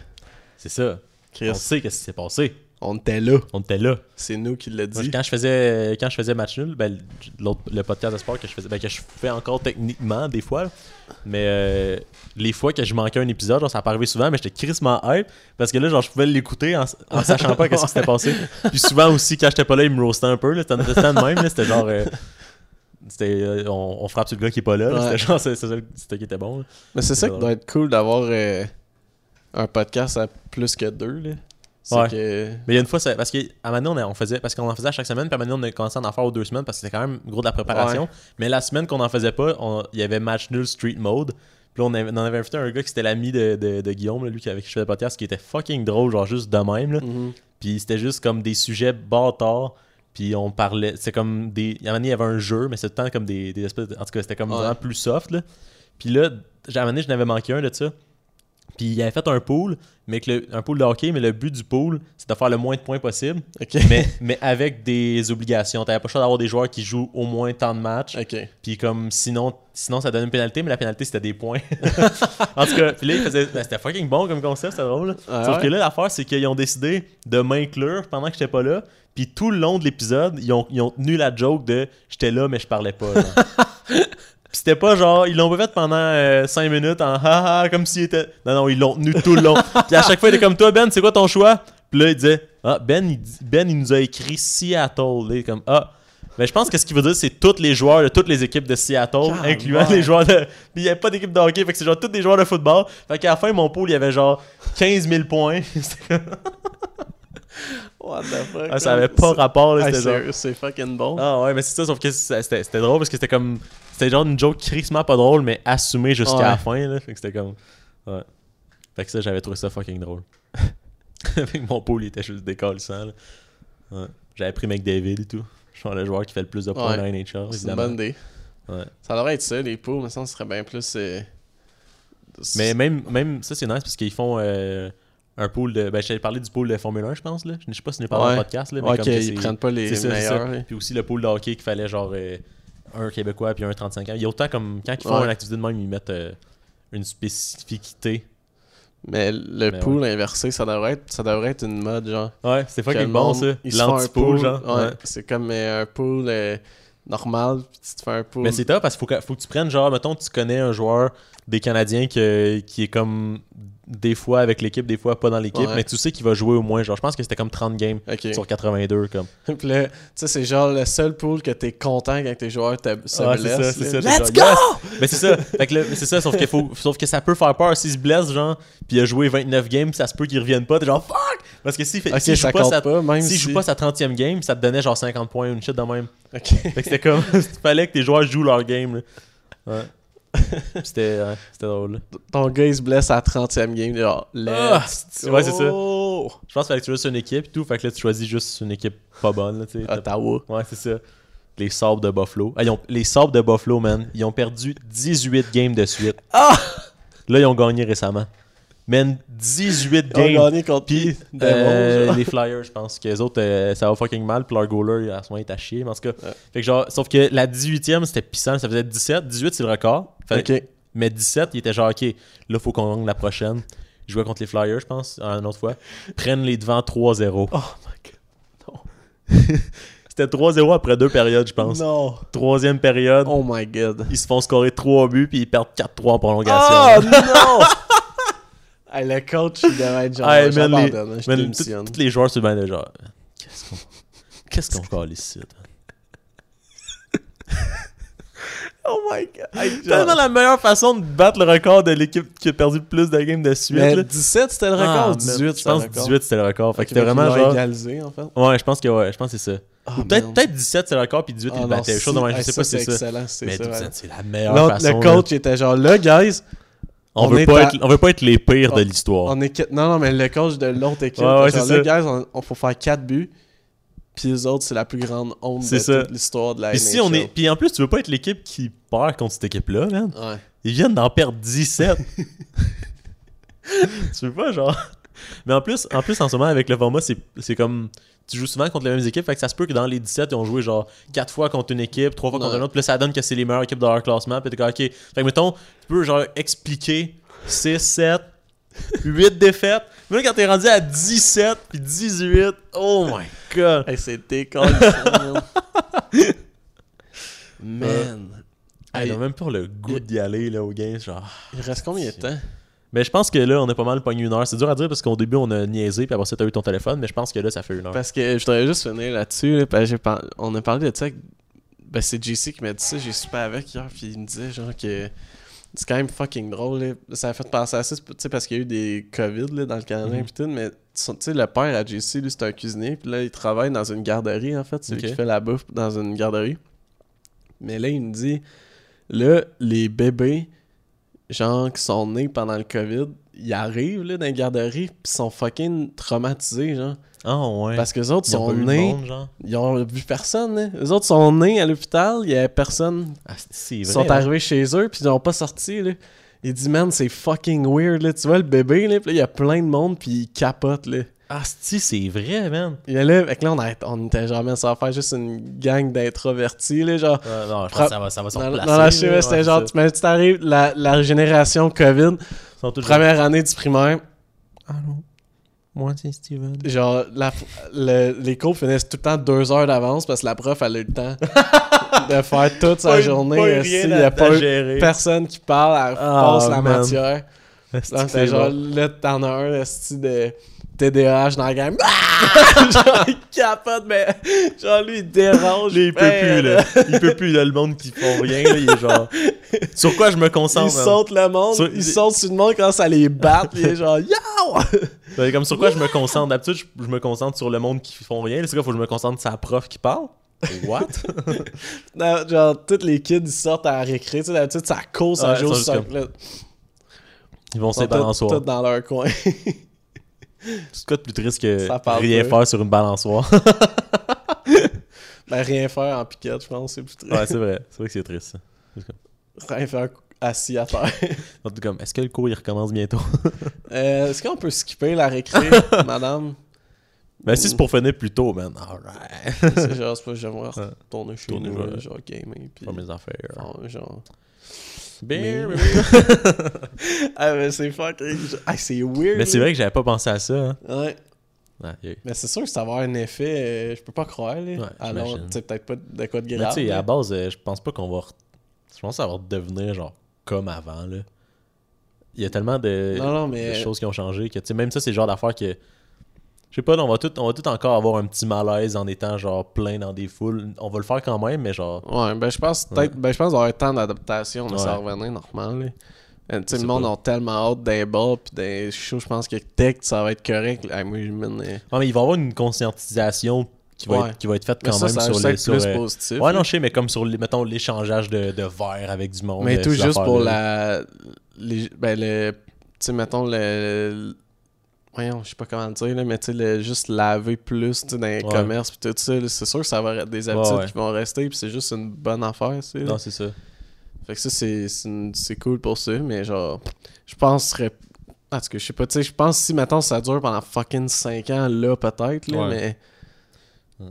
C'est ça. Chris, On sait qu'est-ce qui s'est passé. on était là. On était là. C'est nous qui l'a Moi, dit. quand je faisais quand je faisais match nul, ben, l'autre- le podcast de sport que je faisais, ben, que je fais encore techniquement des fois, là. mais euh, les fois que je manquais un épisode, genre, ça pas arrivé souvent, mais j'étais crissement hype parce que là, genre, je pouvais l'écouter en, en sachant pas qu'est-ce qui s'était passé. Puis souvent aussi, quand j'étais pas là, il me roastait un peu. là. C'était c'était de même. là. C'était genre. euh, c'était, euh, on, on frappe sur le gars qui est pas là. Ouais. C'était genre, c'est ça qui était bon. là. Mais c'est ça qui doit être cool d'avoir euh, un podcast à plus que deux, là. C'est Ouais. que. Mais il y a une fois, parce qu'à donné, on, on faisait, parce qu'on en faisait à chaque semaine, puis à donné, on a commencé à en faire aux deux semaines parce que c'était quand même gros de la préparation. Mais la semaine qu'on en faisait pas, il y avait match nul street mode. Puis là, on, avait- on avait invité un gars qui était l'ami de, de, de Guillaume, là, lui qui avec qui je faisais le podcast, qui était fucking drôle, genre juste de même. Là. Mhm. Puis c'était juste comme des sujets bâtards. Puis on parlait, c'est comme des. À un moment donné, il y avait un jeu, mais c'était comme des, des espèces. de- en tout cas, c'était comme Ouais. vraiment plus soft. Là. Puis là, à un moment donné, je n'avais manqué un de ça. Puis il avait fait un pool, mais que le- un pool de hockey, mais le but du pool, c'est de faire le moins de points possible, mais, mais avec des obligations. T'avais pas le choix d'avoir des joueurs qui jouent au moins tant de matchs. Puis comme sinon, sinon ça donne une pénalité, mais la pénalité c'était des points. en tout cas, puis là, il faisait- ben, c'était fucking bon comme concept, c'était drôle. Ah Sauf ouais? que là, l'affaire, c'est qu'ils ont décidé de m'inclure pendant que j'étais pas là. Puis tout le long de l'épisode, ils ont, ils ont tenu la joke de j'étais là, mais je parlais pas. c'était pas genre, ils l'ont pas fait pendant 5 minutes en haha, comme s'il était. Non, non, ils l'ont tenu tout le long. Puis à chaque fois, il était comme toi, Ben, c'est quoi ton choix? Puis là, il disait, ah, Ben, il, dit- ben, il nous a écrit Seattle. Il est comme, ah. Mais je pense que ce qu'il veut dire, c'est tous les joueurs de toutes les équipes de Seattle, incluant les joueurs de. Puis il n'y avait pas d'équipe de hockey, fait que c'est genre tous des joueurs de football. Fait qu'à la fin, mon pool, il y avait genre 15 000 points. What the fuck? Ah, ça avait pas rapport, là, c'était genre. c'est- fucking bon. Ah ouais, mais c'est ça, sauf que c'était drôle parce que c'était comme. C'était genre une joke crissement pas drôle, mais assumée jusqu'à Ouais. la fin, là. Fait que c'était comme. Ouais. Fait que ça, j'avais trouvé ça fucking drôle. Fait que mon pool, il était juste décalissant, là. Ouais. J'avais pris McDavid et tout. Je suis le joueur qui fait le plus de points Ouais. dans NHL, C'est une bonne idée. Ouais. Ça devrait être ça, les poules, mais ça, serait bien plus. euh, Mais même, même ça, c'est nice parce qu'ils font euh, un pool de. Ben, j'avais parlé du pool de Formule 1, je pense, là. Je sais pas si on est parlé dans le podcast, là. Mais Ouais, comme que prennent pas les ça, meilleurs. ça. Puis aussi le pool de hockey qu'il fallait genre euh, un Québécois puis un 35 ans. Il y a autant comme quand ils font Ouais. une activité de même, ils mettent euh, une spécificité. Mais le Mais pool inversé, ça devrait, être, ça devrait être une mode, genre. Ouais, c'est fucking bon ça. L'anti-pool, pool, genre. C'est comme euh, un pool normal, puis tu te fais un pool. Mais c'est top parce qu'il faut que, faut que tu prennes genre, mettons, tu connais un joueur des Canadiens que- qui est comme des fois avec l'équipe, des fois pas dans l'équipe, Ouais. mais tu sais qu'il va jouer au moins. Genre, je pense que c'était comme 30 games sur 82. Comme. Puis là, tu sais, c'est genre le seul pool que t'es content quand tes joueurs te, se blessent. ça, c'est là. ça, Let's go! yes! Mais c'est ça. Fait que c'est ça, sauf, faut, sauf que ça peut faire peur s'il se blesse, genre, puis il a joué 29 games, ça se peut qu'il revienne pas. T'es genre fuck! Parce que s'il fait- Ok, s'il joue pas sa- pas, même s'il si... joue pas sa 30e game, ça te donnait genre 50 points ou une shit de même. Ok. Fait que c'était comme. Il fallait que tes joueurs jouent leur game. Là. Ouais. C'était c'était drôle. Ton gars, il se blesse à la 30e game, genre, Ah, let's ouais, c'est ça. Je pense qu'il fallait que tu choisisses une équipe et tout. Fait que là, tu choisis juste une équipe pas bonne. Là, Ottawa. Ouais, c'est ça. Les Sabres de Buffalo. Ah, ils ont- les Sabres de Buffalo, man, ils ont perdu 18 games de suite. Ah! Là, ils ont gagné récemment. Man, 18 Ils ont games. gagné contre euh, genre. les Flyers, je pense que les autres, euh, ça va fucking mal. Puis leur goaler, à ce moment, il est à chier. Mais en tout cas, Ouais. fait que genre, sauf que la 18e, c'était pissant. Ça faisait 17. 18, c'est le record. Fait-. Mais 17, il était genre, OK, là, faut qu'on gagne la prochaine. Jouaient contre les Flyers, je pense, une autre fois. Prennent les devants 3-0. Oh my god. C'était 3-0 après deux périodes, je pense. Non. Troisième période, Oh my god. ils se font scorer 3 buts puis ils perdent 4-3 en prolongation. Oh non! hey, le coach, il devait être genre. Hey, j'abandonne, je démissionne. tous tous les joueurs sur le banc de genre. Qu'est-ce qu'on. Qu'est-ce qu'on colle ici? là? Oh my god. Hey, Tellement la meilleure façon de battre le record de l'équipe qui a perdu le plus de games de suite. Mais là. 17, c'était le record Ah, ou man, 18, Je pense record? 18 c'était le record. Fait Ok, que c'était vraiment genre. égalisé, en fait. Ouais, je pense que ouais, je pense que c'est ça. Ah, peut-être peut-être 17 c'est le record puis 18 Ah, il non, battait. Quelque chose si. même, je Hey, sais ça, pas si c'est ça. excellent, c'est Mais ça. 17 ouais. c'est la meilleure façon. le là. coach était genre, là, guys, On on veut pas à- être on veut pas être les pires de l'histoire. on est... que- Non, non, mais le coach de l'autre équipe, Ouais, ouais, genre, c'est là, guys, on, on faut faire 4 buts, puis les autres, c'est la plus grande honte de ça. toute l'histoire de la Puis si on est puis en plus tu veux pas être l'équipe qui perd contre cette équipe là, man. Ouais. Ils viennent d'en perdre 17. tu veux pas, genre. Mais en plus, en plus, en ce moment, avec le format, c'est comme. Tu joues souvent contre les mêmes équipes, fait que ça se peut que dans les 17, ils ont joué genre 4 fois contre une équipe, 3 fois contre Ouais. une autre, puis là ça donne que c'est les meilleures équipes de leur classement, puis t'es comme, ok. Fait que mettons, tu peux genre expliquer 6, 7, 8 défaites. Mais là, quand t'es rendu à 17 puis 18, oh my god. Hey, c'était con. Man. Hey, on a même pas le goût d'y aller là, au game, genre. il reste combien de temps? Mais je pense que là, on a pas mal pogné une heure. C'est dur à dire parce qu'au début, on a niaisé, puis après ça, t'as eu ton téléphone, mais je pense que là, ça fait une heure. Parce que je voudrais juste finir là-dessus. Là, parce que j'ai par- On a parlé de ça. Ben, c'est JC qui m'a dit ça. J'ai super avec hier. Puis il me disait genre que c'est quand même fucking drôle. là. Ça a fait penser à ça. parce qu'il y a eu des COVID là, dans le Canada Mhm. et tout. Mais tu sais, le père à JC, lui, c'est un cuisinier. Puis là, il travaille dans une garderie en fait. C'est lui qui fait la bouffe dans une garderie. Mais là, il me dit là, les bébés, genre, qui sont nés pendant le COVID, ils arrivent là, dans les garderies. Puis sont fucking traumatisés, genre. Ah ouais. Parce que les autres Ils sont nés. monde, genre. Ils ont vu personne, hein. Les autres sont nés à l'hôpital, il y avait personne. Ah, c'est Ils sont hein. arrivés chez eux, puis ils ont pas sorti, là. Il dit, man, c'est fucking weird, là. Tu vois le bébé, là, puis là, il y a plein de monde, puis il capote, là. Ah, si, c'est vrai, man. Il y a là, avec là, on, a- on était genre, man, ça va faire juste une gang d'introvertis, là, genre. Non, je pense que ça va, ça va se replacer. dans la chimie, là. c'était Ouais, genre, tu tu t'arrives, la, la génération COVID, sont première année du primaire, Allô? Moi, c'est Steven. genre, la, le- les cours finissent tout le temps deux heures d'avance parce que la prof, elle a eu le temps de faire toute sa Pas journée. pas Il y a pas personne qui parle, elle Ah, passe la man. matière. C'est genre, là, t'en as un, de TDAH dans la game. Ah! genre, il capote, mais genre, lui, il dérange. Là, il peut plus, là. Il peut plus, là, le monde qui font rien, là, il est genre... Sur quoi je me Il concentre, man? saute le monde, Sur- il saute sur le monde quand ça les bat, il est genre, yo! Ben, Comme sur quoi je me concentre? D'habitude, je, je me concentre sur le monde qui font rien. Là, C'est quoi, faut que je me concentre sur la prof qui parle? What? Non, genre, tous les kids, ils sortent à la récré, tu sais, d'habitude, ça joue ils sont sur Ils vont balançoires. tous tous dans leur coin. C'est quoi de plus triste que rien peu. faire sur une balançoire? ben, rien faire en piquette, je pense, c'est plus triste. ouais, c'est vrai. C'est vrai que c'est triste. ça. Rien faire assis à terre. En tout cas, est-ce que le cours il recommence bientôt? Euh, Est-ce qu'on peut skipper la récré, madame? Ben si c'est pour finir plus tôt, man. Alright. C'est genre, c'est pas, j'aimerais retourner chez nous, genre, gamer, pis... Pas mes affaires. Genre... Ben, Mais- ah, mais c'est fucking... Ah, c'est weird, Mais c'est vrai que j'avais pas pensé à ça. Hein. Ouais. Yeah. Mais c'est sûr que ça va avoir un effet, euh, je peux pas croire, là. Ouais, Alors, tu sais, peut-être pas de quoi de Mais grave. tu sais, à la base, euh, je pense pas qu'on va. re- Je pense que ça va devenir genre comme avant, là. Il y a tellement de, Non, non, de mais... choses qui ont changé que, tu sais, même ça, c'est le genre d'affaires que. Je sais pas, on va, tout, on va tout encore avoir un petit malaise en étant genre plein dans des foules. On va le faire quand même, mais genre. Ouais, ben je pense peut-être ben je pense avoir un temps d'adaptation, mais ça Ouais. va revenir normal. Euh, Tu sais, le monde pas. a tellement hâte d'un bas pis des shows, je pense que tech ça va être correct. Moi, je Ah, mais il va y avoir une conscientisation qui va, Ouais. être, qui va être faite quand ça, même ça sur les. Sur, plus euh, positif. Ouais, non, je sais, mais comme sur, les, mettons, l'échangeage de, de verre avec du monde. Mais euh, tout juste pour la. Les, ben, le. Tu sais, mettons le. Voyons, je sais pas comment dire, là, mais tu sais, juste laver plus dans les Ouais. commerces pis tout ça, c'est sûr que ça va être des habitudes Ouais, qui vont rester pis c'est juste une bonne affaire, là. Non, c'est ça. Fait que ça, c'est- cool pour ça, mais genre, je penserais. En tout cas, je sais pas, tu sais, je pense si maintenant ça dure pendant fucking 5 ans, là, peut-être, là, Ouais. mais. Euh,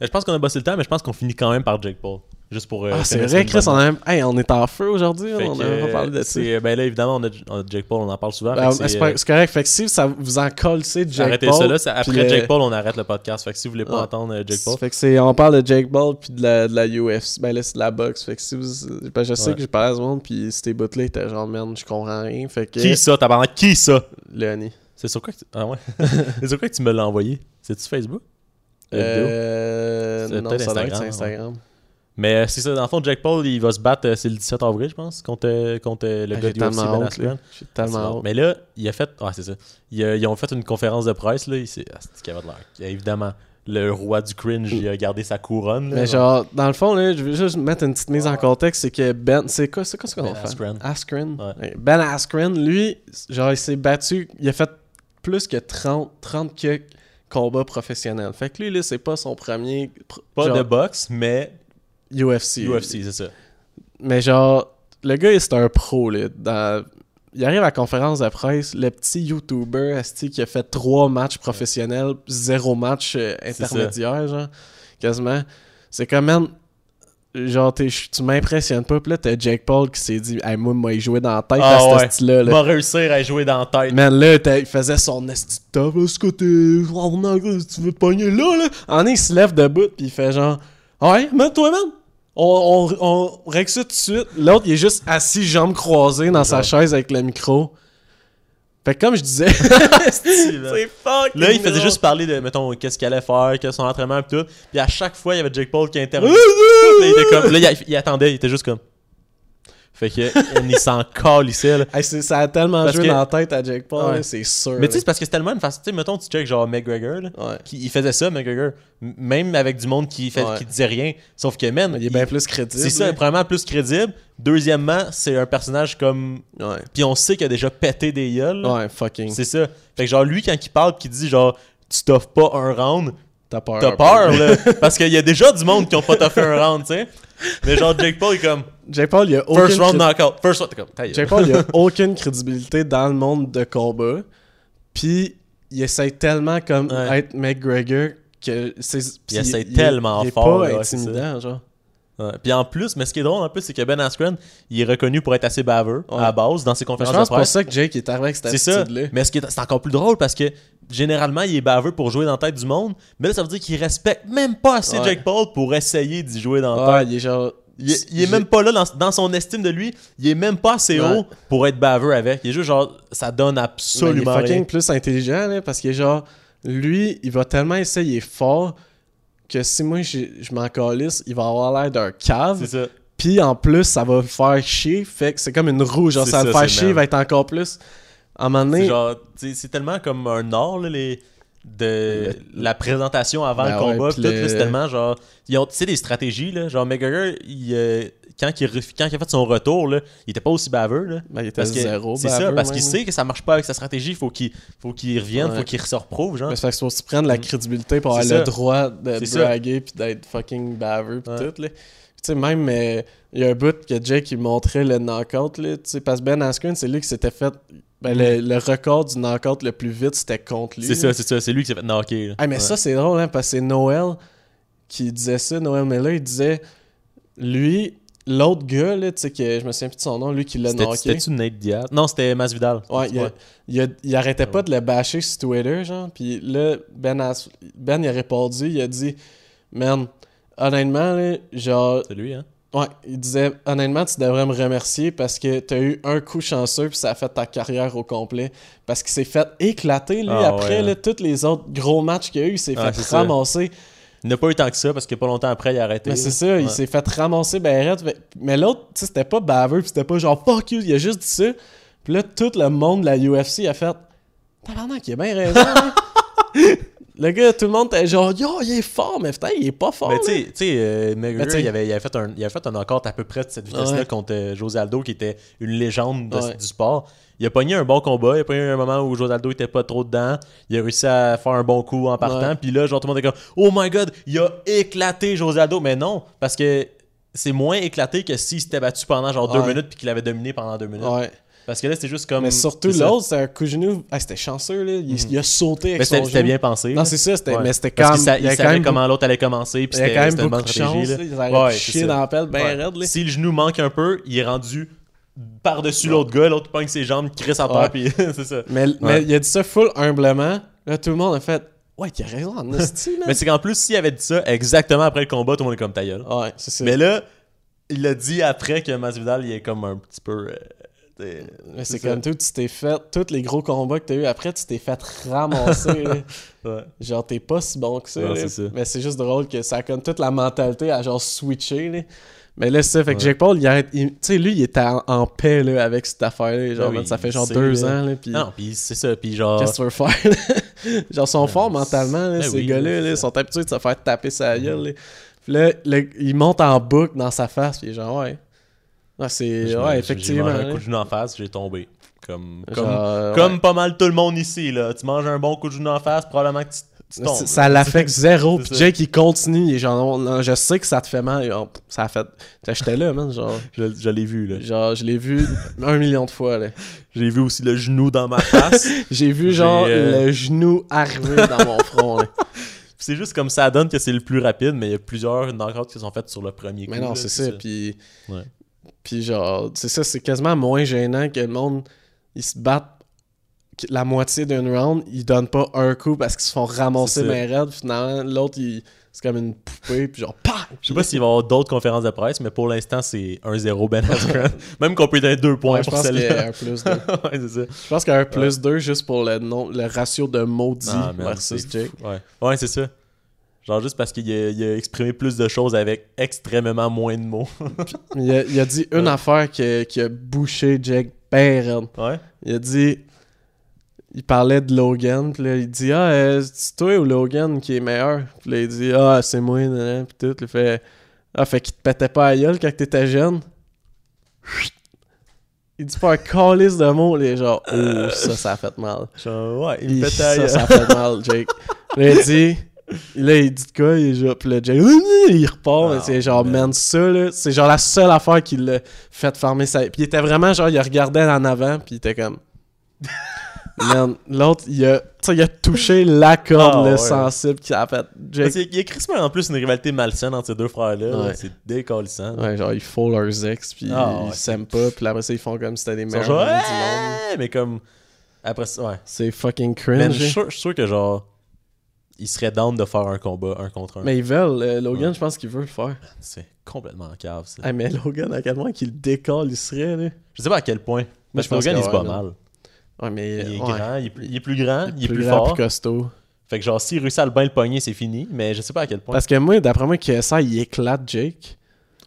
Je pense qu'on a bossé le temps, mais je pense qu'on finit quand même par Jake Paul. Juste pour. euh, Ah, c'est vrai, Chris, on, a même- hey, on est en feu aujourd'hui, on a parlé de euh, ça. c'est- Ben là, évidemment, on a, on a Jake Paul, on en parle souvent. Ben, c'est euh, correct, fait que si ça vous en colle, c'est Jake Arrêtez Paul. ça là. Après Jake Paul, on arrête le podcast. Fait que si vous voulez pas Ouais. entendre euh, Jake Paul. Fait que c'est, on parle de Jake Paul puis de la, de la UFC. Ben là, c'est de la boxe. Fait que si vous, ben, je sais Ouais. que j'ai parlé à ce monde puis ces bouts-là étaient genre, man, je comprends rien. Fait que. Qui ça, t'as Qui ça? Lenny. C'est sur quoi que tu... Ah ouais C'est sur quoi que tu me l'as envoyé? C'est-tu Facebook? Euh. Non, ça doit être Instagram, Instagram. Mais euh, c'est ça, dans le fond, Jake Paul, il va se battre, euh, c'est le 17 avril, je pense, contre, euh, contre le Ah, gars du UFC, Ben Askren. J'ai tellement. Mais là, il a fait. Ah, c'est ça. Il a- ils ont fait une conférence de presse, là. Il s'est. Ah, c'est qu'il avait de l'air. A Évidemment, le roi du cringe, il a gardé sa couronne. Là, Mais genre, dans le fond, là, je veux juste mettre une petite mise en contexte, c'est que Ben, c'est quoi, c'est quoi ce qu'on Ben va faire? Askren. Askren? Ouais. Ben Askren, lui, genre, il s'est battu, il a fait plus que 30, 30 que combats professionnels. Fait que lui, là, c'est pas son premier pr- Pas genre, de boxe, mais UFC. UFC, c'est ça. Mais genre, le gars, c'est un pro, là. Dans- Il arrive à la conférence de presse, le petit YouTuber, asti, qui a fait trois matchs professionnels, zéro match euh, intermédiaire, genre, quasiment. C'est quand même... Genre, tu m'impressionnes pas. Puis là, t'as Jake Paul qui s'est dit, hey, moi, moi, il jouait dans la tête Ah à ce style-là. Il là. va réussir à jouer dans la tête. Man, là, il faisait son esti de top, là, ce côté, non, gars, tu veux pogner là, là. En il se lève debout, puis il fait genre, ouais, man, toi, man, on, on, on règle ça tout de suite. L'autre, il est juste assis, jambes croisées dans sa chaise avec le micro. Fait que comme je disais, c'est fuck. Là, il faisait juste parler de, mettons, qu'est-ce qu'il allait faire, quel son entraînement et tout. Puis à chaque fois, il y avait Jake Paul qui intervenait. là, il était comme, là, il, il attendait, il était juste comme. Fait que, il s'en calissait, là. Hey, ça a tellement Parce joué que- dans la tête à Jake Paul, Ouais. c'est sûr. Mais tu sais, c'est parce que c'est tellement une façon. Tu sais, mettons, tu check genre McGregor, là. Ouais. Qui, il faisait ça, McGregor. Même avec du monde qui, fait, Ouais. qui disait rien. Sauf que, man, Il est bien plus crédible. C'est ça, premièrement, plus crédible. Deuxièmement, c'est un personnage comme. Puis on sait qu'il a déjà pété des gueules. là. Ouais, fucking. C'est ça. Fait que, genre, lui, quand il parle, qui dit, genre, tu t'offres pas un round, T'as peur. t'as peur, là. Parce qu'il y a déjà du monde qui ont pas t'offert un round, tu sais. Mais genre, Jake Paul est comme, Jake Paul, il a aucune first round knockout. First round, comme. Jake Paul, il a aucune crédibilité dans le monde de combat. Puis, il essaie tellement comme Ouais. être McGregor que c'est. puis essaie il est- tellement il est fort, pas là, intimidant, genre. Ouais. Puis en plus, mais ce qui est drôle un peu, c'est que Ben Askren, il est reconnu pour être assez baveux Ouais. à la base dans ses Mais je conférences pense de c'est pour ça que Jake est arrivé avec cette C'est ça. attitude-là. Mais ce qui est, c'est encore plus drôle parce que généralement, il est baveux pour jouer dans la tête du monde. Mais là, ça veut dire qu'il respecte même pas assez. Jake Paul pour essayer d'y jouer dans la tête. il est genre. Il est, il est même pas là dans, dans son estime de lui. Il est même pas assez haut pour être baveux avec. Il est juste genre, ça donne Mais absolument il est fucking rien. plus intelligent, là, parce que genre, lui, il va tellement essayer, fort, que si moi je, je m'en calisse, il va avoir l'air d'un cave. C'est ça. Puis en plus, ça va faire chier. Fait que c'est comme une roue. Genre, ça va le ça, faire chier, il va être encore plus. À un moment C'est donné, c'est tellement comme un art, là, les. De Le- la présentation avant Ben le combat, ouais, pis tout, le- c'est tellement genre. Ils ont, tu sais, des stratégies, là. Genre, McGregor, il, euh, quand, il, quand il a fait son retour, là, il était pas aussi baveux, là. ben, il était Parce que zéro. c'est ça, parce qu'il sait que ça marche pas avec sa stratégie, faut qu'il faut qu'il revienne, Ouais. faut qu'il se reprouve, genre. Mais c'est faut se prendre la crédibilité pour avoir le droit de draguer puis d'être fucking baveux pis Ouais. tout, là. Tu sais, même, euh, il y a un bout que Jake, il montrait le knockout, là, tu sais, parce que Ben Askren, c'est lui qui s'était fait... Ben, le, le record du knockout le plus vite, c'était contre lui. C'est ça, c'est ça, c'est lui qui s'est fait knocker. là. Ah, mais Ouais. ça, c'est drôle, hein, parce que c'est Noël qui disait ça, Noël Miller, il disait, lui, l'autre gars, là, tu sais, que je me souviens plus de son nom, lui qui l'a C'était- knocké. C'était-tu Nate Diaz? Non, c'était Masvidal. Ouais, il, a- il, a- il arrêtait pas de le bâcher sur Twitter, genre. Puis là, Ben, As- ben il a répondu, il a dit Man, honnêtement, là, genre, C'est lui, hein? Ouais, il disait Honnêtement, tu devrais me remercier parce que t'as eu un coup chanceux, puis ça a fait ta carrière au complet. Parce qu'il s'est fait éclater, lui, Ah, après, ouais, là, tous les autres gros matchs qu'il y a eu, il s'est Ah, fait ça. Il n'a pas eu tant que ça parce que pas longtemps après, il a arrêté. Mais c'est ça, il s'est fait ramasser ben Mais l'autre, tu sais, c'était pas baveux, puis c'était pas genre fuck you, il a juste dit ça. Puis là, tout le monde de la UFC a fait Tabarnak, il a bien raison. hein. le gars, tout le monde était genre yo, il est fort, mais putain, il est pas fort. Mais tu sais- euh, McGregor, tu sais- il, avait, il, avait fait un, il avait fait un encore à peu près de cette vitesse-là Ouais. contre euh, José Aldo, qui était une légende de- Ouais. du sport. Il a pogné un bon combat, il a pogné un moment où José Aldo était pas trop dedans. Il a réussi à faire un bon coup en partant. Puis là, genre, tout le monde était comme Oh my god, il a éclaté José Aldo. Mais non, parce que c'est moins éclaté que s'il s'était battu pendant genre deux minutes puis qu'il avait dominé pendant deux minutes. Ouais. Parce que là, c'était juste comme. Mais surtout c'est l'autre, c'était un coup de genou. Ah, c'était chanceux, là. Il, il a sauté avec Mais son c'était bien pensé. Non, c'est ça, Ouais. mais c'était quand même. il savait même, comment l'autre allait commencer. Puis c'était quand même c'était une bonne de stratégie. chance. là. là. Ils Ouais, c'est chier dans la pelle Ouais. raide, là. Si le genou manque un peu, il est rendu par-dessus l'autre gars, l'autre pogne ses jambes, crisse à terre, puis c'est ça. Mais, mais il a dit ça full humblement. Là, tout le monde a fait Ouais, il a raison, en hostie. Mais c'est qu'en plus, s'il avait dit ça exactement après le combat, tout le monde est comme ta gueule. Ouais, c'est ça. Mais là, il a dit après que Masvidal, il est comme un petit peu. euh, Mais c'est comme tout, tu t'es fait, tous les gros combats que t'as eu après, tu t'es fait ramasser. Ouais. Genre, t'es pas si bon que là. ça. Mais c'est juste drôle que ça a comme toute la mentalité à genre switcher. là. Mais là, c'est ça. Fait que Ouais. Jake Paul, il arrête. Tu sais, lui, il était en, en paix là, avec cette affaire-là. Genre, Ah oui, ça fait genre deux là. ans. Là, puis Non, puis c'est ça. Puis genre. qu'est-ce que tu veux faire? genre, ils sont forts mentalement, là, Ben ces oui, gars-là. Ils sont habitués de se faire taper sa gueule. là. Puis là, le- il monte en boucle dans sa face. Puis genre, ouais. Ouais, c'est. j'ai- Ouais, j'ai effectivement. mangé un coup de genou en face, j'ai tombé. Comme, comme, Genre, comme ouais. pas mal tout le monde ici, là. Tu manges un bon coup de genou en face, probablement que tu, tu tombes. Ça- Ça l'affecte zéro. Puis. Jake, il continue. Il est genre, non, je sais que ça te fait mal. On- Ça a fait. J'étais là, man. Genre, Je, je l'ai vu, là. genre je l'ai vu un million de fois. là. J'ai vu aussi le genou dans ma face. J'ai vu, genre, euh, le genou arriver dans mon front. là. C'est juste comme ça donne que c'est le plus rapide, mais il y a plusieurs knockouts qui sont faits sur le premier coup. Mais non, c'est ça. Puis, Ouais. puis genre, c'est ça, c'est quasiment moins gênant que le monde, ils se battent la moitié d'un round, ils donnent pas un coup parce qu'ils se font ramasser C'est ça. main raide. Finalement, l'autre, il- c'est comme une poupée. Puis genre, PAH! Je sais pas s'il va y avoir d'autres conférences de presse, mais pour l'instant, c'est 1-0 Ben Askren. Même qu'on peut donner 2 points Ouais, pour pense qu'il y a celle-là. Je pense qu'il y a un plus 2 juste pour le, nom, le ratio de maudit Ah, versus Jake. Ouais, ouais c'est ça. Genre juste parce qu'il a, a exprimé plus de choses avec extrêmement moins de mots. Il a, il a dit une affaire qui a, qui a bouché Jake ben raide. ouais. Il a dit. Il parlait de Logan, puis là, il dit Ah, euh, c'est toi ou Logan qui est meilleur Puis là, il dit Ah, c'est moi, nan, puis tout. Il fait Ah, fait qu'il te pétait pas à gueule quand t'étais jeune. Il dit pas un calice de mots, les genre Oh, ça, ça a fait mal. Genre, ouais, il me ça, à ça a fait mal, Jake. Là, il dit. Là, il dit de quoi, il est genre, puis là, Jake, il repart, Ah, c'est genre, man. ça, là, c'est genre la seule affaire qui l'a fait farmer sa. Puis il était vraiment genre, il regardait en avant, puis il était comme. Man, l'autre, il a, il touché la corde, Ah, ouais. sensible, qui a fait. Jake. Parce qu'il y a crissement en plus une rivalité malsaine entre ces deux frères-là. Ouais. C'est décalissant. Ouais, genre, ils font leurs ex, puis Ah, ils s'aiment pas, puis après ça, ils font comme si c'était Ils sont meilleurs genre, du monde. Mais comme. Après ça, ouais. C'est fucking cringe. je suis sûr, que genre. Il serait down de faire un combat un contre un. Mais ils veulent, euh, Logan, je pense qu'il veut le faire. C'est complètement cave, ça. Ah, mais Logan, à quel point qu'il le décolle, il serait, là. Je sais pas à quel point. Mais je je pense Logan, que il se bat mal. Ouais, mais. Il est ouais. grand, il est, plus, il est plus grand, il est plus, grand, fort. plus costaud. Fait que genre, s'il réussit à le bien le pogner, c'est fini. Mais je sais pas à quel point. Parce que moi, d'après moi, KSI, il éclate Jake.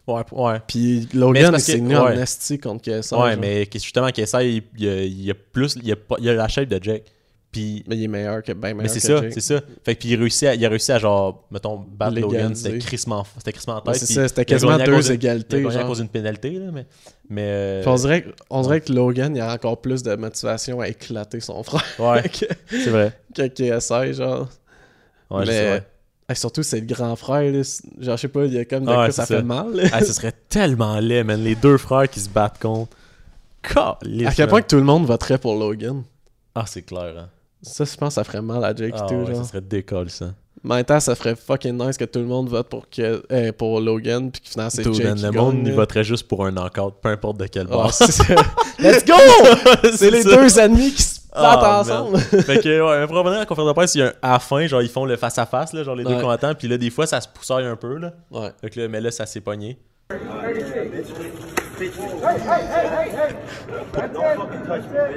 Ouais, ouais. Puis Logan, c'est il s'est venu en esti contre KSI. Ouais, genre. mais justement, KSI, il, il, a- plus. Il a, il a la shape de Jack. Puis. Mais il est meilleur que ben meilleur Mais c'est ça, c'est ça. Fait que puis il, réussit à, il a réussi à genre, mettons, battre Logan. C'était crissement, c'était en tête. c'est ça, c'était quasiment deux de- Il a égalités. à cause d'une pénalité, là, mais. mais euh, on dirait, que- on dirait que Logan, il a encore plus de motivation à éclater son frère Ouais, que, c'est vrai. que KSI, genre. Ouais, mais ouais. Ah, surtout, c'est le grand frère, là. Genre, je sais pas, il y a comme Ah, ça c'est fait ça. mal. là. Ah, ce serait tellement laid, man. Les deux frères qui se battent contre. Calisse, à quel point que tout le monde voterait pour Logan? Ah, c'est clair, hein. Ça, je pense, ça ferait mal à Jake Ah, et tout, ouais, genre. ça serait. En même temps, ça ferait fucking nice que tout le monde vote pour, que, euh, pour Logan, puis que finalement, c'est Tout, Jake le monde, il voterait juste pour un knockout, peu importe de quel Ah, bord. ça. Let's go! C'est les ça. deux ennemis qui se battent Ah, ensemble. fait que, ouais, pour revenir à la conférence de presse, il y a un à la fin, genre, ils font le face-à-face, là, genre, les deux combattants, puis là, des fois, ça se poussaille un peu, là. Ouais. Fait que là, mais là, ça s'est pogné.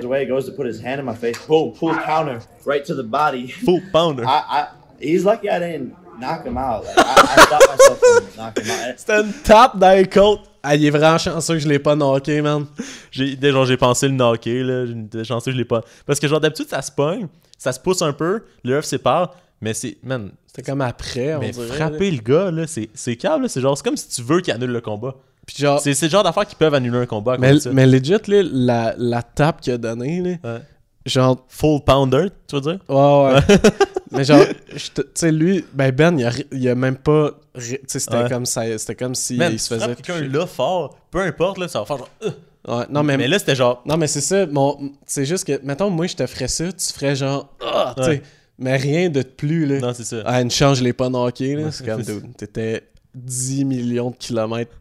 The way he goes to put his hand in my face, boom, full counter, right to the body. Full pounder. I, I, he's lucky I didn't knock him out. Like, I, I stopped myself from knocking him out. C'était une tape dans les côtes. Ah, il est vraiment chanceux que je l'ai pas knocké, man. J'ai, genre, j'ai pensé le knocker, là. J'ai chanceux, je l'ai pas. Parce que, genre, d'habitude, ça se pogne, ça se pousse un peu, le œuf sépare, mais c'est, man, C'était comme après, on mais dirait. frapper le gars, là, c'est, c'est câble, là. C'est genre, c'est comme si tu veux qu'il annule le combat. Puis genre, C'est, c'est le genre d'affaires qui peuvent annuler un combat, mais, comme ça. mais legit, là, la, la tape qu'il a donnée, Ouais. genre, Full pounder, tu veux dire? ouais, ouais. mais genre, je tu sais, lui, ben Ben, il a, il a même pas. Tu sais, c'était Ouais. comme ça, c'était comme si Man, il se faisait. quelqu'un là fort, peu importe, là, ça va faire genre. euh, Ouais, non, mais, Mais là, c'était genre. non, mais c'est ça. Mon... C'est juste que, mettons, moi, je te ferais ça, tu ferais genre. Ah. Ouais. Mais rien de plus, là. Non, c'est ça. Ah, une change les pas knocké, là. C'est comme, dude, t'étais 10 millions de kilomètres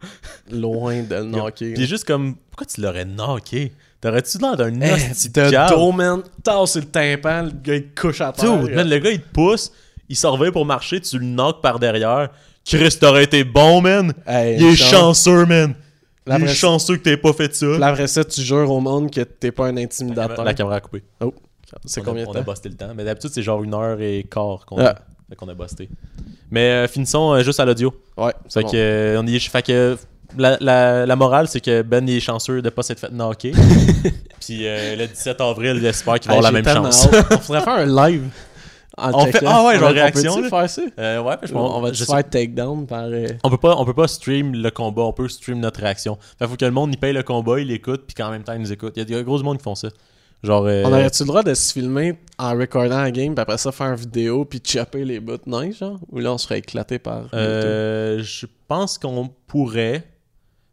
loin de le knocker. Puis juste comme, pourquoi tu l'aurais knocké? T'aurais-tu l'air d'un Eh, hostie de dos, man. Tasse le tympan, le gars, il couche à terre. Dude, man, le gars, il te pousse, il s'en pour marcher, tu le knock par derrière. Chris, t'aurais été bon, man. Hey, il est chance. chanceux, man. La il est vraie- chanceux que t'aies pas fait ça. Puis après ça, tu jures au monde que t'es pas un La, intimidateur. la caméra a coupé. Oh, c'est On combien de On temps? a busté le temps. Mais d'habitude, c'est genre une heure et quart qu'on Ah. a, fait qu'on a busté. Mais euh, finissons euh, juste à l'audio. Ouais, Fait que, euh, on y fait que la, la, la morale, c'est que Ben il est chanceux de pas s'être fait knocker. Puis le 17 avril, j'espère qu'il va avoir la même chance. on faudrait faire un live. en On fait- ah ouais, genre On- on réaction, là? faire ça? Ouais, je On, on va je faire takedown par. On peut pas, on peut pas stream le combat, on peut stream notre réaction. Fait faut que le monde il paye le combat, il l'écoute, puis qu'en même temps il nous écoute. Il y a des gros du monde qui font ça. Genre. euh, On aurait-tu le droit de se filmer en recordant la game, puis après ça faire une vidéo, puis chopper les bouts de neige, genre? Ou là, on serait éclaté par. Euh, je pense qu'on pourrait,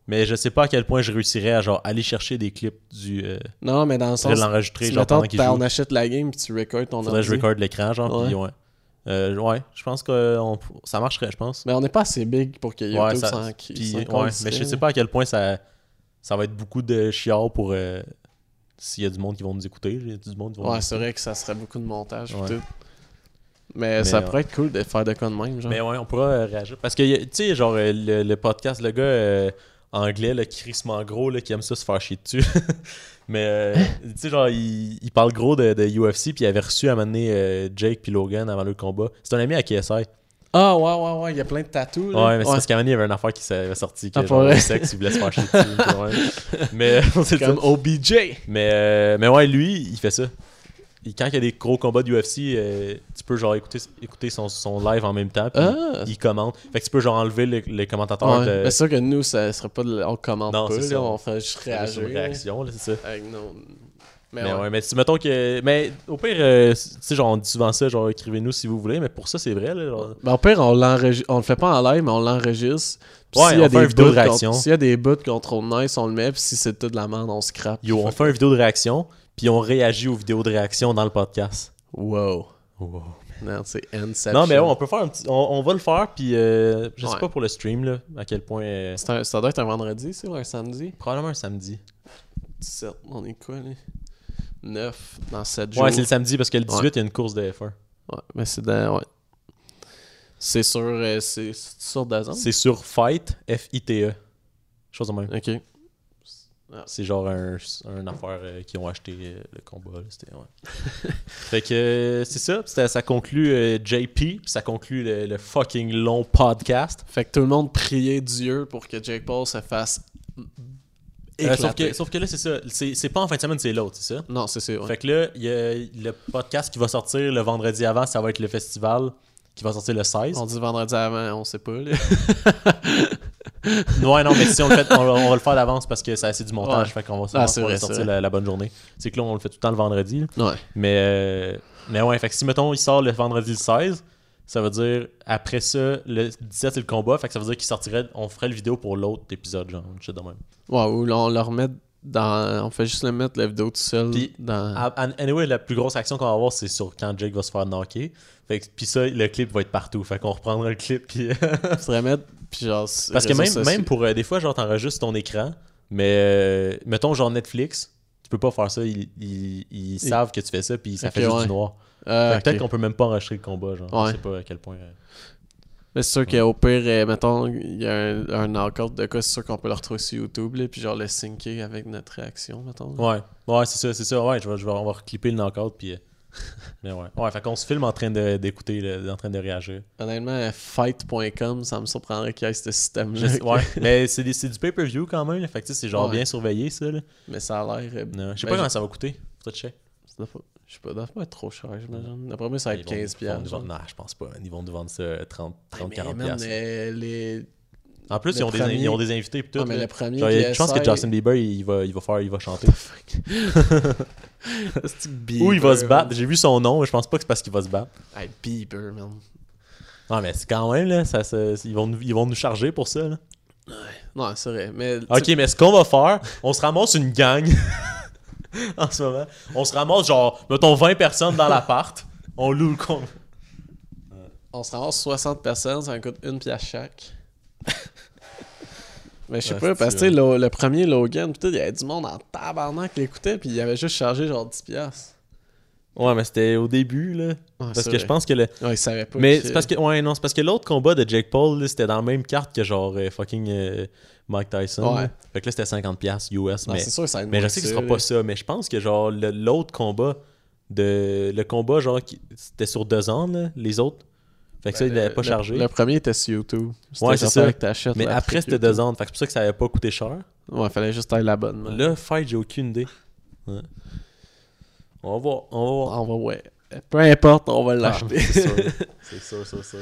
mais je sais pas à quel point je réussirais à genre aller chercher des clips du. Euh, Non, mais dans le sens. l'enregistrer Si genre pendant qu'il joue. on achète la game, puis tu recordes ton Faudrait que je ordi. record l'écran, genre. Ouais. puis ouais. Euh, ouais, je pense que on- ça marcherait, je pense. Mais on n'est pas assez big pour que YouTube Ouais, ça- s'en Puis, ouais, mais je sais pas à quel point ça, ça va être beaucoup de chiard pour euh, s'il y a du monde qui vont nous écouter. Il y a du monde qui vont Ouais, c'est vrai que ça serait beaucoup de montage Ouais. tout. Mais, Mais, ça pourrait être cool de faire de quoi de même, genre. Mais ouais, on pourra euh, réagir. Parce que, tu sais, genre, euh, le, le podcast, le gars euh, anglais, là, crissement gros, là, qui aime ça se faire chier dessus. Mais, euh, tu sais, genre, il, il parle gros de, de UFC, puis il avait reçu à un moment donné euh, Jake puis Logan avant le combat. C'est un ami à KSI. Ah, ouais, ouais, ouais, il y a plein de tatous. là. Ouais, mais c'est parce qu'à un moment il y avait une affaire qui s'est sortie, que Ah, genre, le sexe, il voulait se dessus. ouais. Mais, c'est Comme OBJ. Mais, euh, mais ouais, lui, il fait ça. Il- quand il y a des gros combats de UFC, euh, tu peux genre écouter, écouter son, son live en même temps. Puis Ah. il commente. Fait que tu peux genre enlever les, les commentateurs Ouais. de. Mais c'est sûr que nous, ça serait pas de... on commente Non, pas, c'est là, ça. on fait juste réagir. une réaction, là, c'est ça. Avec nos... Mais, Mais, ouais. ouais. mais si mettons que. Mais au pire, euh, tu sais, genre, on dit souvent ça, genre, écrivez-nous si vous voulez, mais pour ça, c'est vrai, là. genre. Ben, au pire, on, l'enregistre- on le fait pas en live, mais on l'enregistre. Puis Ouais, s'il y a on fait une vidéo bouts de réaction. S'il y a des bouts qu'on trouve nice, on le met. Puis si c'est tout de la merde, on scrape. Yo, on fait une vidéo de réaction, puis on réagit aux vidéos de réaction dans le podcast. Wow. Non, c'est Inception. Non, mais ouais, on peut faire un petit. On, on va le faire, puis euh, je sais Ouais. pas pour le stream, là, à quel point. euh, C'est un- ça doit être un vendredi, ça, ou un samedi? probablement un samedi. 17, on est quoi, là? 9 dans 7 jours. Ouais, c'est le samedi parce que le 18, Ouais. il y a une course de F1. Ouais, mais c'est dans... Ouais. C'est sur... euh, c'est sur Dazon? C'est sur Fight, F-I-T-E. Chose de même. Ok. C'est genre un, un affaire euh, qui ont acheté euh, le combat. là, C'était, ouais. fait que euh, c'est ça. Ça conclut euh, JP, puis ça conclut le, le fucking long podcast. Fait que tout le monde priait Dieu pour que Jake Paul se fasse Euh, sauf, que, sauf que là, c'est ça. C'est, pas en fin de semaine, c'est l'autre, c'est ça? Non, c'est ça, ouais. Fait que là, il y a le podcast qui va sortir le vendredi avant, ça va être le festival qui va sortir le 16. On dit vendredi avant, on sait pas, là. Ouais, non, mais si on le fait, on, on va le faire d'avance parce que c'est assez du montage. Ouais. Fait qu'on va Ah, vrai, sortir la, la bonne journée. C'est que là, on le fait tout le temps le vendredi. là. Ouais. Mais, euh, mais ouais, fait que si, mettons, il sort le vendredi le 16, ça veut dire, après ça, le 17, c'est le combat. Fait que ça veut dire qu'il sortirait, on ferait le vidéo pour l'autre épisode, genre, une shit de même. Ouais, ou on le remet dans... On fait juste le mettre, la vidéo tout seul, Puis, dans... An- Anyway, la plus grosse action qu'on va avoir, c'est sur quand Jake va se faire knocker. Fait que, puis ça, le clip va être partout. Fait qu'on reprendra le clip. Puis, Faudrait mettre, puis genre... Parce que même, sociaux. même pour euh, des fois, genre, t'enregistres ton écran, mais euh, mettons, genre Netflix, tu peux pas faire ça. Ils, ils- ils savent que tu fais ça, puis ça fait juste ouais. du noir. Ah, Fait que Peut-être ok. qu'on peut même pas enregistrer le combat, genre. Ouais. Je sais pas à quel point. euh. Mais c'est sûr qu'au pire, euh, mettons, il y a un, un knockout de cas, c'est sûr qu'on peut le retrouver sur YouTube, là, puis genre le syncer avec notre réaction, mettons. Ouais, ouais, c'est ça, c'est ça. Ouais, je vais, je vais, on va reclipper le knockout, puis. euh, Mais ouais. Ouais, fait qu'on se filme en train de- d'écouter, le- en train de réagir. Honnêtement, euh, fight.com, ça me surprendrait qu'il y ait ce système-là. Sais- ouais, mais c'est des- c'est du pay-per-view quand même, là. Fait que tu sais, c'est genre Ouais. bien surveillé, ça, là. Mais ça a l'air. euh, Non, Je sais Ben, pas je- comment ça va coûter. Faut check. Je sais pas, ça doit pas être trop cher, j'imagine. D'après moi, ça va être vont- 15$. ils vont nous piastres, Non, je pense pas. Ils vont nous vendre ça euh, 30, genre. 30 Mais 40 man, piastres. euh, les... En plus, ils ont, des, ils ont des invités pis tout. Ouais, mais là. le premier Genre, il y a- qui je pense que Justin Bieber, il va, il va faire, il va chanter. Ou il va se battre. J'ai vu son nom, mais je pense pas que c'est parce qu'il va se battre. Hey, Bieber, man. Non, mais c'est quand même, là, ça, ils, vont nous, ils vont nous charger pour ça, là. Non, c'est vrai. Mais Ok, mais ce qu'on va faire, on se ramasse une gang en ce moment. On se ramasse genre, mettons 20 personnes dans l'appart. On loue le con. on se ramasse 60 personnes, ça coûte une pièce chaque. mais je sais Ouais, pas, parce que tu sais, le, le premier Logan, il y avait du monde en tabarnak qui l'écoutait, puis il avait juste chargé genre 10 pièces. Ouais, mais c'était au début, là. parce que je pense que le. Ouais, il savait pas. Mais que- c'est parce que. Ouais, non, c'est parce que l'autre combat de Jake Paul, là, c'était dans la même carte que genre euh, fucking euh, Mike Tyson. Ouais. Fait que là, c'était 50$ US. Non, mais sûr ça mais je sais que ce sera pas ça. Mais je pense que genre l'autre combat de. Le combat, genre, c'était sur deux ans, là, les autres. Fait que ça, Ben, il l'avait le- pas le- chargé. Le premier était sur YouTube. Ouais, c'est ça. que mais après, c'était deux ans. Fait que c'est pour ça que ça avait pas coûté cher. Ouais, fallait juste aller l'abonnement. Là, Fight, j'ai aucune idée. Ouais. On va voir. On va voir. on va, ouais. Peu importe, on va Ah, l'acheter. c'est sûr. C'est sûr, c'est sûr.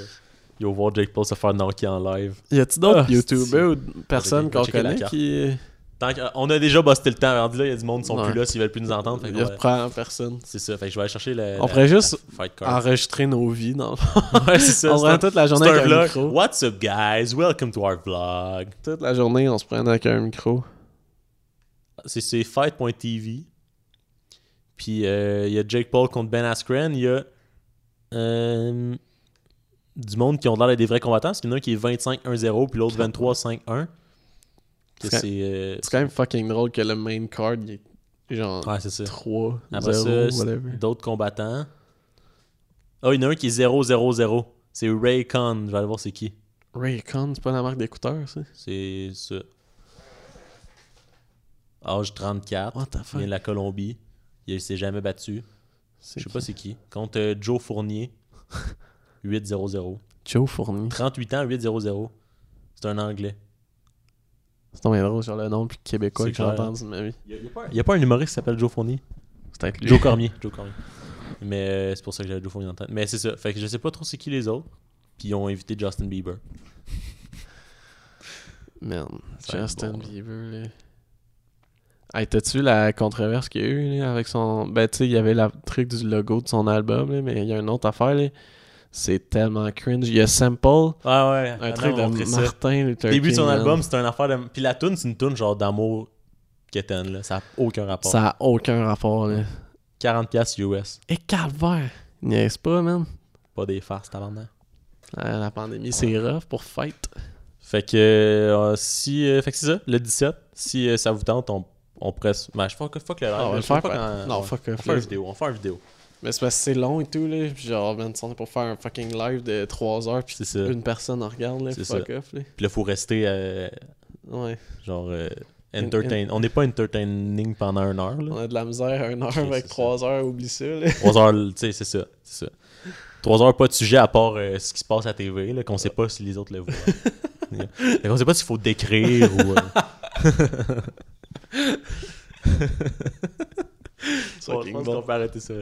Yo, voir Jake Paul se faire knocker en live. y a-tu d'autres Ah, YouTubers ou personnes qu'on connaît qui. Tant on a déjà busté le temps. Rendu là, il y a du monde qui sont Ouais. plus là s'ils veulent plus nous entendre. Fait Il que y a ouais, prend personne. C'est ça. Fait que je vais aller chercher le. On la- pourrait juste la Fight card. Enregistrer nos vies dans le fond. Ouais, c'est ça. on prend toute la journée avec un vlog. micro. What's up, guys? Welcome to our vlog. Toute la journée, on se prend avec un micro. C'est c'est fight.tv. Puis euh, il y a Jake Paul contre Ben Askren. Il y a euh, du monde qui ont l'air d'être des vrais combattants. Parce qu'il y en a un qui est 25-1-0, puis l'autre 23-5-1. Que C'est- c'est. euh, quand même fucking drôle que le main card il est genre ouais, c'est ça. 3, Après 0, ça, d'autres combattants. Ah, il y en a un qui est 0-0-0. C'est Ray Khan. Je vais aller voir c'est qui. Raycon, c'est pas la marque d'écouteurs, ça? C'est ça. Âge 34. What the Il fuck? vient de la Colombie. Il s'est jamais battu. Je sais pas c'est qui. Contre euh, Joe Fournier. 8-0-0. Joe Fournier. 38 ans, 8-0-0. C'est un Anglais. C'est tombé drôle sur le nom plus québécois que j'ai entendu de ma vie. Il n'y a, pas un humoriste qui s'appelle Joe Fournier? C'est. Joe Cormier. Joe Cormier. Mais euh, c'est pour ça que j'avais Joe Fournier en tête. Mais c'est ça. Fait que je sais pas trop c'est qui les autres. Puis ils ont invité Justin Bieber. Être Justin bon. Bieber, là. Hey, t'as-tu vu la controverse qu'il y a eu là, avec son. Ben, tu sais, il y avait le truc du logo de son album, là, mais il y a une autre affaire, là. C'est tellement cringe. Il y a Sample, Ah ouais. un truc de. Martin Luther début de son album, c'était une affaire de. Puis la tune, c'est une tune genre d'amour quétaine, là. Ça a aucun rapport. Ça a aucun rapport, là. 40$ US. Et calvaire! Niaise pas, man. Pas des farces, tabarnak. La, la pandémie, c'est rough pour fight. Fait que euh, si. euh, fait que c'est ça, le 17. Si euh, ça vous tente, on, on presse. Ben, je fuck, fuck le live. Ah, on va faire pas quoi? quand- Non, ouais. fuck On fait vidéo. On fait une vidéo. Mais c'est parce que c'est long et tout, là. Puis genre, man, on est pour faire un fucking live de 3 heures, puis C'est ça. une personne en regarde, là. Fuck ça. off, là. Puis là, faut rester. euh, Ouais. genre. euh, entertain. On n'est pas entertaining pendant une heure, On là. a de la misère à une heure avec c'est 3 heures, oublie ça, là. Trois heures, tu sais, c'est ça. C'est ça. Trois heures, pas de sujet à part euh, ce qui se passe à TV, là, qu'on sait pas si les autres le voient. Fait qu'on sait pas s'il faut décrire ou. euh, Bon, je fucking pense bon. qu'on peut arrêter ça.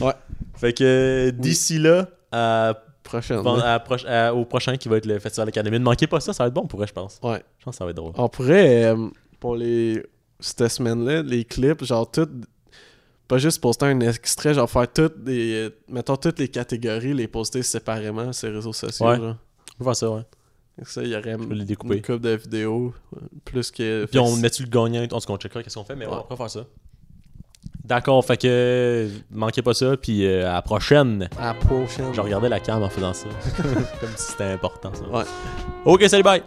Ouais. Fait que euh, d'ici là, à- Prochaine. pen- à proche- à- au prochain qui va être le Festival Académie, ne manquez pas ça, ça va être bon pour eux, je pense. Ouais. Je pense que ça va être drôle. On pourrait, euh, pour les cette semaine-là, les clips, genre tout. Pas juste poster un extrait, genre faire toutes des. Mettons toutes les catégories, les poster séparément sur les réseaux sociaux. Ouais. genre. On va faire ça, ouais. Ça, il y aurait les découper. une couple de vidéos. euh, Plus que. Puis on met-tu le gagnant, en tout cas, on checkera qu'est-ce qu'on fait, mais Ouais. on va faire ça. D'accord, fait que manquez pas ça, puis euh, à la prochaine. À la prochaine. Je regardais la cam en faisant ça. Comme si c'était important ça. Ouais. Ok, salut, bye!